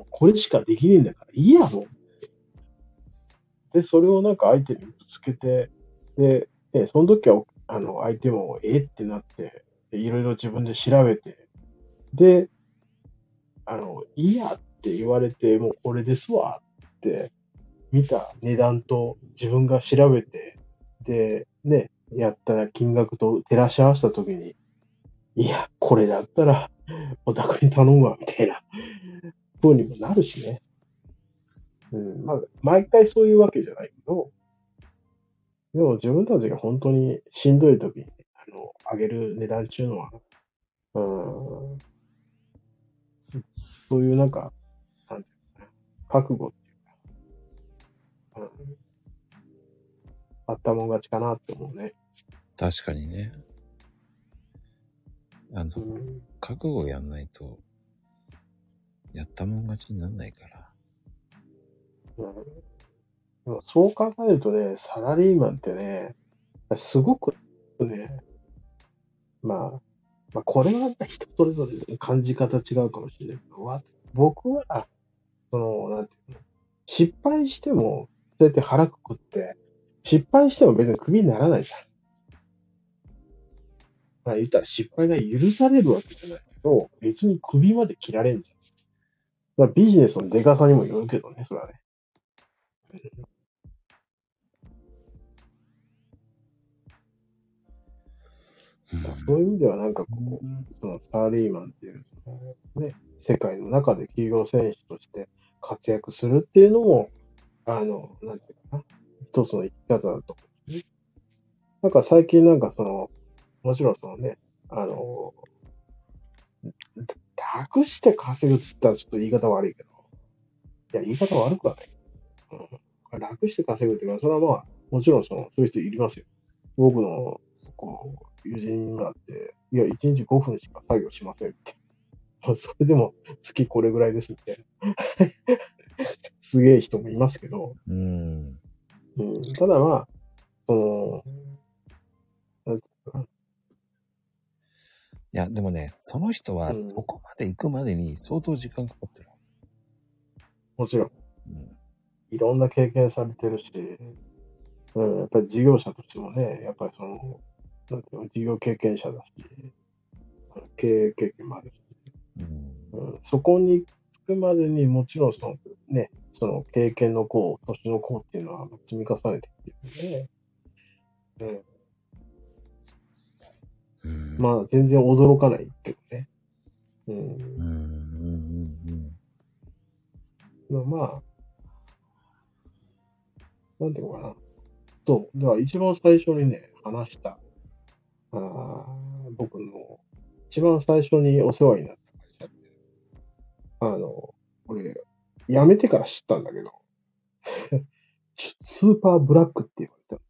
これしかできねえんだから、いいやろ。で、それをなんか相手にぶつけて、で、ね、その時は、あの、相手も、えってなって、いろいろ自分で調べて、で、あの、いいやって言われて、もうこれですわって、見た値段と自分が調べて、で、ね、やったら金額と照らし合わせたときに、いや、これだったら、お宅に頼むわ、みたいな、風にもなるしね。うん、まあ、毎回そういうわけじゃないけど、でも自分たちが本当にしんどい時に、あの、上げる値段っていうのは、うん、そういうなんか、なんていうかな、覚悟っあったもん勝ちかなって思うね。確かにね。あのう、ん、覚悟やんないと、やったもん勝ちになんないから。うん、でもそう考えるとね、サラリーマンってね、すごくね、まあ、まあ、これは人それぞれ感じ方違うかもしれないけど、わ僕は、その、なんていうの、失敗しても、そうやって腹くくって、失敗しても別にクビにならないじゃん。まあ言ったら失敗が許されるわけじゃないけど、別にクビまで切られんじゃん。まあビジネスのデカさにもよるけどね、それはね。まあそういう意味ではなんかこう、そのサラリーマンっていう、ね、世界の中で企業選手として活躍するっていうのも、あの、なんていうかな、一つの生き方だと思うんですね。なんか最近なんかその、もちろんそのね、あの、楽して稼ぐっつったらちょっと言い方悪いけど、いや、言い方悪くはない。うん、楽して稼ぐっていうか、それはまあ、もちろんその、そういう人いりますよ。僕の、こう、友人があって、いや、1日5分しか作業しませんって。<laughs> それでも月これぐらいですみたいな。<laughs> すげえ人もいますけど、うん。うん、ただまあ、その、いや、でもね、その人はうんそこまで行くまでに相当時間かかってるはず。もちろん、うん。いろんな経験されてるし、うん、やっぱり事業者としてもね、やっぱりその、なんていうの、事業経験者だし、経営経験もあるし、うん。うん、そこにつくまでにもちろんそのね、その経験の功、年の功っていうのは積み重ねてきてるんで、うん。まあ全然驚かないけどね。うんうん。うん。うん。でもまあ、なんていうのかな。そう。だから一番最初にね、話した、あー僕の一番最初にお世話になっあの、俺、辞めてから知ったんだけど、<laughs> スーパーブラックって言われたんで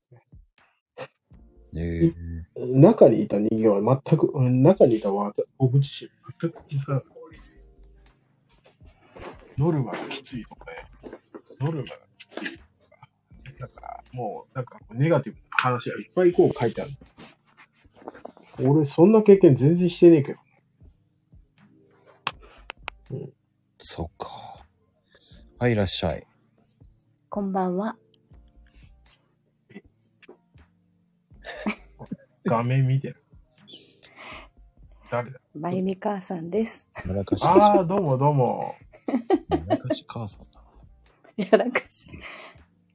すね。ええ中にいた人間は全く、うん中にいたわ僕自身全く気づかなかった。ノルマがきついとかね、ノルマがきついとか、だからもうなんかネガティブな話がいっぱいこう書いてある。俺そんな経験全然してねえけど。そっか。はい、いらっしゃい。こんばんは。<laughs> 画面見てる。誰だ？まゆみ母さんです。やらかし、ああ、どうもどうも。やらかし母さんだな。やらかし。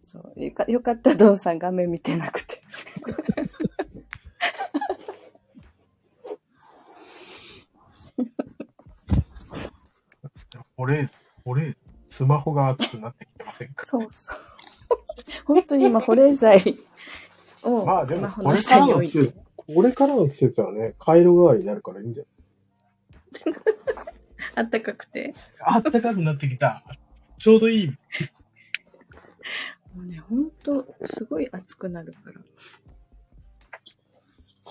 そう。よかよかった、ドンさん画面見てなくて。保冷図、保冷図。スマホが熱くなってきてませんか？そうそう。<laughs> 本当に今、保冷剤をまあでも、スマホこれかの下に置いらの季節て。、これからの季節はね、回路代わりになるからいいんじゃ <laughs> あったかくて。ないあったかくなってきた。ちょうどいい。<laughs> もうね、本当すごい暑くなるから。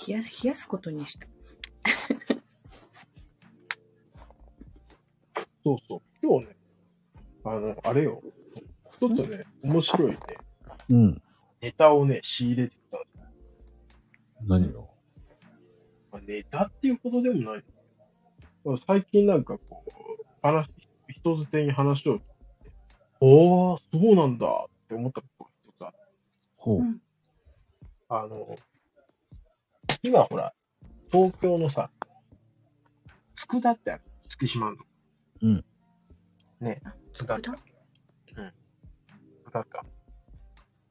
冷やす、冷やすことにした。そうそう。今日ね、あの、あれよ。一つね、面白いね、うん。ネタをね、仕入れてきたんですよ。何を？まあ、ネタっていうことでもないんですけど、最近なんかこう、話、人づてに話を聞いて、おー、そうなんだって思ったことが一つあってほう。うんあの、今ほら、東京のさ、佃ってある。月島の。うん。ね、佃って。佃佃ってある。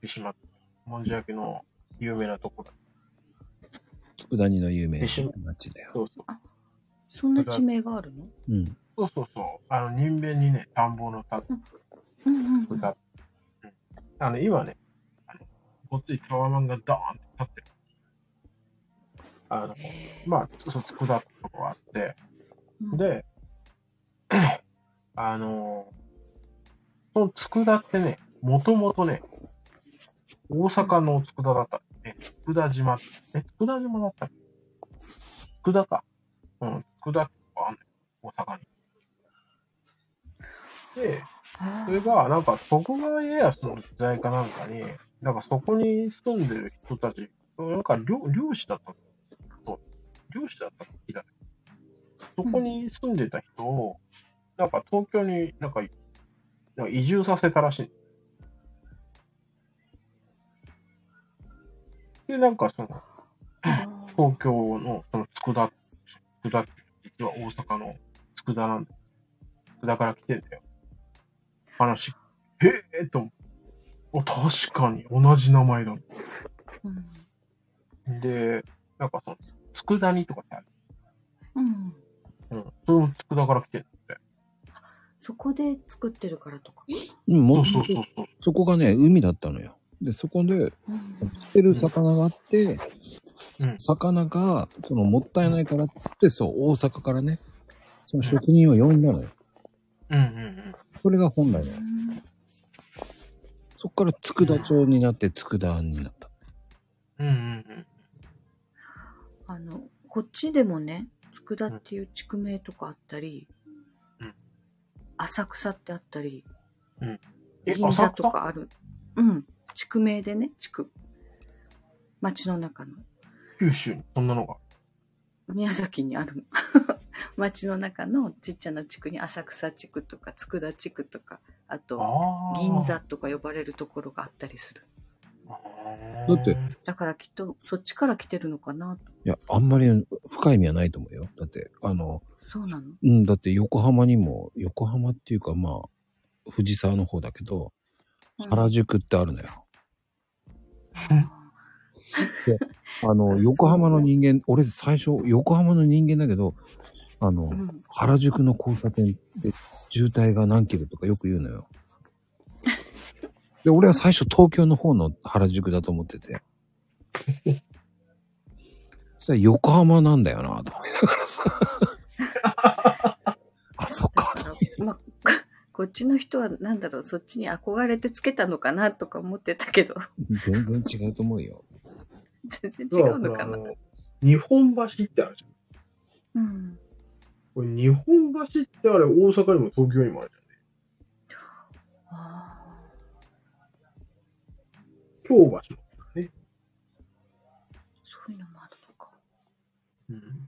月島。もんじゃ焼きの有名なところ。佃煮の有名な町だよ。そうそう。そんな地名があるの？うん。そうそうそう。あの、人弁にね、田んぼの田、うんうんうん。あの、今ね、あの、こっちにタワマンがドーンって立ってる。あの、まあ、そう、佃ってとこがあって、うん、で、あのその佃ってね、もともとね、大阪の佃だった。え、佃島。え、佃島だったっけ佃か。うん、佃とこあんのよ。大阪に。で、あそれが、なんか、徳川家康の時代かなんかに、なんかそこに住んでる人たち、なんか漁漁師だったそう漁師だった時だね。そこに住んでた人を、なんか東京になんか、なんか移住させたらしい。で、なんかその、あ東京のその佃、佃って実は大阪の佃なんだ。佃から来てんだよ。話、へえと思って。お、確かに同じ名前だ。うんで、なんかその、佃煮とかさ、うん。うん、それも佃から来てんだって。そこで作ってるからとか。うん、もそうそうそうそこがね、海だったのよ。で、そこで、うん釣ってる魚があって、うん魚が、その、もったいないからって、そう、大阪からね、その職人を呼んだのよ。うんうんそれが本来の。うんそっから佃町になって佃になった。うん。うんうんうん。あの、こっちでもね、佃っていう地区名とかあったり、うん浅草ってあったり、え、銀座とかある。うん。地区名でね、地区。町の中の。九州にそんなのが？宮崎にあるの。<laughs> 町の中のちっちゃな地区に浅草地区とか佃地区とか、あとああ。銀座とか呼ばれるところがあったりする。だってだからきっとそっちから来てるのかなと。いや、あんまり深い意味はないと思うよ。だって、あの、そうなの？うん、だって横浜にも、横浜っていうかまあ、藤沢の方だけど、原宿ってあるのよ。あの、<laughs> 横浜の人間、俺最初、横浜の人間だけど、あの、うん原宿の交差点で渋滞が何キロとかよく言うのよ。で、俺は最初東京の方の原宿だと思ってて。<laughs> そしたら横浜なんだよなと思いながらさ。<laughs> あ、そっか、<laughs> まあ、こっちの人はなんだろう、そっちに憧れてつけたのかなとか思ってたけど、全然違うと思うよ。全然違うのかな。あの日本橋ってあるじゃん。うん。これ日本橋ってあれ大阪にも東京にもあるじあ京橋もね。そういうのもあるのか。うん。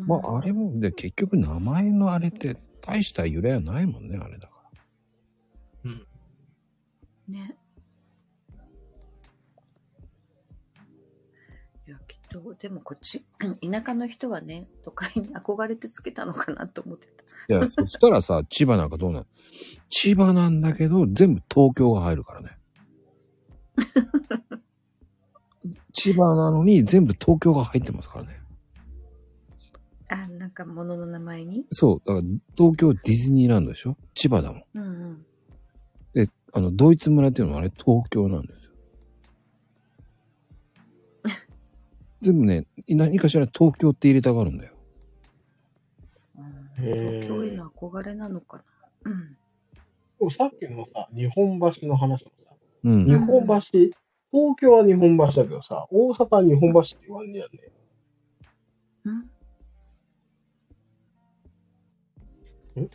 うんまあ、あれも、で、結局名前のあれって大した由来はないもんね、あれだから。うん。ね。いや、きっと、でもこっち、<clears throat> 田舎の人はね、都会に憧れてつけたのかなと思ってた。いや、<laughs> そしたらさ、千葉なんかどうなの？千葉なんだけど、全部東京が入るからね。<laughs> 千葉なのに全部東京が入ってますからね。あ、なんか物の名前に？そう。だから東京ディズニーランドでしょ？千葉だもん。うんうん。で、あの、ドイツ村っていうのはあれ東京なんですよ。<laughs> 全部ね、何かしら東京って入れたがるんだよ。東京への憧れなのかな？うん。でもさっきのさ、日本橋の話もさ、うん。日本橋、東京は日本橋だけどさ、大阪は日本橋って言わんねやね。うん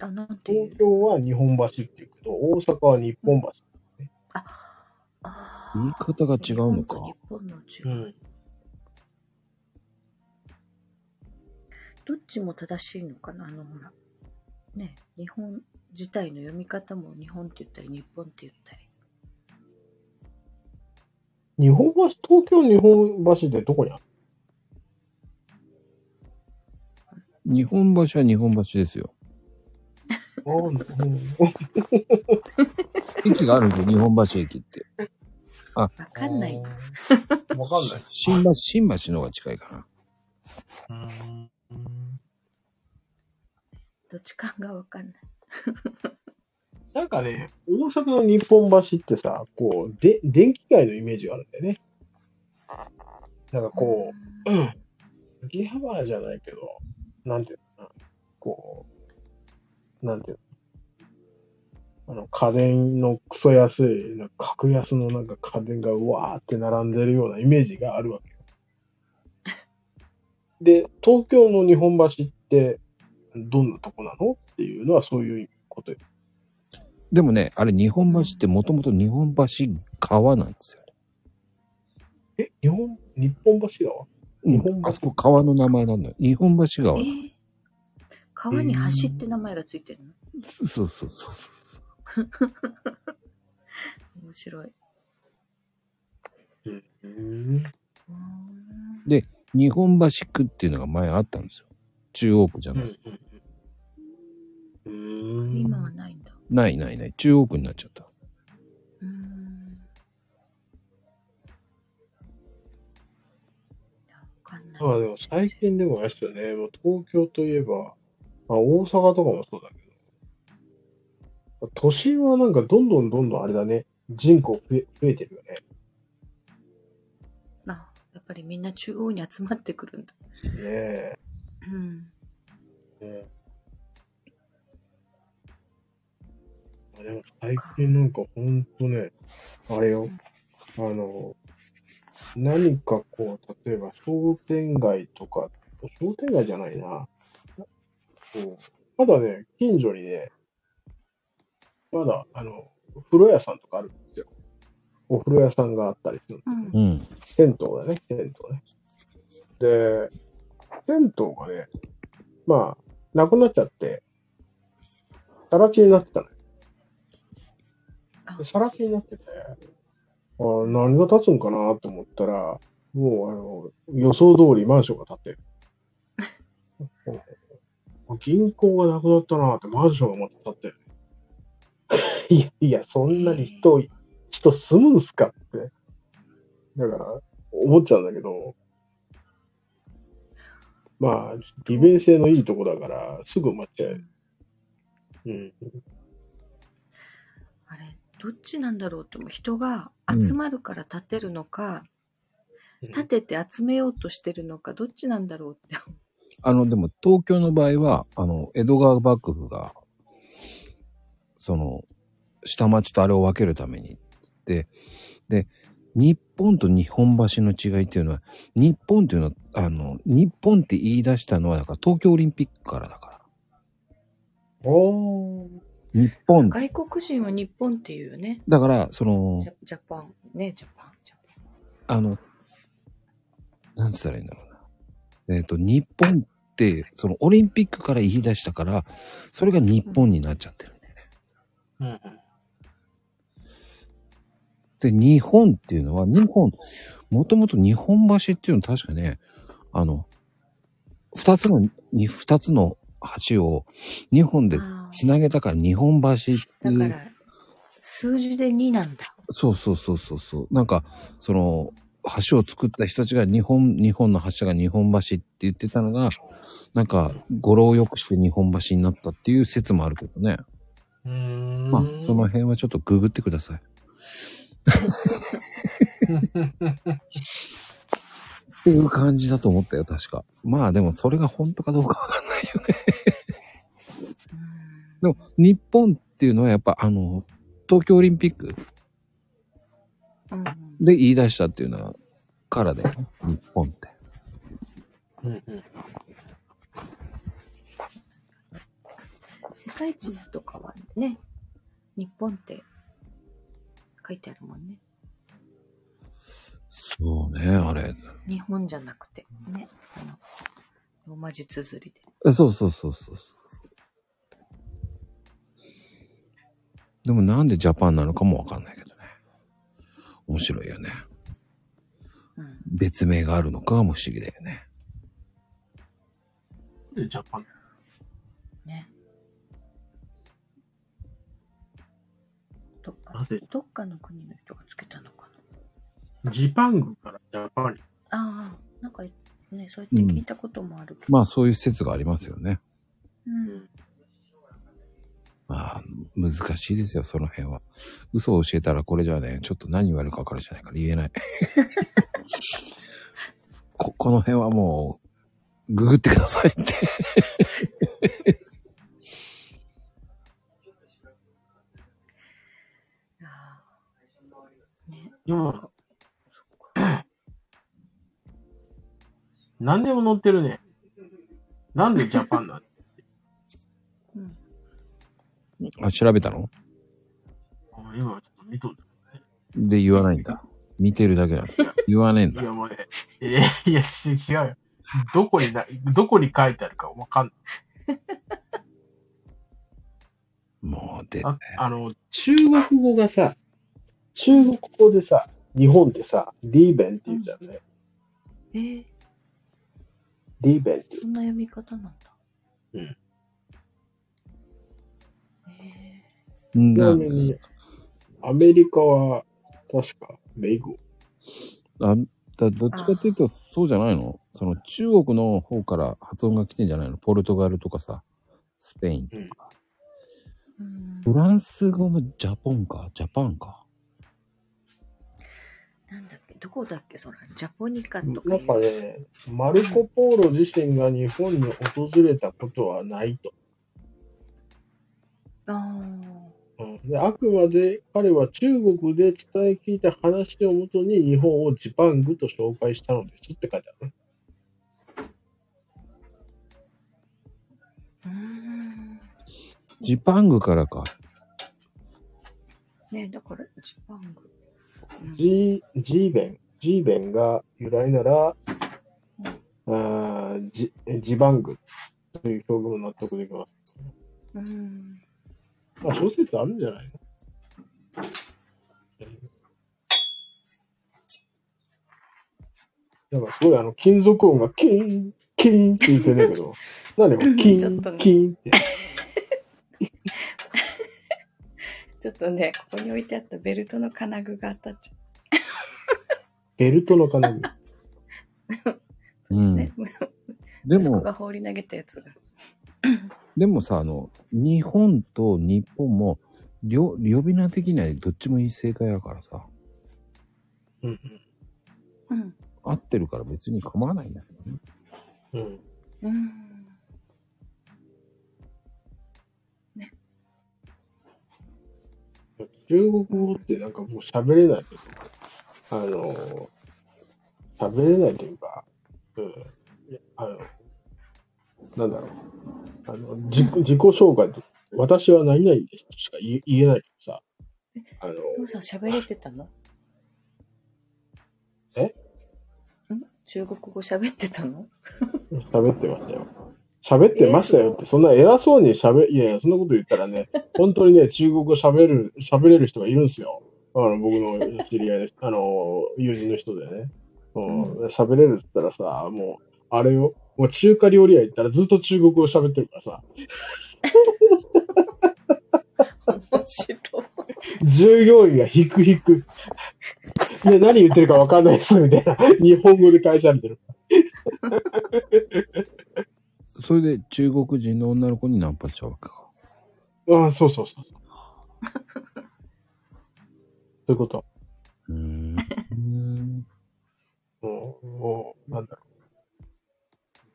あ、なん東京は日本橋って言うけど、大阪は日本橋。あ言い方が違うのか。日本の違い。うん。どっちも正しいのかなあの、ほら。ね、日本自体の読み方も日本って言ったり、日本って言ったり。日本橋、東京日本橋ってどこにある？日本橋は日本橋ですよ。<laughs> 駅があるんですよ、日本橋駅って。わかんない。わかんない。新橋、新橋の方が近いかな。どっちかがわかんない。なんかね、大阪の日本橋ってさ、こう、で、電気街のイメージがあるんだよね。なんかこう、うん。秋葉原じゃないけど、なんていうのかな。こう、なんていうの。あの、家電のクソ安い、なんか格安のなんか家電がうわーって並んでるようなイメージがあるわけよ。<laughs> で、東京の日本橋って、どんなとこなのっていうのはそういうことよ。でもね、あれ日本橋ってもともと日本橋川なんですよ。え、日本、日本橋川？うん日本橋あそこ川の名前なんだよ。日本橋川え。ー川に橋って名前がついてるの、そうそうそうそう。面白い。うん。うーん日本橋区っていうのが前あったんですよ。中央区じゃない。うん。今はないんだ。ないないない。中央区になっちゃった。うーん。いやわかんない。まあでも最近でもあれですよね、もう東京といえば、まあ大阪とかもそうだけど、都心はなんかどんどんどんどんあれだね、人口増え増えてるよね。あ、やっぱりみんな中央に集まってくるんだ。ねえ。うん。ねえあでも最近なんかほんとね、あれよ、あの、何かこう、例えば商店街とか、商店街じゃないな。こうまだね、近所にね、まだ、あの、風呂屋さんとかあるんですよ。お風呂屋さんがあったりする。うん。うん。銭湯だね、銭湯ね。で、銭湯がね、まあ、なくなっちゃって、さら地になってたのよあで。さら地になってて、あ何が建つんかなと思ったら、もう、あの、予想通りマンションが建ってる。<laughs> 銀行がなくなったなって、マンションがまた建ってる。<laughs> いや、いや、そんなに人、人住むんすかって。だから、思っちゃうんだけど、まあ、利便性のいいとこだから、すぐ埋まっちゃう。うん。あれ、どっちなんだろうって思う。人が集まるから建てるのか、建てて集めようとしてるのか、どっちなんだろうって。あの、でも東京の場合は、あの、江戸川幕府が、その、下町とあれを分けるために。で、で、日本と日本橋の違いっていうのは、日本っていうのは、あの、日本って言い出したのは、だから東京オリンピックからだから。おー。日本、外国人は日本っていうよね。だから、そのジャ、ジャパン。ね、ジャパン。ジャパンあの、なんつったらいいんだろうな。えっ、と、日本って、そのオリンピックから言い出したから、それが日本になっちゃってるんだよね。うんうん。で、日本っていうのは、日本、もともと日本橋っていうのは確かね、あの、二つの、に二つの橋を日本であつなげたから日本橋っていう。ーだから、数字で2なんだ。そうそうそうそうそう。なんか、その、橋を作った人たちが日本、日本の橋が日本橋って言ってたのが、なんか、語呂を良くして日本橋になったっていう説もあるけどね。うーん。まあ、その辺はちょっとググってください。っていう感じだと思ったよ、確か。まあでもそれが本当かどうかわかんないよね。<laughs> でも、日本っていうのはやっぱあの、東京オリンピックうん。うんで言い出したっていうのは、からだよね。日本って。うんうん。世界地図とかはね、日本って書いてあるもんね。そうね、あれ。日本じゃなくて、ね。ローマ字綴りで。えそうそうそうそう。でもなんでジャパンなのかもわかんないけどね。面白いよね。うん。別名があるのかも不思議だよね。で、ジャパン。ね。どっかなぜ、どっかの国の人がつけたのかジパングからジャパンに。な。ああ、なんかね、そうやって聞いたこともあるけど。まあそういう説がありますよね。うん。まあ難しいですよ、その辺は。嘘を教えたらこれじゃね、ちょっと何言われるか分かるじゃないから言えない。<laughs> こ、この辺はもう、ググってくださいって。<laughs> ああ。ね。今、何でも載ってるね。なんでジャパンなの？あ、調べたの？あ今ちょっと見とる。で言わないんだ。見てるだけなの。言わねえんだ。いや、もうね、えいや、し違うよ。どこにな、どこに書いてあるかわかんない。もうで、ああの、中国語がさ、中国語でさ、日本ってさ、リーベンって言うじゃんね。えー、リーベンって。そんな読み方なんだ。うん。ちなみに、アメリカは、確か、米語。あだどっちかっていうと、そうじゃないの？その中国の方から発音が来てんじゃないの？ポルトガルとかさ、スペインとか。ー、うん。フランス語もジャポンか？ジャパンか？なんだっけ、どこだっけ、それ。ジャポニカとかなんかね、マルコ・ポーロ自身が日本に訪れたことはないと。ああ。うんであくまで彼は中国で伝え聞いた話をもとに日本をジパングと紹介したのですって書いてあるね。うーん。ジパングからか。ねだから、ジパング。うんジジーベン、ジーベンが由来なら、あージジバングという表現も納得できます。うん。まあ、小説あるんじゃないの？なんかすごいあの金属音がキーン、キーンって言ってんだけど、<laughs> 何もキーン、キーンって。<laughs> ちょっとね、ここに置いてあったベルトの金具が当たっちゃベルトの金具？<laughs> うう。ねん。。でも息子が、放り投げたやつが。でもさ、あの、日本と日本も、りょ呼び名的にはどっちもいい正解やからさ、うんうん。合ってるから別に構わないんだけどね。うん。うん。うん。中国語ってなんかもう喋れないけど、あの、喋れないというか、うん。いやあの、なんだろう。あの、自己自己紹介とか私は何々ですとしか言え言えないけどさ。あの、お父さん喋れてたの？え？ん？中国語喋ってたの？喋ってましたよ。喋ってましたよって、そんな偉そうに喋、いやいや、そんなこと言ったらね、<laughs> 本当にね、中国語喋る、喋れる人がいるんですよ。あの、僕の知り合いの人、あの、友人の人でね。うん、喋れるって言ったらさ、もう、あれよ、もう中華料理屋行ったらずっと中国語喋ってるからさ、面白い。従業員がヒクヒク。ね、何言ってるか分かんないです、みたいな。日本語で返されてる。それで中国人の女の子にナンパしちゃうわけか。ああ、そうそうそう。そういうこと。うーん。もう、もう、なんだろう。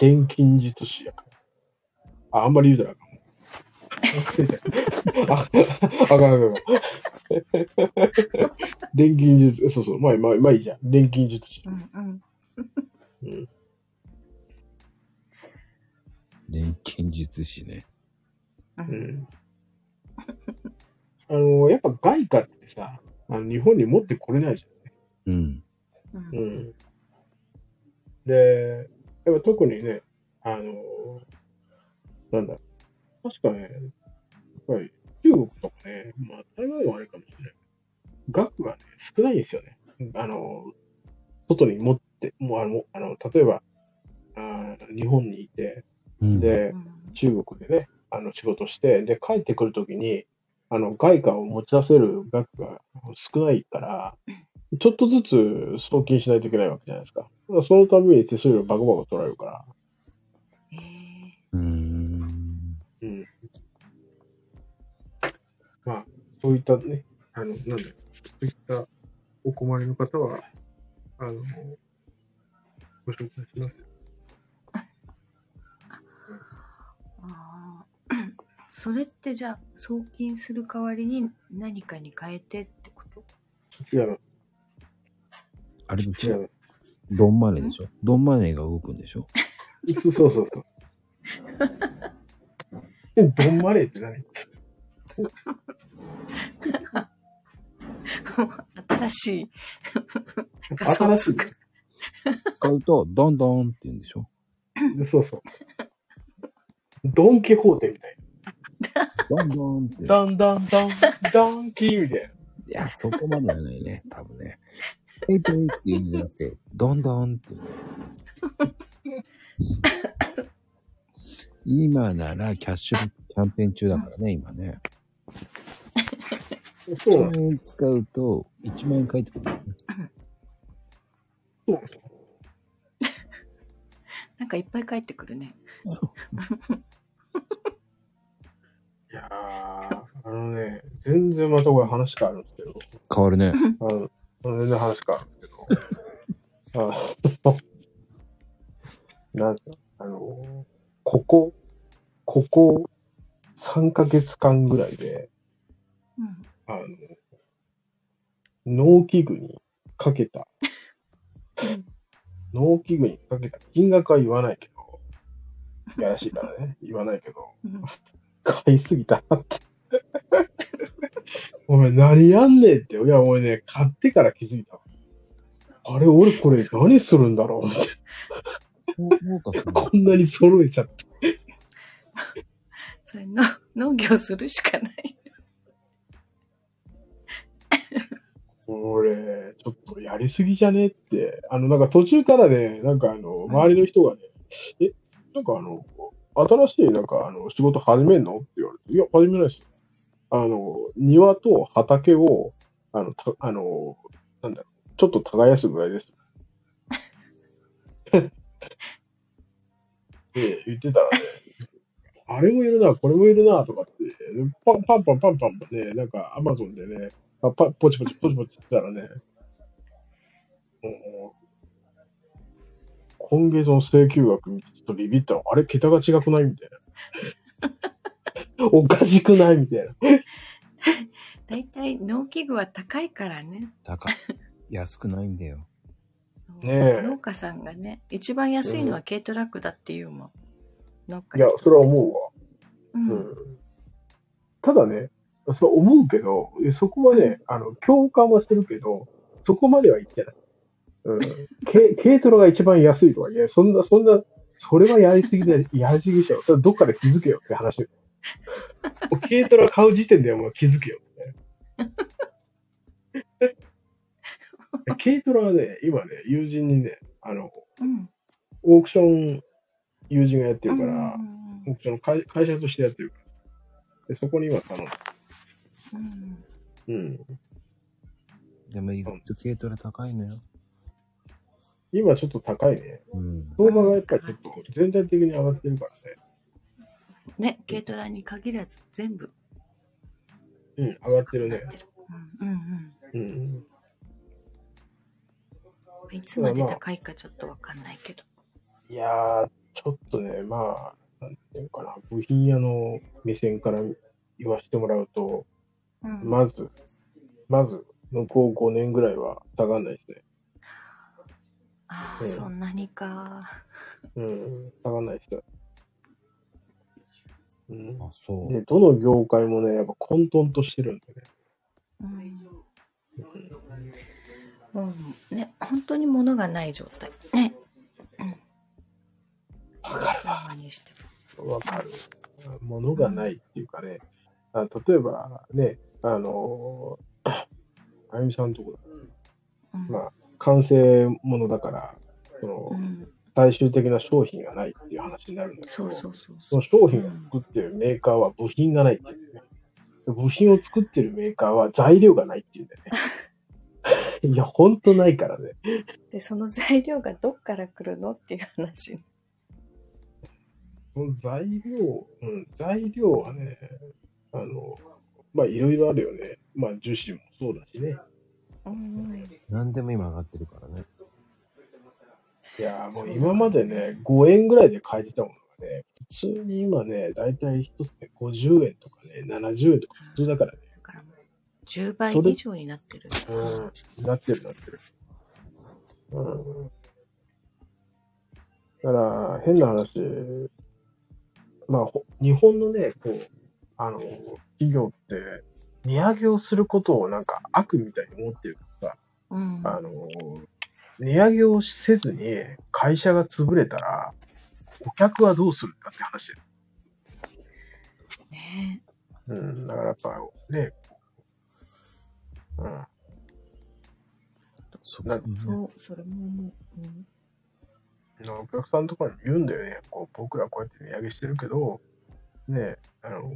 錬金術師やから。あ、あんまり言うたらあかん。あ、あかんあかんあかん。錬金術、そうそう、まあ、まあ、まあいいじゃん。錬金術師。うんうん。うん。錬金術師ね。ううんん。あの、やっぱ外貨ってさ、あの日本に持ってこれないじうん。うゃん。うんん。で、やっぱ特にね、あの、なんだ、確かね、やっぱり中国とかね、まあ台湾はあれかもしれない。額がね、少ないんですよね。あの、外に持って、もうあの、あの例えば、あー日本にいて、うん。でう、ん中国でね、あの仕事して、で、帰ってくるときに、あの、外貨を持ち出せる額が少ないから、ちょっとずつ送金しないといけないわけじゃないですか。そのために手数料バコバコ取られるから。へえうーん。うん。まあ、そういったね、あの、なんだろう、そういったお困りの方は、あの、ご紹介しますよ。<laughs> あー <coughs> それってじゃあ送金する代わりに何かに変えてってこと？違います。あれ違います。ドンマネーでしょ？ドンマネーが動くんでしょ？そうそうそうそう。え、ドンマレーって何？新しい。新しい。買うと、ドンドンって言うんでしょでそうそう。ドンキホーテみたい。ドンドンって。な。ダンダンダン、ドンキーみたい。な。い。や、そこまではない。ね、多分ね。ペイペイって言うんじゃなくて、ドンドンって。今ならキャッシュキャンペーン中だからね、今ね。1そうなんです万円使うと1万円返ってくる、ね。そうなんですよ。なんかいっぱい返ってくるね。そう。いやー、あのね、全然またこれ話変わるんですけど、変わるね。あの、全然話変わるんですけど、<laughs> あの、なんか、あの、ここ、ここ3ヶ月間ぐらいで、うん。あの、農機具にかけた、農機具にかけた金額は言わないけど、いやらしいからね、言わないけど、うん。買いすぎたなって。お前何やんねんって。いや、俺ね、買ってから気づいた。あれ、俺これ何するんだろうって。こんなに揃えちゃって。それの農業するしかない。俺、ちょっとやりすぎじゃねって。あの、なんか途中からね、なんかあの、周りの人がね、え、なんかあの、新しいなんかあの、仕事始めんの？って言われて、いや、始めないですよ。あの、庭と畑を、あの、たあの、なんだろう、ちょっと耕すぐらいです。<laughs> で、言ってたらね、あれもいるな、これもいるな、とかって、パンパンパンパンパンパンね、なんかアマゾンでね、あパポチポチポチポチって言ったらね、もう今月の請求額見てちょっとビビったら、あれ、桁が違くないみたいな。<laughs> おかしくない？みたいな。だいたい農機具は高いからね。高い。安くないんだよ。ねえ農家さんがね、一番安いのは軽トラックだっていうもん。農家いや、それは思うわ。う。うんん。ただね、そう思うけど、そこはね、あの、共感はしてるけど、そこまでは言ってない。うん。<laughs> 軽軽トラが一番安いとは、いや、そんな、そんな、それはやりすぎで、やりすぎでしょ。それどっかで気づけよって話。軽トラ買う時点ではもう気づけよって。<laughs> 軽トラはね、今ね、友人にね、あの、うん。オークション、友人がやってるから、うんオークションの会会社としてやってるから。で、そこに今頼んだ。うんうん。でも意外と軽トラ高いのよ。今ちょっと高いね。うん。相場がやっぱりちょっと全体的に上がってるからね。ね、軽トラに限らず全部うん、上がってるね。うんうんうん。うん。いつまで高いかちょっとわかんないけど。いやー、ちょっとね、まあ、なんていうのかな、部品屋の目線から言わせてもらうと、うんまず、まず、向こう5年ぐらいは下がんないですね。ああ、うんそんなにか。うん、下がんないですよ。うん。あ、そう。で、どの業界もね、やっぱ混沌としてるんでね。うん。もうね、本当に物がない状態。ね。わかるわ。わかる。物がないっていうかね、あ例えばね、あのー、あゆみさんのとこだ。も。うんまあ、完成ものだから、そのう、ん。最終的な商品がないっていう話になるんだけど、そうそうそうその。商品を作ってるメーカーは部品がないっていうね。部品を作ってるメーカーは材料がないっていうんだよね。<laughs> いや、ほんとないからね。で、その材料がどっから来るのっていう話。その材料、うん、材料はね、あの、まあ、いろいろあるよね。まあ、樹脂もそうだしね。うん。何でも今上がってるからね。いやー、もう今までね、5円ぐらいで買えてたものがね、普通に今ね、だいたい一つで50円とかね、70円とか普通だからね。だからもう、10倍以上になってる。うん、なってるなってる。うん。だから、変な話、まあ、ほ日本のね、こう、あの、企業って、値上げをすることをなんか悪みたいに思ってるからさ、うん。あの、値上げをせずに会社が潰れたら、顧客はどうするんだって話だよ。ね。うん、だからやっぱね、うん、そなそう、それも思う。うん。お客さんとかに言うんだよね。こう僕らこうやって値上げしてるけど、ね、あの、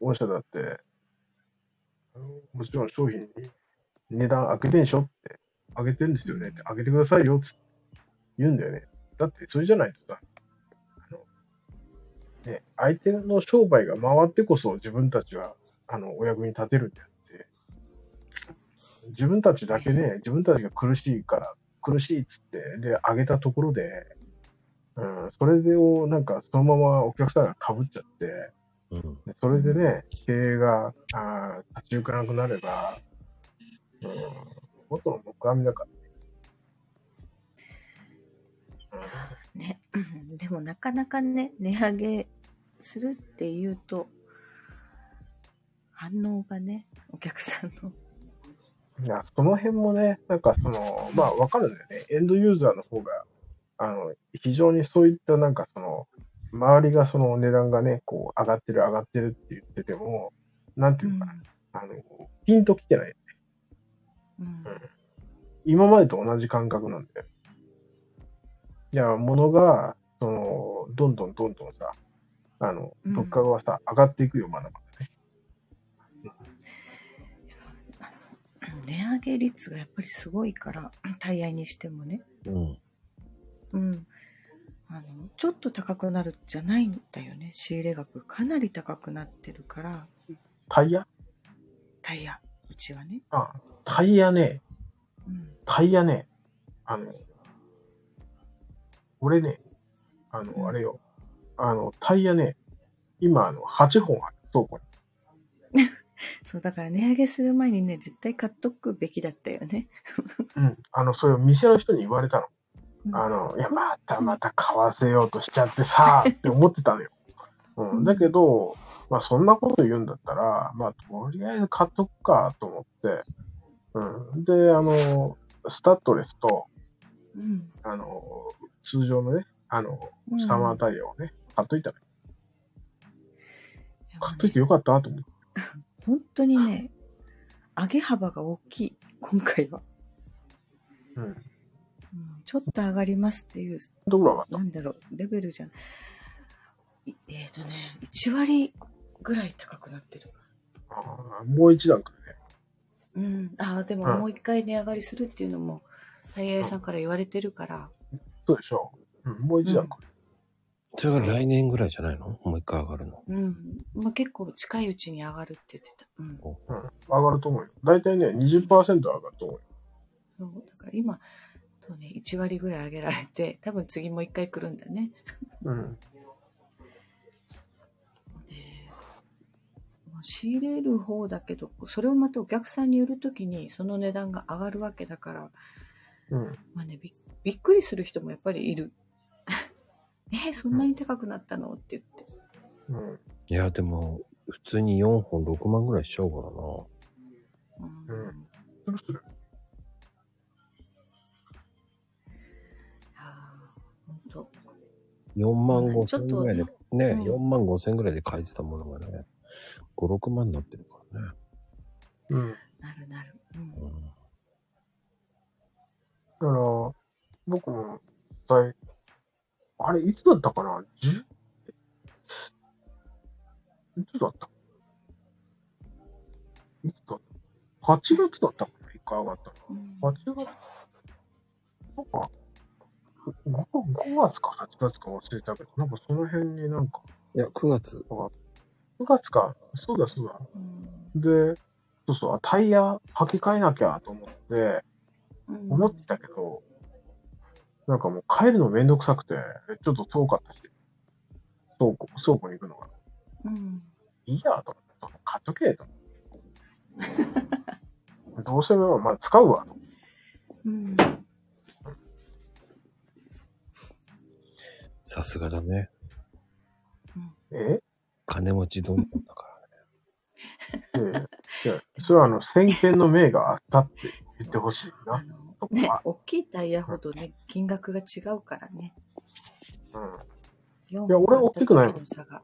御社だって、あのもちろん商品に値段上げてんでしょって、上げてるんですよねって、上げてくださいよって言うんだよね。だってそれじゃないとさ、あの、ね、相手の商売が回ってこそ自分たちは、あの、お役に立てるんであって、自分たちだけね、自分たちが苦しいから、苦しいっつって、で、上げたところで、うん、それでを、なんか、そのままお客さんが被っちゃって、うん。でそれでね、経営が、あー立ち行かなくなれば、うん、元の木阿弥だから。ね。うんでもなかなかね、値上げするっていうと、反応がね、お客さんの。いや、その辺もね、なんかその、まあわかるんだよね。エンドユーザーの方が、あの、非常にそういったなんかその、周りがその値段がね、こう上がってる上がってるって言ってても、なんていうかな、あの、ピンと来てない。うん今までと同じ感覚なんだよ。いや、物が、その、どんどんどんどんさ、あの、うん物価がさ、上がっていくよ、まだまだね。値上げ率がやっぱりすごいから、タイヤにしてもね。うん。うん。あの、ちょっと高くなるじゃないんだよね。仕入れ額かなり高くなってるから、タイヤ？タイヤ、うちはね。あ、タイヤね、うん。タイヤね、あの、俺ね、あの、うんあれよ、あの、タイヤね、今、あの、8本ある、倉庫に。<laughs> そう、だから値上げする前にね、絶対買っとくべきだったよね。うん。あの、それを店の人に言われたの。うんあの、いや、またまた買わせようとしちゃってさ、って思ってたのよ。うん。だけど、まあそんなこと言うんだったら、まあとりあえず買っとくかと思って、うん。で、あの、スタッドレスと、うん。あの、通常のね、あの、うんサマータイヤをね、買っといたら、買っといてよかったと思って。<laughs> 本当にね、上げ幅が大きい、今回は。うん。うんちょっと上がりますっていう、どころがなんだろう、レベルじゃん。いえっ、とね、1割ぐらい高くなってる。あーもう一段階ね。うん。ああ、でもうんもう一回値上がりするっていうのも、タイヤ屋さんから言われてるから、そうでしょう。うん、もう一段階。それが来年ぐらいじゃないの？もう一回上がるの。うん。まあ、結構近いうちに上がるって言ってた。うん。うん。上がると思うよ。だいたいね、20%上がると思うよ。そうだから今、そうね、1割ぐらい上げられて、多分次もう一回来るんだね。うん。仕入れる方だけど、それをまたお客さんに売るときにその値段が上がるわけだから、うん。まあね、びびっくりする人もやっぱりいる。<laughs> えそんなに高くなったの？って言って。うん。いや、でも、普通に4本6万ぐらいしちゃうからな。うんうん。あーほんと4万5ちょっと千ぐらいで、ねね、うん4万5千ぐらいで買えてたものがね、5、6万になってるからね。うん。なるなる。うんうんだから、僕も、実際、あれ、いつだったかな ?10? いつだった？いつだった ?8 月だったかな？一回上がったうんの。8月？なんか、5, 5月か8月か忘れたけど、なんかその辺になんか、いや、9月。9月か、そうだそうだ。うんで、そうそう、あタイヤ履き替えなきゃと思って、うん思ってたけど、なんかもう帰るのめんどくさくて、ちょっと遠かったし、倉庫、倉庫に行くのが。うんいいやと思って、買っとけと。<laughs> どうせまあまあ使うわと。うんさすがだね。え？金持ちどんどんだからね。<laughs> それはあの、先見の明があったって言ってほしいな。<laughs> ね大きいタイヤほどね、金額が違うからね。うん。4いや俺大きくないもんの差が。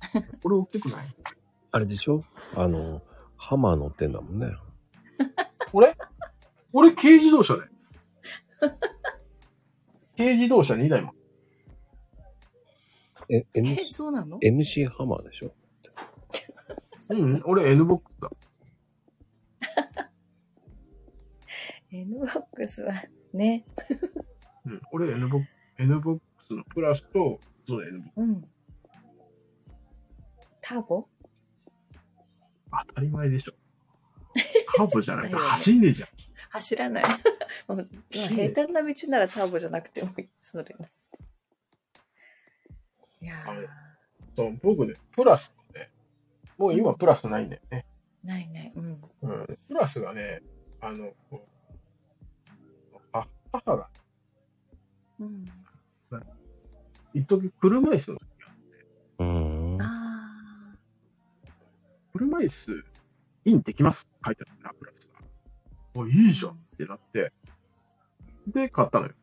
<laughs> これ大きくない？あれでしょ？あの、ハマー乗ってんだもんね。俺？俺軽自動車だよ。軽自動車2台も。え、え、MC, そうなの？MC ハマーでしょ？うん、俺 N ボックスだ。<laughs> ?N ボックスはね。うん、俺 N ボックス、N ボックスのプラスと、そうだ N ボックうん。ターボ？ス。当たり前でしょ。<laughs> カーブじゃないと走んねえじゃん。走らない。<laughs> もう今平坦な道ならターボじゃなくてもいい。それ。いやー、そう、僕ね、プラスね、もう今プラスないんだよね。ないない。うん。うん。プラスがね、あの、あ母が、うん。一時車椅子の時うーん。あ車椅子インできます？って書いてあったな、プラスが。お、いいじゃんってなって、で、買ったのよ。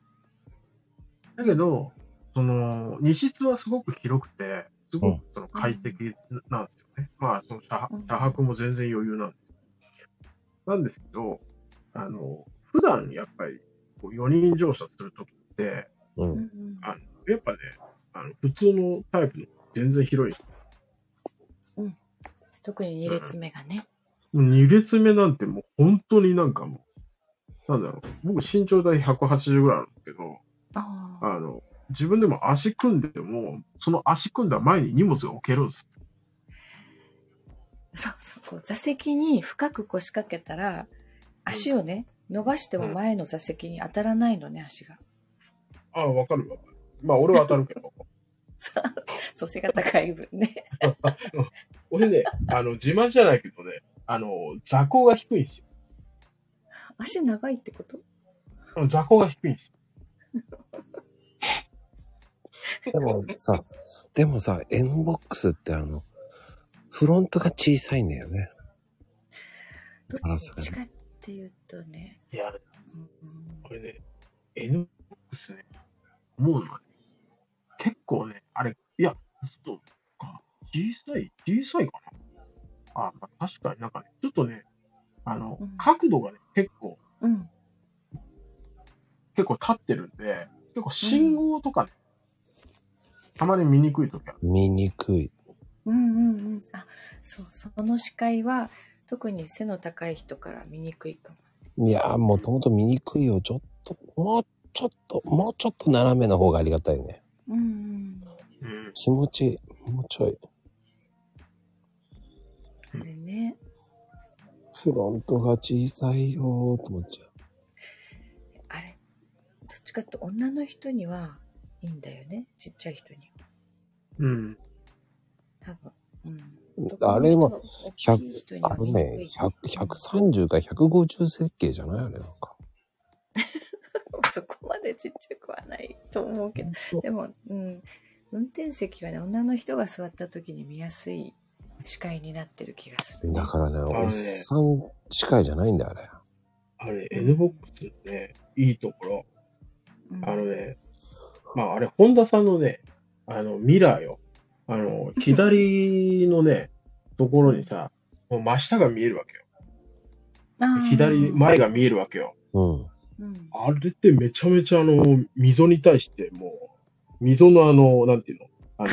だけど、その、荷室はすごく広くて、すごくその快適なんですよね。まあ、その車うん車泊も全然余裕なんですよ。なんですけど、あの、普段やっぱり、こう4人乗車するときって、う。んんあの、やっぱね、あの、普通のタイプの全然広い。特に2列目がね。2列目なんてもう本当になんかもう、なんだろう、僕身長大180ぐらいあるんですけど。あの、自分でも足組んでも、その足組んだ前に荷物が置けるんですよ。そうそう。こう座席に深く腰掛けたら、足をね、伸ばしても前の座席に当たらないのね、足が。ああ、わかるわかる。まあ俺は当たるけど。<laughs> そうそう背が高い分ね。<laughs> 俺ね、あの、自慢じゃないけどね、あの、座高が低いんですよ。足長いってこと？うん座高が低いんですよ。でもさ、でもさ、NBOX ってあの、フロントが小さいんだよね。どっちかっていうとね、いや、うんこれね、NBOX ね、思うのはね、結構ね、あれ、いや、そうか、小さい、小さいかな。あ、まあ、確かになんかね、ちょっとね、あの、うん角度がね、結構、うん。結構立ってるんで、結構信号とかね、たまに見にくいときある。見にくい。うんうんうん。あ、そう、その視界は、特に背の高い人から見にくいかも。いやー、もともと見にくいよ。ちょっと、もうちょっと、もうちょっと斜めの方がありがたいね。うんうん。うん。気持ちいい。もうちょい。あれね。フロントが小さいよーと思っちゃう。あれ、どっちかっていうと女の人にはいいんだよね。ちっちゃい人には。うん。多分。うん。あれは、大きい人にあはのね見にくい、100 130か150設計じゃない？あれなんか。<laughs> そこまでちっちゃくはないと思うけど。でも、うん。運転席はね、女の人が座った時に見やすい視界になってる気がする、だからね、ねおっさん近いじゃないんだよ、あれ。あれ、NBOX のね、いいところ、うんあのね、まああれ、ホンダさんのね、あの、ミラーよ。あの、<laughs> 左のね、ところにさ、もう真下が見えるわけよ。左、前が見えるわけよ。うん。うん。あれってめちゃめちゃあの、溝に対してもう、溝のあの、なんていうの？あ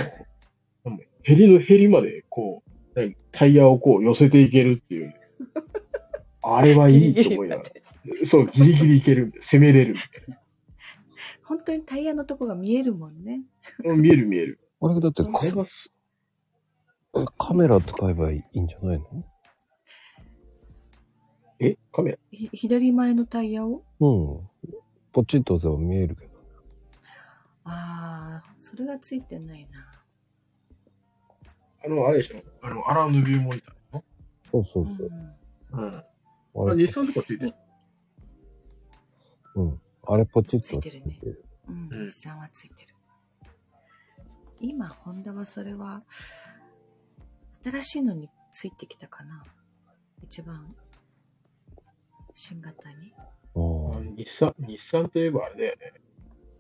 の、<laughs> ヘリのヘリまでこう、何タイヤをこう寄せていけるっていう。<laughs> あれはいいと思いながら。そう、ギリギリいける攻めれるみたい本当にタイヤのとこが見えるもんね。な。見える見える。あれだってこれがす、えカメラ使えばいいんじゃないの？えカメラ？ひ左前のタイヤを？うん。ポチッと押せば見えるけど。ああ、それがついてないな。あの、あれでしょ？あの、アラウンドビューモニターの？そうそううんそう。うん。あ、あれ日産とかついてる。うん。あれポチッとついてるねる。うん、うん日産はついてる。今、ホンダはそれは、新しいのについてきたかな。一番、新型に。うんあ日産、日産といえばあれだよね。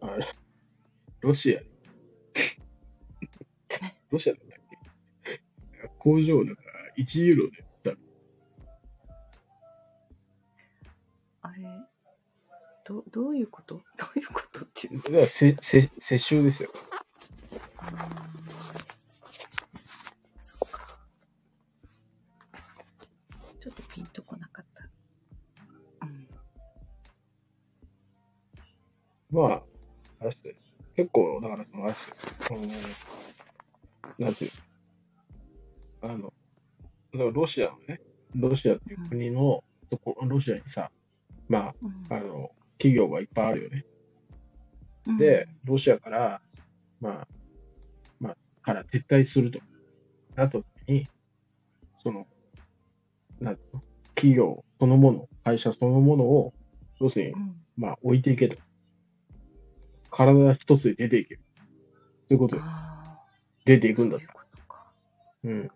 あれ、ロシアに。ロシアだったっけ？工場だから1ユーロで売ったあれ、ど、どういうこと？どういうことっていう。だからせ、せ、世襲ですよ。そっか。ちょっとピンとこなかった。うん。まあ、あれですね。結構、だからその、あれですよ。あの、なんていうの？あの、だからロシアのね、ロシアっていう国のとこ、ロシアにさ、まうんあ、あの、企業がいっぱいあるよね。うんで、ロシアから、まあ、まあ、から撤退するとなった時に、その、なんていうの？企業そのもの、会社そのものを、要するにう、んまあ、置いていけと。体一つで出ていける。ということで、出ていくんだとか。うん。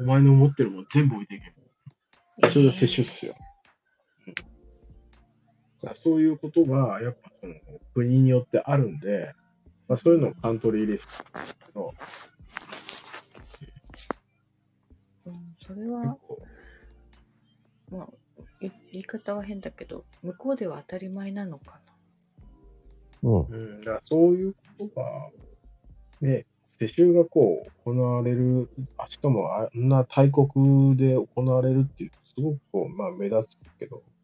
お前の持ってるもん全部置いていける。それが接種っすよ。うんだからそういうことが、やっぱその国によってあるんで、まあ、そういうのをカントリーリスクなんですけど、うん、それ結は、構まあ、い言い方は変だけど、向こうでは当たり前なのかうん。うん、だからそういうことが、ね、世襲がこう行われる、あしかもあんな大国で行われるっていう、すごくこう、まあ目立つけど、な。うん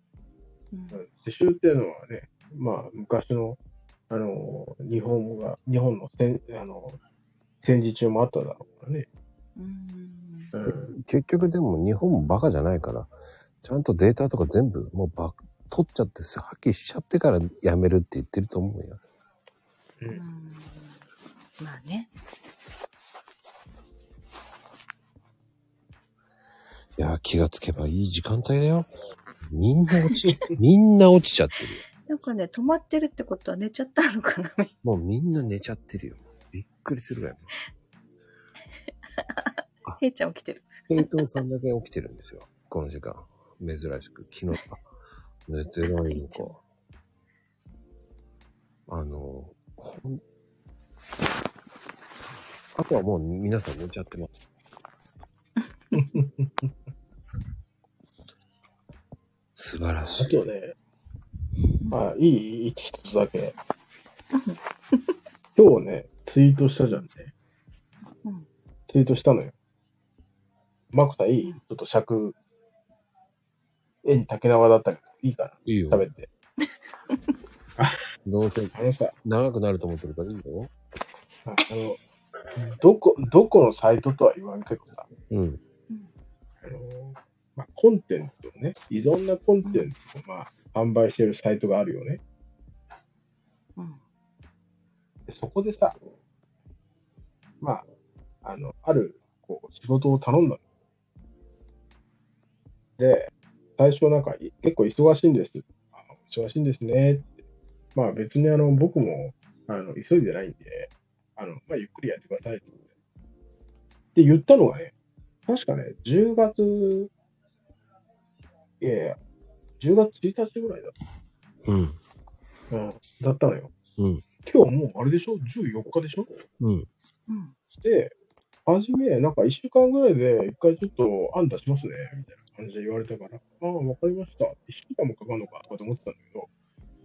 世襲っていうのはね、まあ昔の、あの、日本が、日本の戦、あの、戦時中もあっただろうからね。うんうん。結局でも日本もバカじゃないから、ちゃんとデータとか全部もうバ取っちゃってさ、破棄しちゃってからやめるって言ってると思うよ。う。うんんまあね。いや、気がつけばいい時間帯だよ。みんな落ち、<laughs> みんな落ちちゃってるよ。なんかね、止まってるってことは寝ちゃったのかなもうみんな寝ちゃってるよ。びっくりするぐらい。<laughs> へいちゃん起きてる。平等さんだけ起きてるんですよ。この時間。珍しく。昨日か。寝てないのか。<laughs> あの、ほん、あとはもう皆さん寝ちゃってます。素晴らしい。あとね、まあ、いい一つだけ。今日ね、ツイートしたじゃんね。うん。ツイートしたのよ。マコさんいいちょっと尺、絵に竹縄だったけど、いいかいいよな。食べて。<laughs> どうせ長くなると思ってるからいいよ。あの、どこ、どこのサイトとは言わんけどさ、うん。あの、まあ、コンテンツをね、いろんなコンテンツをまあ、販売してるサイトがあるよね。うん。でそこでさ、まあ、あの、ある、こう、仕事を頼んだの。で、最初なんか、い結構忙しいんです。あ忙しいんですねって。まあ別にあの、僕も、あの、急いでないんで、あの、まあゆっくりやってくださいって言って。で、言ったのがね、確かね、10月、いやいや、10月1日ぐらいだっうん。た。うん、だったのよ。うん。今日もうあれでしょ ?14 日でしょ？うん。うん。で、はじめ、なんか1週間ぐらいで一回ちょっと案出しますね、みたいな感じで言われたから、ああ、わかりました。1週間もかかるのか、とかと思ってたんだけど、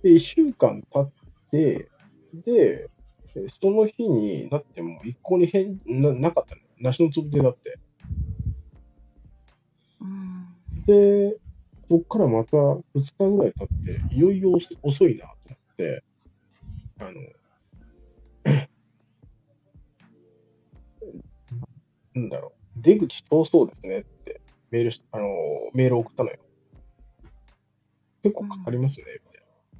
で、1週間経って、で、えその日になっても一向に変ななかったの。なしのつぶてだって。うん。で、そっからまた2日ぐらい経って、いよいよ遅遅いなと思って、あの、<coughs> なんだろう、出口遠そうですねってメールし、あの、メール送ったのよ。結構かかりますね、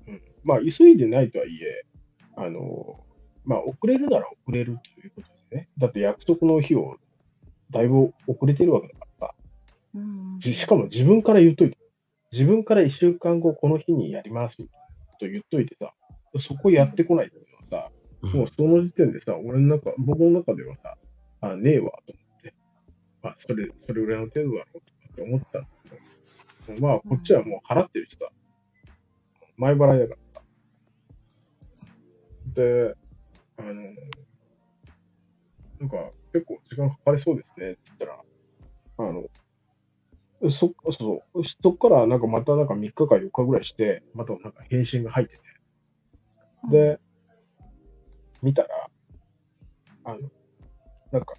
みたいな。うん。まあ、急いでないとはいえ、あの、まあ、遅れるなら遅れるということですね。だって約束の日をだいぶ遅れてるわけだからさ。うん。じしかも自分から言っといて。自分から一週間後この日にやりますと言っといてさ、そこやってこないっていうのはさ、もうその時点でさ、俺の中、僕の中ではさ、あ、ねえわと思って。まあ、それ、それぐらいの程度だろうとかって思ったんだけど、まあ、こっちはもう払ってるしさ、前払いだからさ。で、あの、なんか、結構時間かかりそうですね、つったら、あの、そ、そう、そっからなんかまたなんか3日か4日ぐらいして、またなんか返信が入ってて。で、見たら、あの、なんか、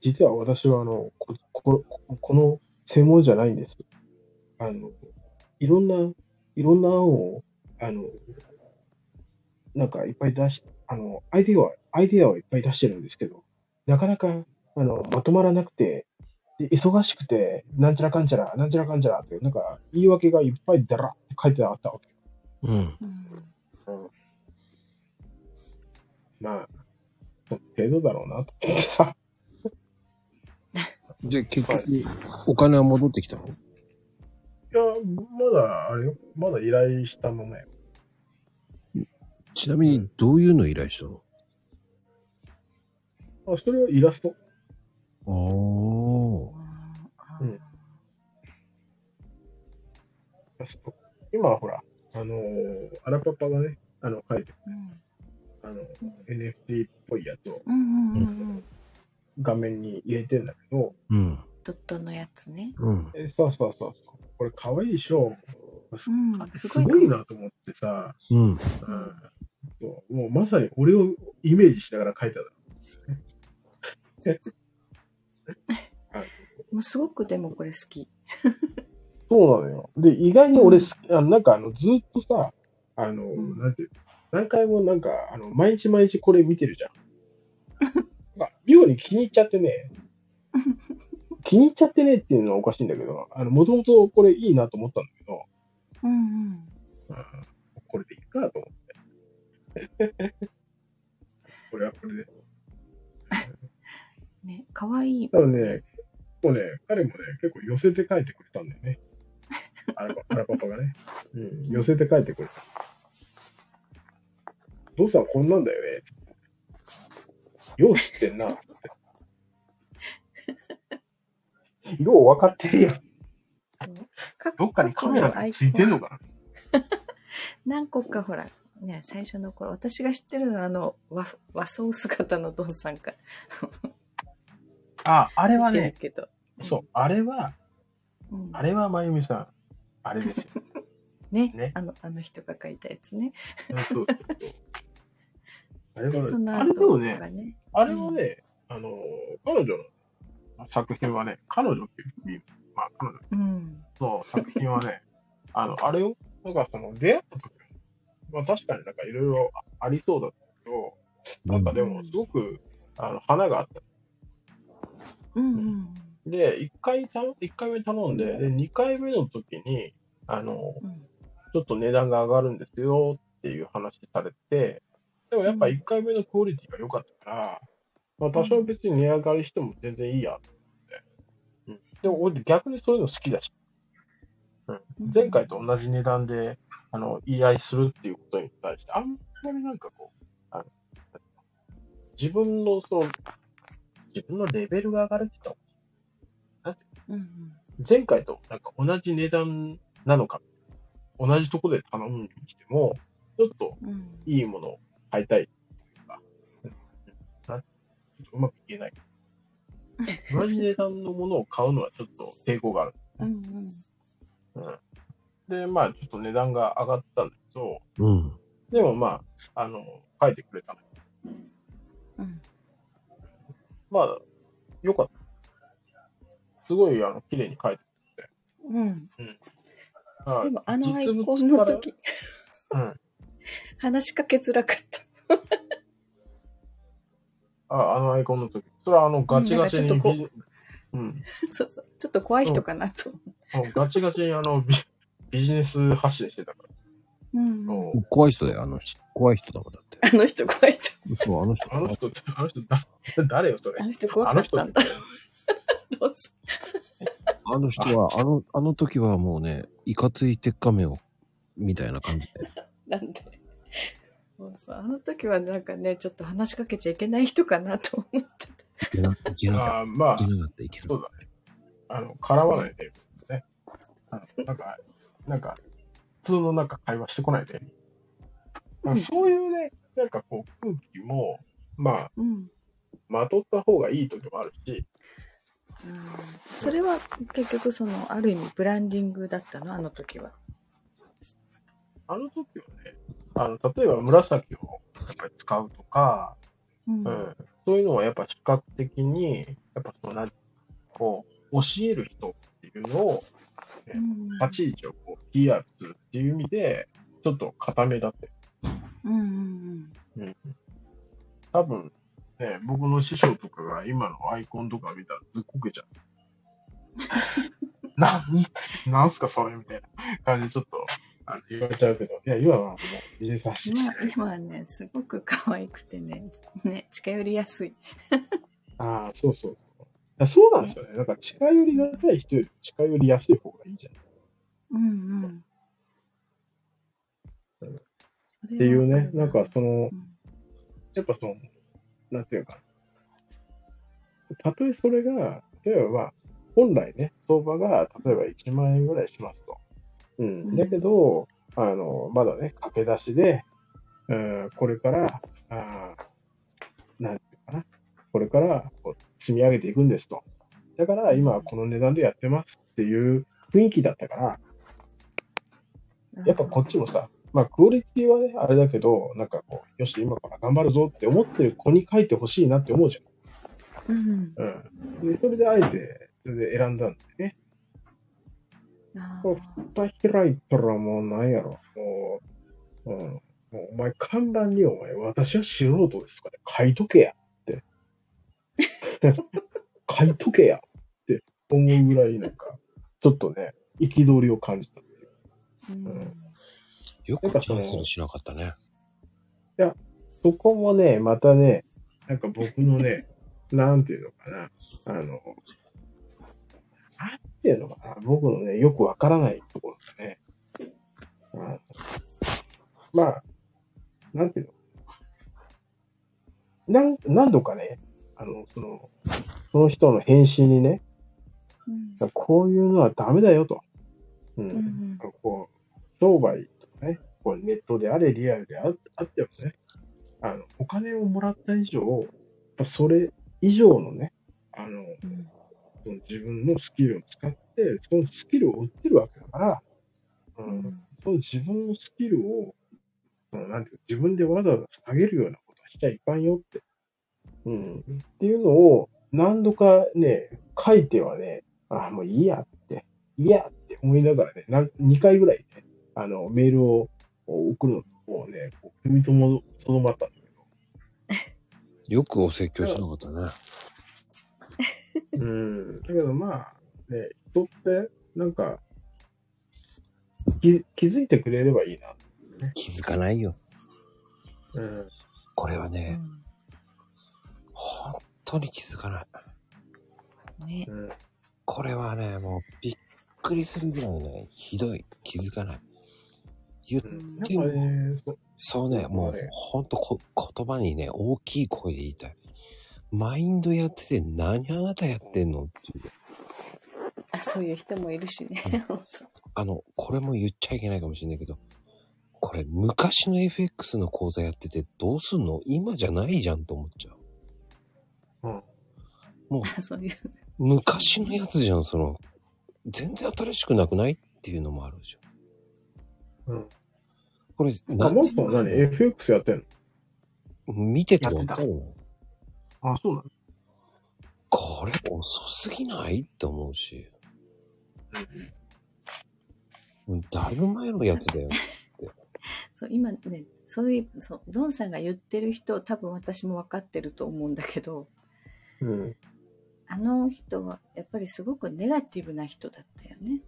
実は私はあの、こ、こここの専門じゃないんです。あの、いろんな、いろんな案を、あの、なんかいっぱい出し、あの、アイディアは、アイディアはいっぱい出してるんですけど、なかなか、あの、まとまらなくて、で忙しくて、なんちゃらかんちゃら、なんちゃらかんちゃらって、なんか言い訳がいっぱいだらって書いてあったわけ。うん。うん。まあ、程度だろうなと思ってさ。<laughs> で、結局、お金は戻ってきたの？いや、まだ、あれよ。まだ依頼したままよ。ちなみに、どういうの依頼したの？あ、それはイラスト。ああ。うん今ほら、あのー、アラパパがね、あの、書いてる、うん。あの、NFT っぽいやつをうんうんうんうん。画面に入れてんだけど、うん。ドットのやつね。うん。えそうそうそうそう。これ可愛いでしょ。すうん。すごいなと思ってさ、うん。もうまさに俺をイメージしながら書いたの。もうすごくでもこれ好き。そうなのよ。で、意外に俺好き、あのなんかあの、ずっとさ、あの、んなんていうの何回もなんか、あの、毎日毎日これ見てるじゃん。<laughs> まあ、妙に気に入っちゃってね、<laughs> 気に入っちゃってねっていうのはおかしいんだけど、あの、もともとこれいいなと思ったんだけど、うんうん。うんこれでいいかと思って。<laughs> これはこれで。ね、かわいい。多分ね、もうね、彼もね、結構寄せて書いてくれたんだよね。<laughs> あらパあらパパがね。うん、寄せて書いてくれた。父さんこんなんだよね。よう知ってんな。つってよう分かってるやん。各どっかにカメラがついてんのか <laughs> 何個かほら、ね、最初の頃、私が知ってるのはあの、和和装姿のドンさんか。なあ、あれはね。そう、あれは、うん。あれはまゆみさん、あれですよ。<laughs> ねねあの、あの人が書いたやつね。そう。<laughs> あれで、はね、あれでも後ね。あれはね、あの、彼女の作品はね、彼女っていう、まあ彼女うん。の作品はね、<laughs> あの、あれを、なんかその出会った時まあ確かになんかいろいろありそうだったけど、なんかでもすごく、あの、花があった。うんうんで、1回た、一回目頼んで、で、2回目の時に、あの、うん。ちょっと値段が上がるんですよっていう話されて、でもやっぱ1回目のクオリティが良かったから、まあ多少別に値上がりしても全然いいや。と思って。うん、でも俺逆にそういうの好きだし、うん。前回と同じ値段で、あの、言い合いするっていうことに対して、あんまりなんかこう、あの自分のその、自分のレベルが上がるって言った。前回となんか同じ値段なのか、同じところで頼むにしても、ちょっとうん。いいものを買いたいというか、うんなんちょっとうまく言えない。同じ値段のものを買うのはちょっと抵抗がある。うんうん。うん、で、まあちょっと値段が上がったんだけど、うん。でもまあ、あの、書いてくれたの。うん。まあ、よかった。すごい、あの、綺麗に書いてうん。あでも、あのアイコンの時、<laughs> うん。話しかけづらかった。あ、あのアイコンの時。それはあの、ガチガチにうんなんかちビジ、うん。そうそう。ちょっと怖い人かなと思う。もうガチガチにあのビ、ビジネス発信してたから。うん怖い人だよ、あの人。怖い人だもんだって。あの人怖い人。そう、あの人。あの人、あの人、だ、誰よ、それあ。の人怖あの人かったんだ。どうぞ。あの人は、あの、あの時はもうね、いかつい鉄仮面を、みたいな感じで。<laughs> なんで。そうそう。あの時はなんかね、ちょっと話しかけちゃいけない人かなと思ってた。いけな、いけなかっああ、まあた。い、けなかった、いけなかっそうだね。あの、絡まないで、ね。あのなんか、なんか、普通のなんか会話してこないで。まあ、うんそういうね、なんかこう、空気も、まあ、うん。まとった方がいい時もあるし、うんそれは結局その、ある意味ブランディングだったの？あの時は。あの時はね、あの、例えば紫をやっぱり使うとか、うん。うん、そういうのはやっぱ視覚的に、やっぱそのなんこう、教える人っていうのを、えうん立ち位置をこう PR するっていう意味で、ちょっと固めだって。うんうんうん、多分、ね、僕の師匠とかが今のアイコンとか見たらずっこけちゃう。<laughs> なん、なんすかそれみたいな感じでちょっとあの言われちゃうけど、いや、今はもうビジネス発信して今、今はね、すごく可愛くてね、ね、近寄りやすい。ああ、そうそうそう。そうなんですよね。だから近寄りがたい人より近寄りやすい方がいいじゃん。うんうん。うんっっていうね、なんかその、うんやっぱその、なんていうか、たとえそれが、例えばまあ、本来ね、相場が例えば1万円ぐらいしますと。うん。うんだけど、あの、まだね、駆け出しで、うん、これから、あーなんていうかな、これからこう積み上げていくんですと。だから今はこの値段でやってますっていう雰囲気だったから、やっぱこっちもさ、まあ、クオリティはね、あれだけど、なんかこう、よし、今から頑張るぞって思ってる子に書いてほしいなって思うじうん。ゃん。うん。で、それであえて、それで選んだんでね。あこう蓋開いたらもうなんやろ、もう、うん。もうお前、看板にお前、私は素人ですとかって書いとけやって。<laughs> 書いとけやって思うぐらい、なんか、ちょっとね、憤りを感じた。うんよくキャンセルしなかったね。そこもね、またね、なんか僕のね、<laughs> なんていうのかな、あの、なんていうのかな、僕のね、よくわからないところがね、あのまあ、なんていうの、なん何度かね、あの、その、その人の返信にね、うんこういうのはダメだよと。うん。うんうんこう、商売ね、こうネットであれ、リアルでああってもね、あの、お金をもらった以上、やっぱそれ以上のね、あの、うん自分のスキルを使って、そのスキルを売ってるわけだから、う、うんその自分のスキルを、そのなんていうか、自分でわざわざ下げるようなことはしちゃいかんよって。うん。っていうのを何度かね、書いてはね、ああもういいやって、いいやって思いながらね、2回ぐらいね、あの、メールを送るのをね、こう踏みともとどまったんだけど、よくお説教しなかったね。うん。だけどまあ、ね、人って、なんか、気気づいてくれればいいな。気づかないよ。うん。うこれはね、ん本当に気づかない。ねうん。これはね、もうびっくりするぐらいね、ひどい。気づかない。言っても、そそうね、もうほんとこ言葉にね、大きい声で言いたい。マインドやってて何あなたやってんのっていう。あそういう人もいるしね本あの、これも言っちゃいけないかもしれないけど、これ昔の FX の講座やっててどうすんの？今じゃないじゃんと思っちゃう。うんもう当そういう昔のやつじゃん、その、全然新しくなくない？っていうのもあるじゃん。うん。これ、あ、もっと何？年前 ?FX やってんの？見ててわかるのあ、そうなの？これ遅すぎない？って思うし。もうだいぶ前のやつだよ。<laughs> そう今ねそういうそうドンさんが言ってる人多分私も分かってると思うんだけどうん。あの人はやっぱりすごくネガティブな人だったよね。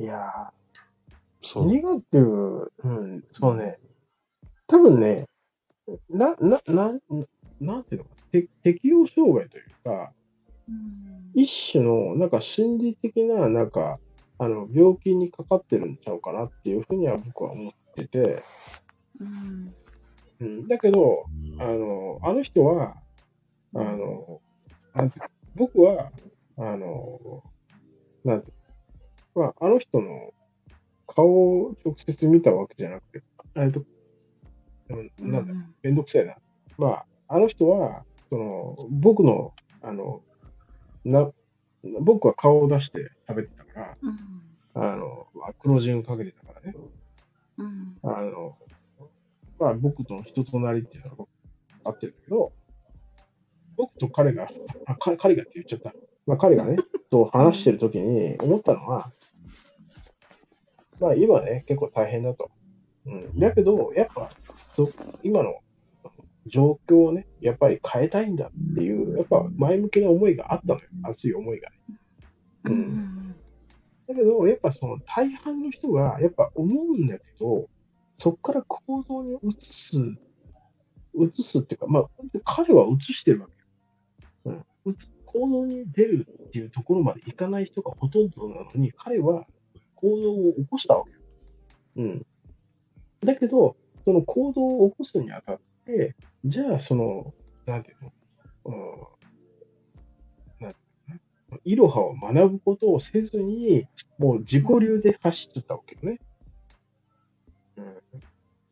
いやー、そう。ネガティブ、うん、そうね。多分ね、な、な、な、なんていうのかな、て適応障害というか、うん。一種の、なんか心理的な、なんか、あの、病気にかかってるんちゃうかなっていうふうには僕は思ってて、うん。うん、だけど、うん。あの、あの人は、あの、なんて僕は、あの、なんていうのまあ、あの人の顔を直接見たわけじゃなくて、えっと、うんなんだ、うんめんどくせえな。まあ、あの人は、その、僕の、あの、な、僕は顔を出して喋ってたから、うんあの、まあ黒字をかけてたからね。うんあの、まあ僕との人となりっていうのはあってるんだけど、僕と彼が、あ彼彼がって言っちゃった。まあ彼がね、と話してる時に思ったのは、まあ今ね、結構大変だと。うん。だけど、やっぱ、そ今の状況をね、やっぱり変えたいんだっていう、やっぱ前向きな思いがあったのよ。熱い思いが。うんうんだけど、やっぱその大半の人がやっぱ思うんだけど、そこから行動に移す、移すっていうか、まあ、彼は移してるわけよ。うん、移行動に出るっていうところまでいかない人がほとんどなのに、彼は行動を起こしたわけよ。うん。だけど、その行動を起こすにあたって、じゃあその、なんていうの、うん、なんていうの？かな、イロハを学ぶことをせずに、もう自己流で走ってたわけよね。うん、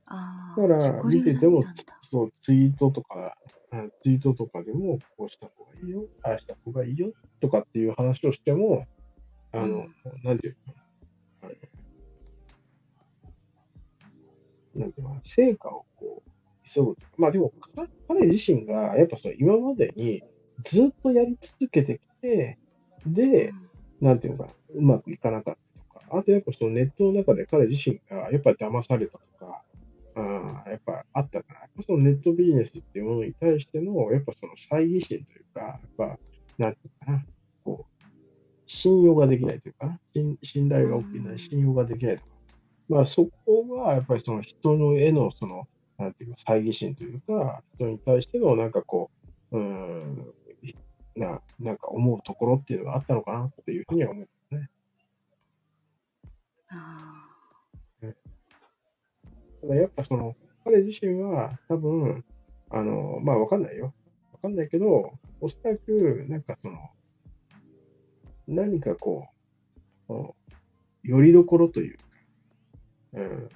ああだから、見ててもそう、ツイートとか、うんツイートとかでも、こうした方がいいよ、ああした方がいいよ、とかっていう話をしても、あの、なんていうのあのなんていうのかな成果をこう、急ぐ。まあでも、か彼自身が、やっぱその今までにずっとやり続けてきて、で、なんていうのかな、うまくいかなかったとか、あとやっぱそのネットの中で彼自身がやっぱり騙されたとか、あーやっぱあったから、そのネットビジネスっていうものに対しての、やっぱその猜疑心というか、やっぱ、なんていうかな、こう、信用ができないというか、信信頼が起きいない、信用ができないとか、まあそこがやっぱりその人の絵のその、なんていうか、猜疑心というか、人に対してのなんかこう、うん、な、なんか思うところっていうのがあったのかなっていうふうには思う。あただやっぱその、彼自身は多分、あの、まあわかんないよ。わかんないけど、おそらく、なんかその、何かこう、よりどころというか、うん、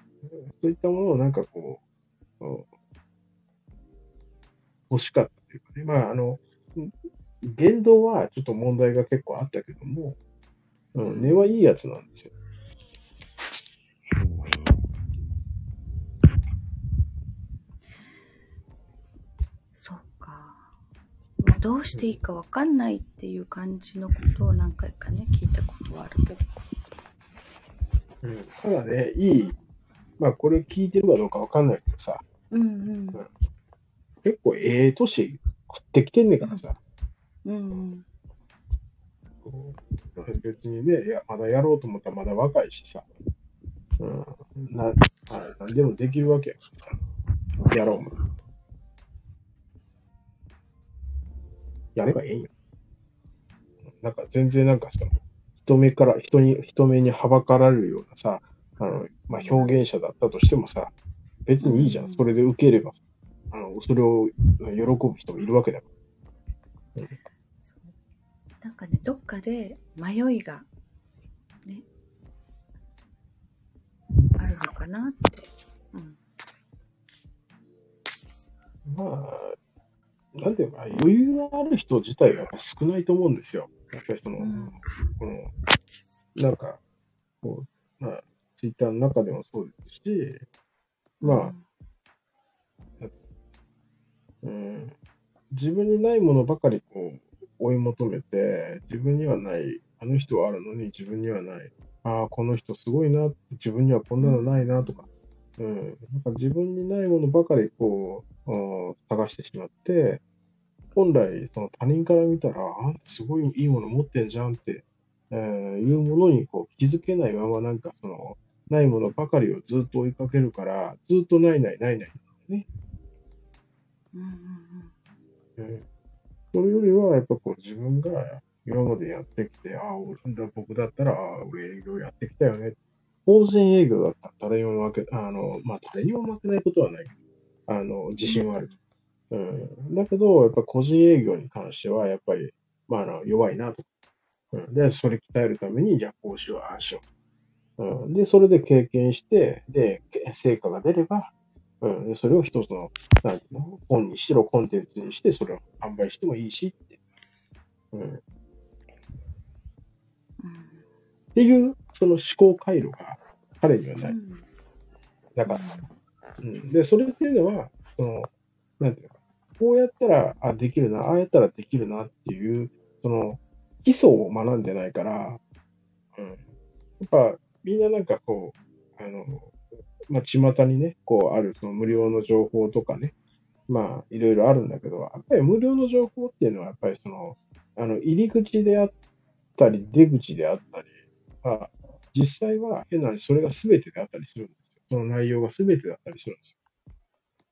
そういったものをなんかこう、欲しかったというかね。まあ、あの、言動はちょっと問題が結構あったけども、うん、根はいいやつなんですよ。どうしていいかわかんないっていう感じのことを何回かね、聞いたことはあるけど。うん、ただね、いい、まあこれ聞いてるかどうかわかんないけどさ、うんうん。結構ええ年食ってきてんねんからさ、うんうん。別にね、いや、まだやろうと思ったらまだ若いしさ、うん、な、あ何でもできるわけやからさ、やろうもん。やればええんよ。なんか全然なんかさ、人目から、人に、人目にはばかられるようなさ、あの、まあ、表現者だったとしてもさ、別にいいじゃん。それで受ければ、あの、それを喜ぶ人もいるわけだから。なんかね、どっかで迷いが、ね、あるのかなって。うん。まあ、なんていうか、余裕がある人自体が少ないと思うんですよ。やっぱりその、うん。この、なんか、こう、まあ、ツイッターの中でもそうですし、まあ、うん、自分にないものばかりこう追い求めて、自分にはない、あの人はあるのに自分にはない、ああ、この人すごいなって、自分にはこんなのないなとか、うん、なんか自分にないものばかりこう、うん探してしまって、本来その他人から見たら、あんたすごいいいもの持ってんじゃんって、えーいうものにこう気づけないままなんかその、ないものばかりをずっと追いかけるから、ずっとないないないないうんうんうんそれよりは、やっぱこう自分が今までやってきて、ああ、俺だ僕だったら、ああ、俺営業やってきたよね。法人営業だったら誰にも負け、あの、まあ誰にも負けないことはない、あの、自信はある。うん。だけど、やっぱ個人営業に関しては、やっぱり、まあ、あの、弱いなと。うん。で、それ鍛えるために、じゃあこうしよう、ああしよう。うん。で、それで経験して、で、成果が出れば、うん。で、それを一つの、なんていうの本にしろ、コンテンツにして、それを販売してもいいしって。うんていう、その思考回路が彼にはない。うんなかった。うん。で、それっていうのは、その、なんていうのか、こうやったら、あ、できるな、ああやったらできるなっていう、その、基礎を学んでないから、うん。やっぱ、みんななんかこう、あの、まあ、巷にね、こう、あるその無料の情報とかね、まあ、いろいろあるんだけど、やっぱり無料の情報っていうのは、やっぱりその、あの、入り口であったり、出口であったり、実際は変な話、それが全てであったりするんですよ。その内容が全てだったりするんです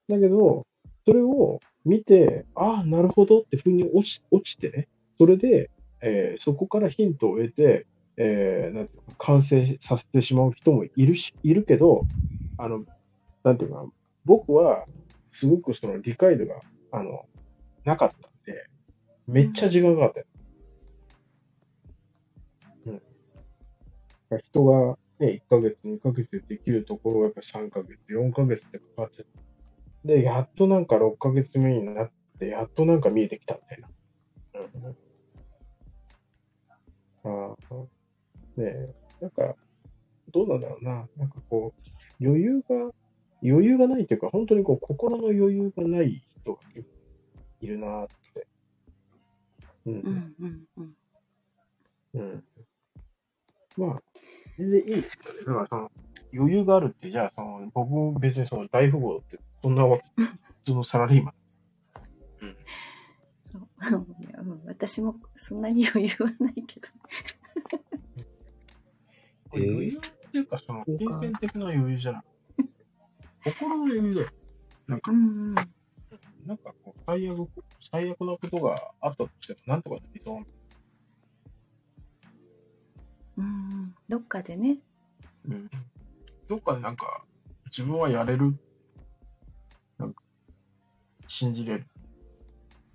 よ。だけど、それを見て、ああ、なるほどってふうに落ち落ちてね、それで、えーそこからヒントを得て、えーなんていうか完成させてしまう人もいるし、いるけど、あの、なんていうか、僕はすごくその理解度が、あの、なかったんで、めっちゃ時間がかかったよ。人がね、1ヶ月、2ヶ月でできるところがやっぱ3ヶ月、4ヶ月でかかっちゃって。で、やっとなんか6ヶ月目になって、やっとなんか見えてきたみたいな。うん。ああ、ねえ、なんか、どうなんだろうな。なんかこう、余裕が、余裕がないというか、本当にこう、心の余裕がない人がいるなって。うん。うんうんうんうん。まあ、全然いいんですけどね。だからその、余裕があるって、じゃあ、その、僕も別にその大富豪って、そんな普通のサラリーマン。そううん私もそんなに余裕はないけど。えー余裕っていうか、その、金銭的な余裕じゃない。心の余裕だよ。なんかう、んうん。なんかこう、最悪、最悪なことがあったとしても、なんとかなりそう。うんうん、どっかでね。うん。どっかでなんか、自分はやれる？なんか、信じれる？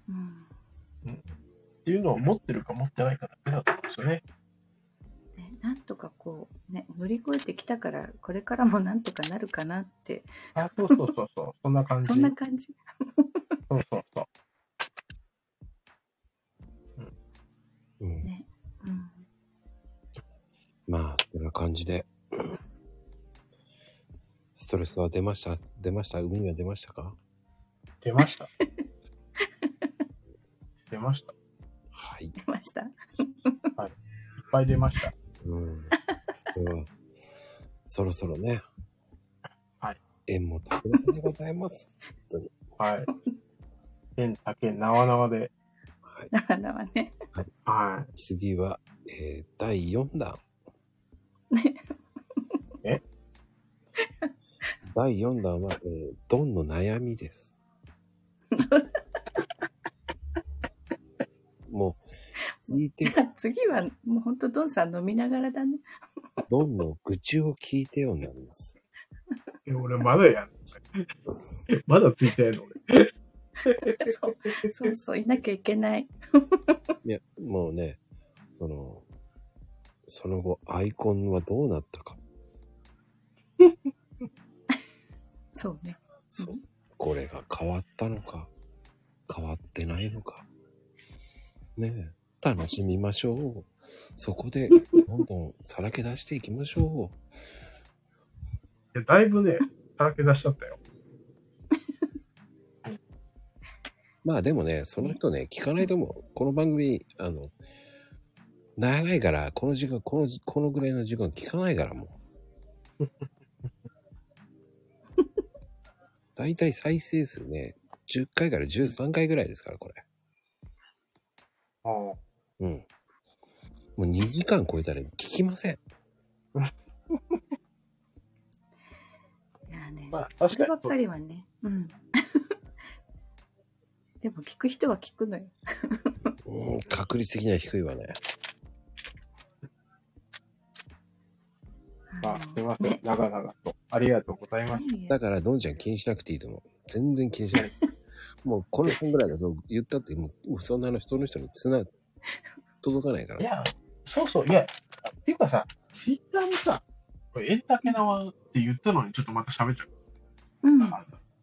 うんっていうのを持ってるか持ってないかだけだと思うんですよね。ね、なんとかこう、ね、乗り越えてきたから、これからもなんとかなるかなって、あ、そうそうそうそう。そんな感じ。そんな感じ。そうそう感じで。ストレスは出ました？出ました？海は出ましたか？出ました。出ました。いっはい。出ました。ぱい出ました。うん。では、そろそろね。はい。縁もたくなでございます。はい。円竹縄縄で。はい。なかなかね。は次は、えー、第4弾。第4弾は、えー、ドンの悩みです。<laughs> もう、聞いて、<laughs> 次はもうほんとドンさん飲みながらだね。<laughs> ドンの愚痴を聞いてようになります。い。え俺まだやんのまだついてんの？俺。そうそうそう、いなきゃいけない。いや、もうね、その、その後、アイコンはどうなったしみましょう。そこで、<laughs> どんどんさらけ出していきましょいやだいぶね、さらけ出しちゃったよ。う。<laughs> まあでもね、その人ね、聞かないと思う。この番組、あの、長いから、この時間、この、このぐらいの時間聞かないからもう。だいたい再生数ね、10回から13回ぐらいですから、これ。ああ。うん。もう2時間超えたら聞きません。いやね。まあ、そればっ確かにそうかりはね。うん。<laughs> でも聞く人は聞くのよ。<laughs> うん、確率的には低いわね。まあ、すいません。長々と。ありがとうございます。だから、どんちゃん気にしなくていいと思う。全然気にしない。もう、この辺ぐらいだと言ったって、もう、もうそんなの人の人につな、届かないから。いや、そうそう。いや、っていうかさ、ツイッターもさ、これ、エンタケ縄って言ったのにちょっとまた喋っちゃう。うん。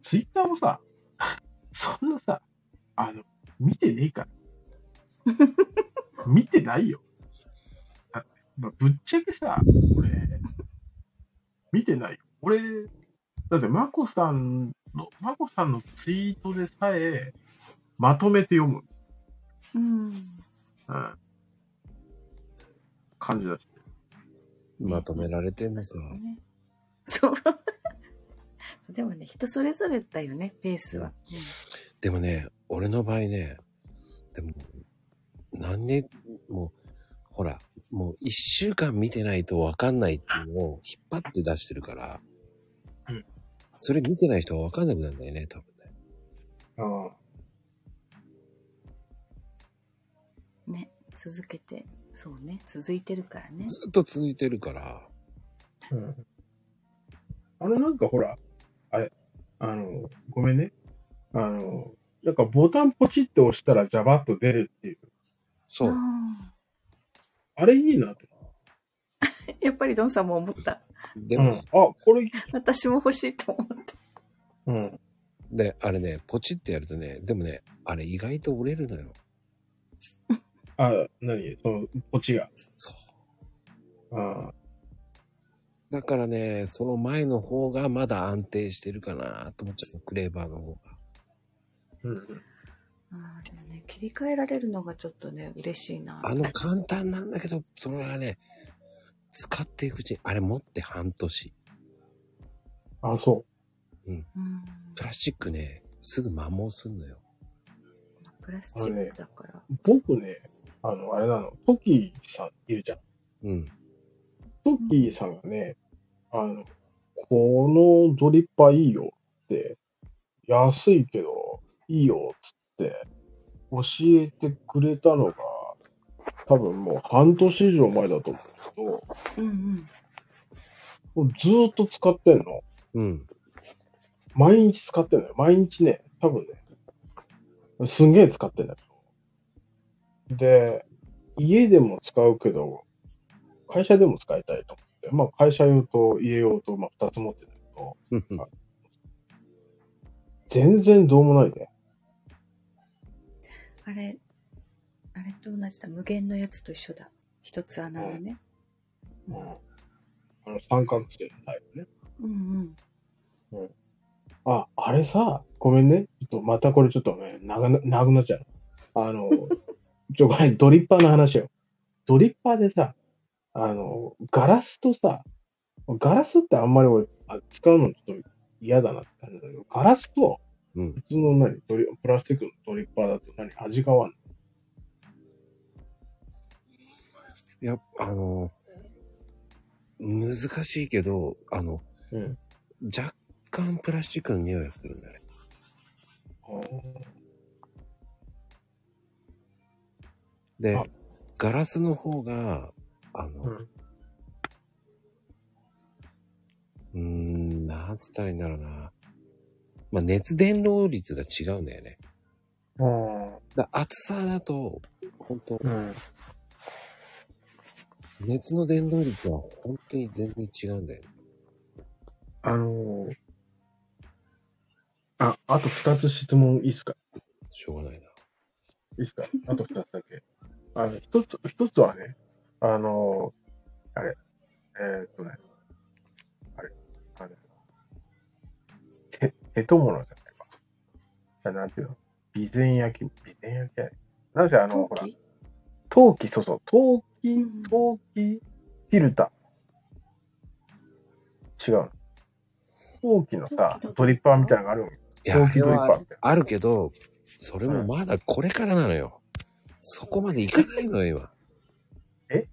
ツイッターもさ、<laughs> そんなさ、あの、見てねえから。<laughs> 見てないよ。まあぶっちゃけさ、俺、見てないよ。俺、だって、マコさんの、マコさんのツイートでさえ、まとめて読む、うん。うん、感じだし。まとめられてんのか。そうね。そう。でもね、人それぞれだよね、ペースは。でもね、俺の場合ね、でも、何年、もう、ほら、もう一週間見てないとわかんないっていうのを引っ張って出してるから、うんそれ見てない人はわかんなくなるんだよね、多分ね。うん続けて、そうね、続いてるからね。ずっと続いてるから、うんあの、なんかほら、あれ、あの、ごめんね。あの、なんかボタンポチって押したらジャバッと出るっていう。そう。ああれいいなと。ー <laughs> やっぱりドンさんも思った。でうん。もあ、、これ。私も欲しいと思った。うん。で、あれね、ポチってやるとね、でもね、あれ意外と折れるのよ。あ、何？その、ポチが。そう。あだからね、その前の方がまだ安定してるかなと思っちゃう。クレーバーの方が。うん。あーでもね、切り替えられるのがちょっとね、嬉しいな。あの簡単なんだけど、それはね、使っていくうちに、あれ持って半年。あ、そうん。プラスチックね、すぐ摩耗すんのよ。プラスチックだから。う。僕ね、あの、あれなの、トキさんいるじゃん。うん。トキさんがね、あの、このドリッパーいいよって、安いけどいいよっつって、教えてくれたのが、多分もう半年以上前だと思うけど、うんうん。もうずーっと使ってんの。うん。毎日使ってんのよ。毎日ね、多分ね、すんげえ使ってんだけで、家でも使うけど、会社でも使いたいと思って、まあ会社用と家用と、まあ二つ持ってたけど、全然どうもないね。あれ、あれと同じだ。無限のやつと一緒だ。一つ穴のね。うん。あの三角形のタイプね。うんうん。あ、あれさ、ごめんね。ちょっと、またこれちょっとね、長な、長くなっちゃう。あの、ちょ、これドリッパーの話よ。ドリッパーでさ、あの、ガラスとさ、ガラスってあんまり俺、あ使うのちょっと嫌だなって感じだけど、ガラスとうん。普通の何ドリ、プラスチックのドリッパーだと何味変わんの？いや、あの、難しいけど、あの、うん。若干プラスチックの匂いがするんだよね。であ、ガラスの方が、あの、うん。うーん、なんつったらいいんだろうな。まあ、熱伝導率が違うんだよね。うん。だ厚さだと、本当うん。熱の伝導率は本当に全然違うんだよね。あのーあ、あと二つ質問いいですか？しょうがないな。いいっすか？あと二つだけ。あの、一つ、一つはね、あの、あれ、えーっとね、あれ、あれ、手、手とものじゃないか。あなんていうの？備前焼き、備前焼きじゃない。なぜあの、ほら、陶器そうそう、陶器うん、陶器フィルター。違うの。陶器のさドリッパーみたいなのがあるよ。いや、陶器ドリッパーみたいあるけど、それもまだこれからなのよ。そこまでいかないのよ、今。え？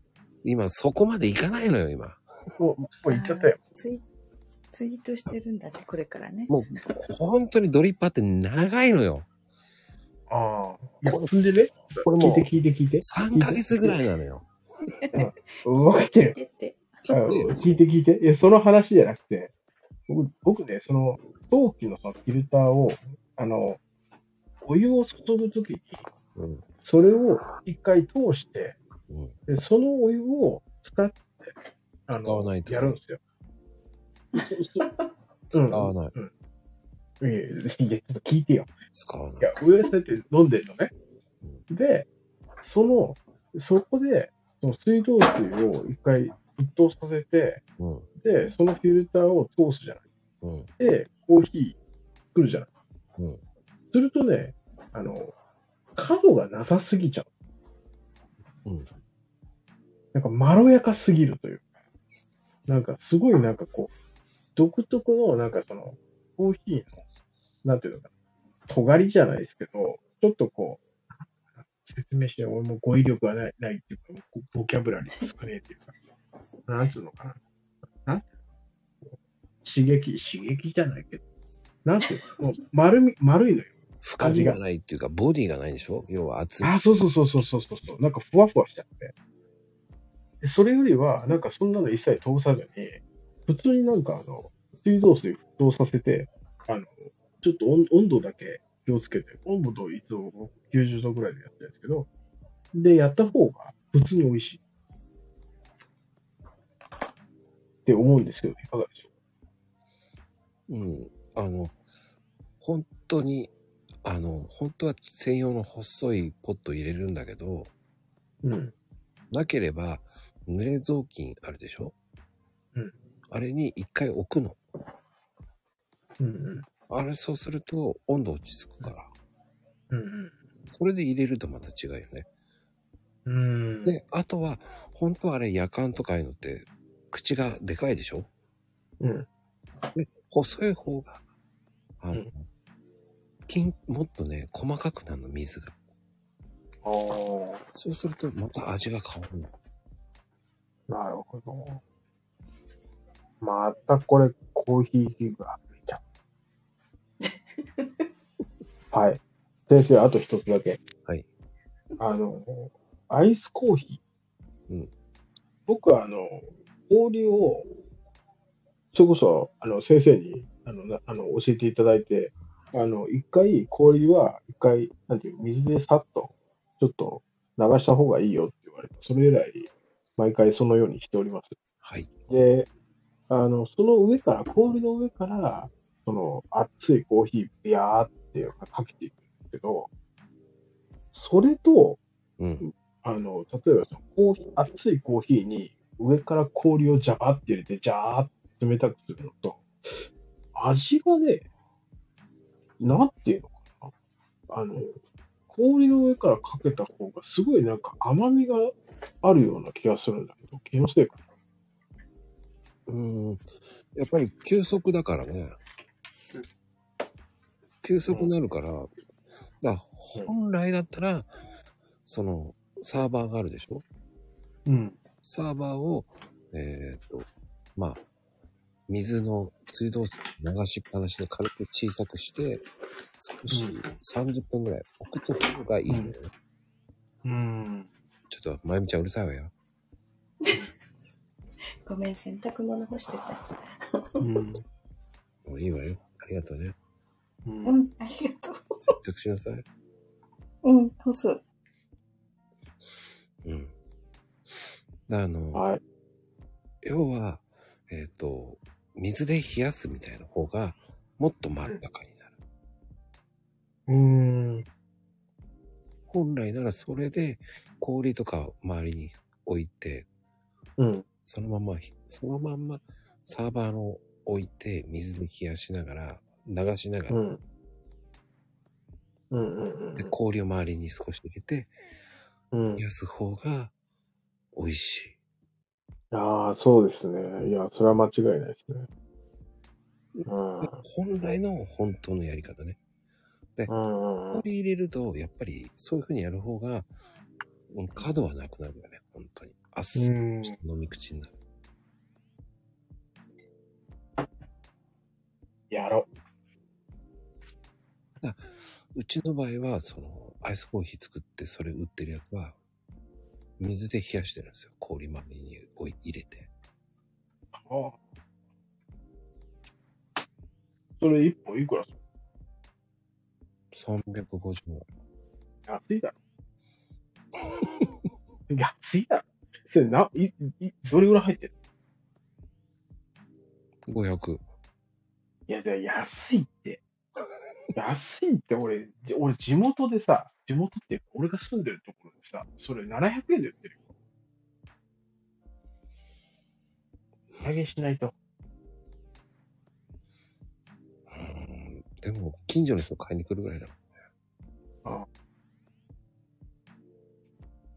今、そこまでいかないのよ、今。な。もう、もう言っちゃったよ。ツイツイートしてるんだね、これからね。もう、本当にドリッパーって長いのよ。ああ。こんでね、これもう聞いて聞いて聞いて。3ヶ月ぐらいなのよ。分かってる。聞いて聞いて。いや、その話じゃなくて、僕、僕ね、その、陶器のそのフィルターを、あの、お湯を注ぐときに、うん。それを一回通して、うん。でそのお湯を使って、あ使わないとやるんですよ。<laughs> 使わない。うん。いやいや、いやちょっと聞いてよ。使わないいや。、上さんって飲んでるのね。で、その、そこで、その水道水を一回沸騰させて、うん。で、そのフィルターを通すじゃない。うん。で、コーヒー作るじゃない。うん。するとね、あの、角がなさすぎちゃう。うん。なんかまろやかすぎるというか、なんかすごいなんかこう、独特のなんかその、コーヒーの、なんていうのかな、尖りじゃないですけど、ちょっとこう、説明して、俺も語彙力がないないっていうか、ボボキャブラリーが少ねえっていうか、なんつうのかな。なん刺激、刺激じゃないけど、なんていうの、もう丸み、丸いのよ。深みがないっていうか、ボディがないでしょ要は厚い。あ、そうそうそうそうそうそうそう。なんかふわふわしちゃって。でそれよりは、なんかそんなの一切通さずに、普通になんかあの、水道水沸騰させて、あの、ちょっと温温度だけ気をつけて、温度いつも90度ぐらいでやってるんですけど、で、やった方が普通に美味しい。って思うんですけど、いかがでしょううん。あの、本当に、あの、本当は専用の細いポット入れるんだけど、ううん。なければ、濡れ雑巾あるでしょ？うん。あれに一回置くの。うんうん。あれそうすると温度落ち着くから。うんそれで入れるとまた違うよね。うん。うん。で、あとは、本当はあれ夜間とかいうのって、口がでかいでしょ？うん。で、細い方が、あの、うん金、もっとね、細かくなるの、水が。ああ。そうすると、また味が変わるの。なるほど。またこれ、コーヒー器具がめちゃう。<laughs> はい。先生、あと一つだけ。はい。あの、アイスコーヒー。うん僕は、あの、氷を、それこそ、あの、先生に、あの、なあの教えていただいて、あの、一回、氷は、一回、なんていう、水でさっと、ちょっと、流した方がいいよって言われて、それ以来、毎回そのようにしております。はい。で、あの、その上から、氷の上から、その熱いコーヒー、ビヤーってかけていくんですけど、それと、うん。あの、例えばそのコーヒー、熱いコーヒーに上から氷をジャバって入れて、ジャーって冷たくするのと、味がね、なんていうのかな。あの、氷の上からかけた方がすごいなんか甘みがあるような気がするんだけど、気のせいかな。うん。やっぱり急速だからね。急速になるから、だから本来だったら、その、サーバーがあるでしょ？うん。サーバーを、えっ、と、まあ、水の水道水流しっぱなしで軽く小さくして、少し30分ぐらい置くと方がいいのよね。うん。ちょっと、まゆみちゃんうるさいわよ。<laughs> ごめん、洗濯物干してた。うん。もういいわよ。ありがとうね。う。うんん、ありがと接客しなさい。う。うん、干す。うん。あの、はい。要は、えっ、と、水で冷やすみたいな方が、もっとまろやかになる。うん。本来ならそれで氷とか周りに置いて、うん。そのまま、そのまんまサーバーの置いて水で冷やしながら、流しながら、うん。うん。うん。で、氷を周りに少し入れて、うん冷。やす方が美味しい。ああ、そうですね。いや、それは間違いないですね。うん。本来の本当のやり方ね。うん。氷入れると、やっぱりそういう風にやる方が、うん角はなくなるよね、本当に。あっさうんりした飲み口になる。やろうちの場合は、その、アイスコーヒー作って、それ売ってるやつは、水で冷やしてるんですよ。氷周りに置い入れて。う。ああ。それ一本いくらする？350円。安いだろ。<laughs> 安いだろ。それな、い、い、どれぐらい入ってる500。いや、じゃあ安いって。安いって俺、じ俺地元でさ、地元っていうか俺が住んでるところでさ、それ700円で売ってるよ。値上げしないと。うんでも、近所の人買いに来るぐらいだもん。あ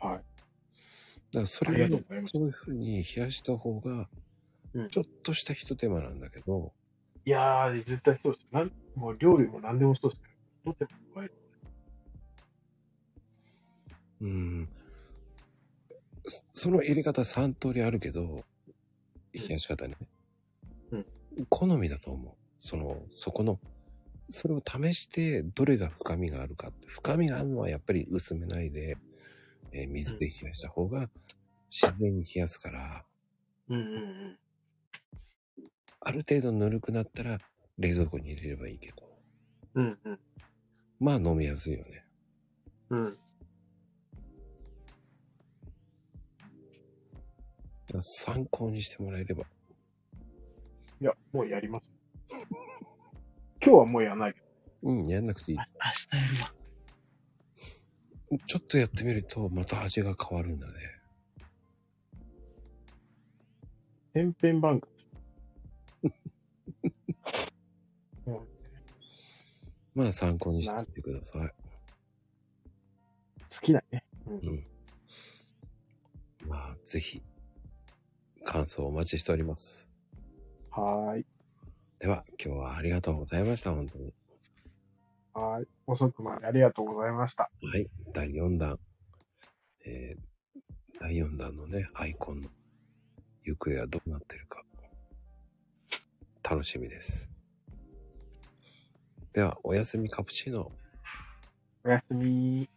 あはい。だからそれをがとういういう風に冷やした方がうん、ちょっとした一手間なんだけど、いやー、絶対そうです。なんもう料理も何でもそうですけど、とってもうまい。うん。そその入れ方3通りあるけど、冷やし方ね。うん好みだと思う。その、そこの、それを試して、どれが深みがあるかって。深みがあるのはやっぱり薄めないで、えー水で冷やした方が自然に冷やすから、うんうんうん。ある程度ぬるくなったら冷蔵庫に入れればいいけど。うんうん。まあ飲みやすいよね。うん。参考にしてもらえれば。いや、もうやります。今日はもうやらないけど。うん、やんなくていい。あ明日やるわ。ちょっとやってみると、また味が変わるんだね。天変番組。う <laughs> んまあ参考にしてみてください。好きだね。うんうん。まあ、ぜひ、感想お待ちしております。はーい。では、今日はありがとうございました、本当に。はーい。遅くまでありがとうございました。はい、第4弾。えー、第4弾のね、アイコンの行方はどうなってるか。楽しみです。では、おやすみカプチーノ。おやすみー。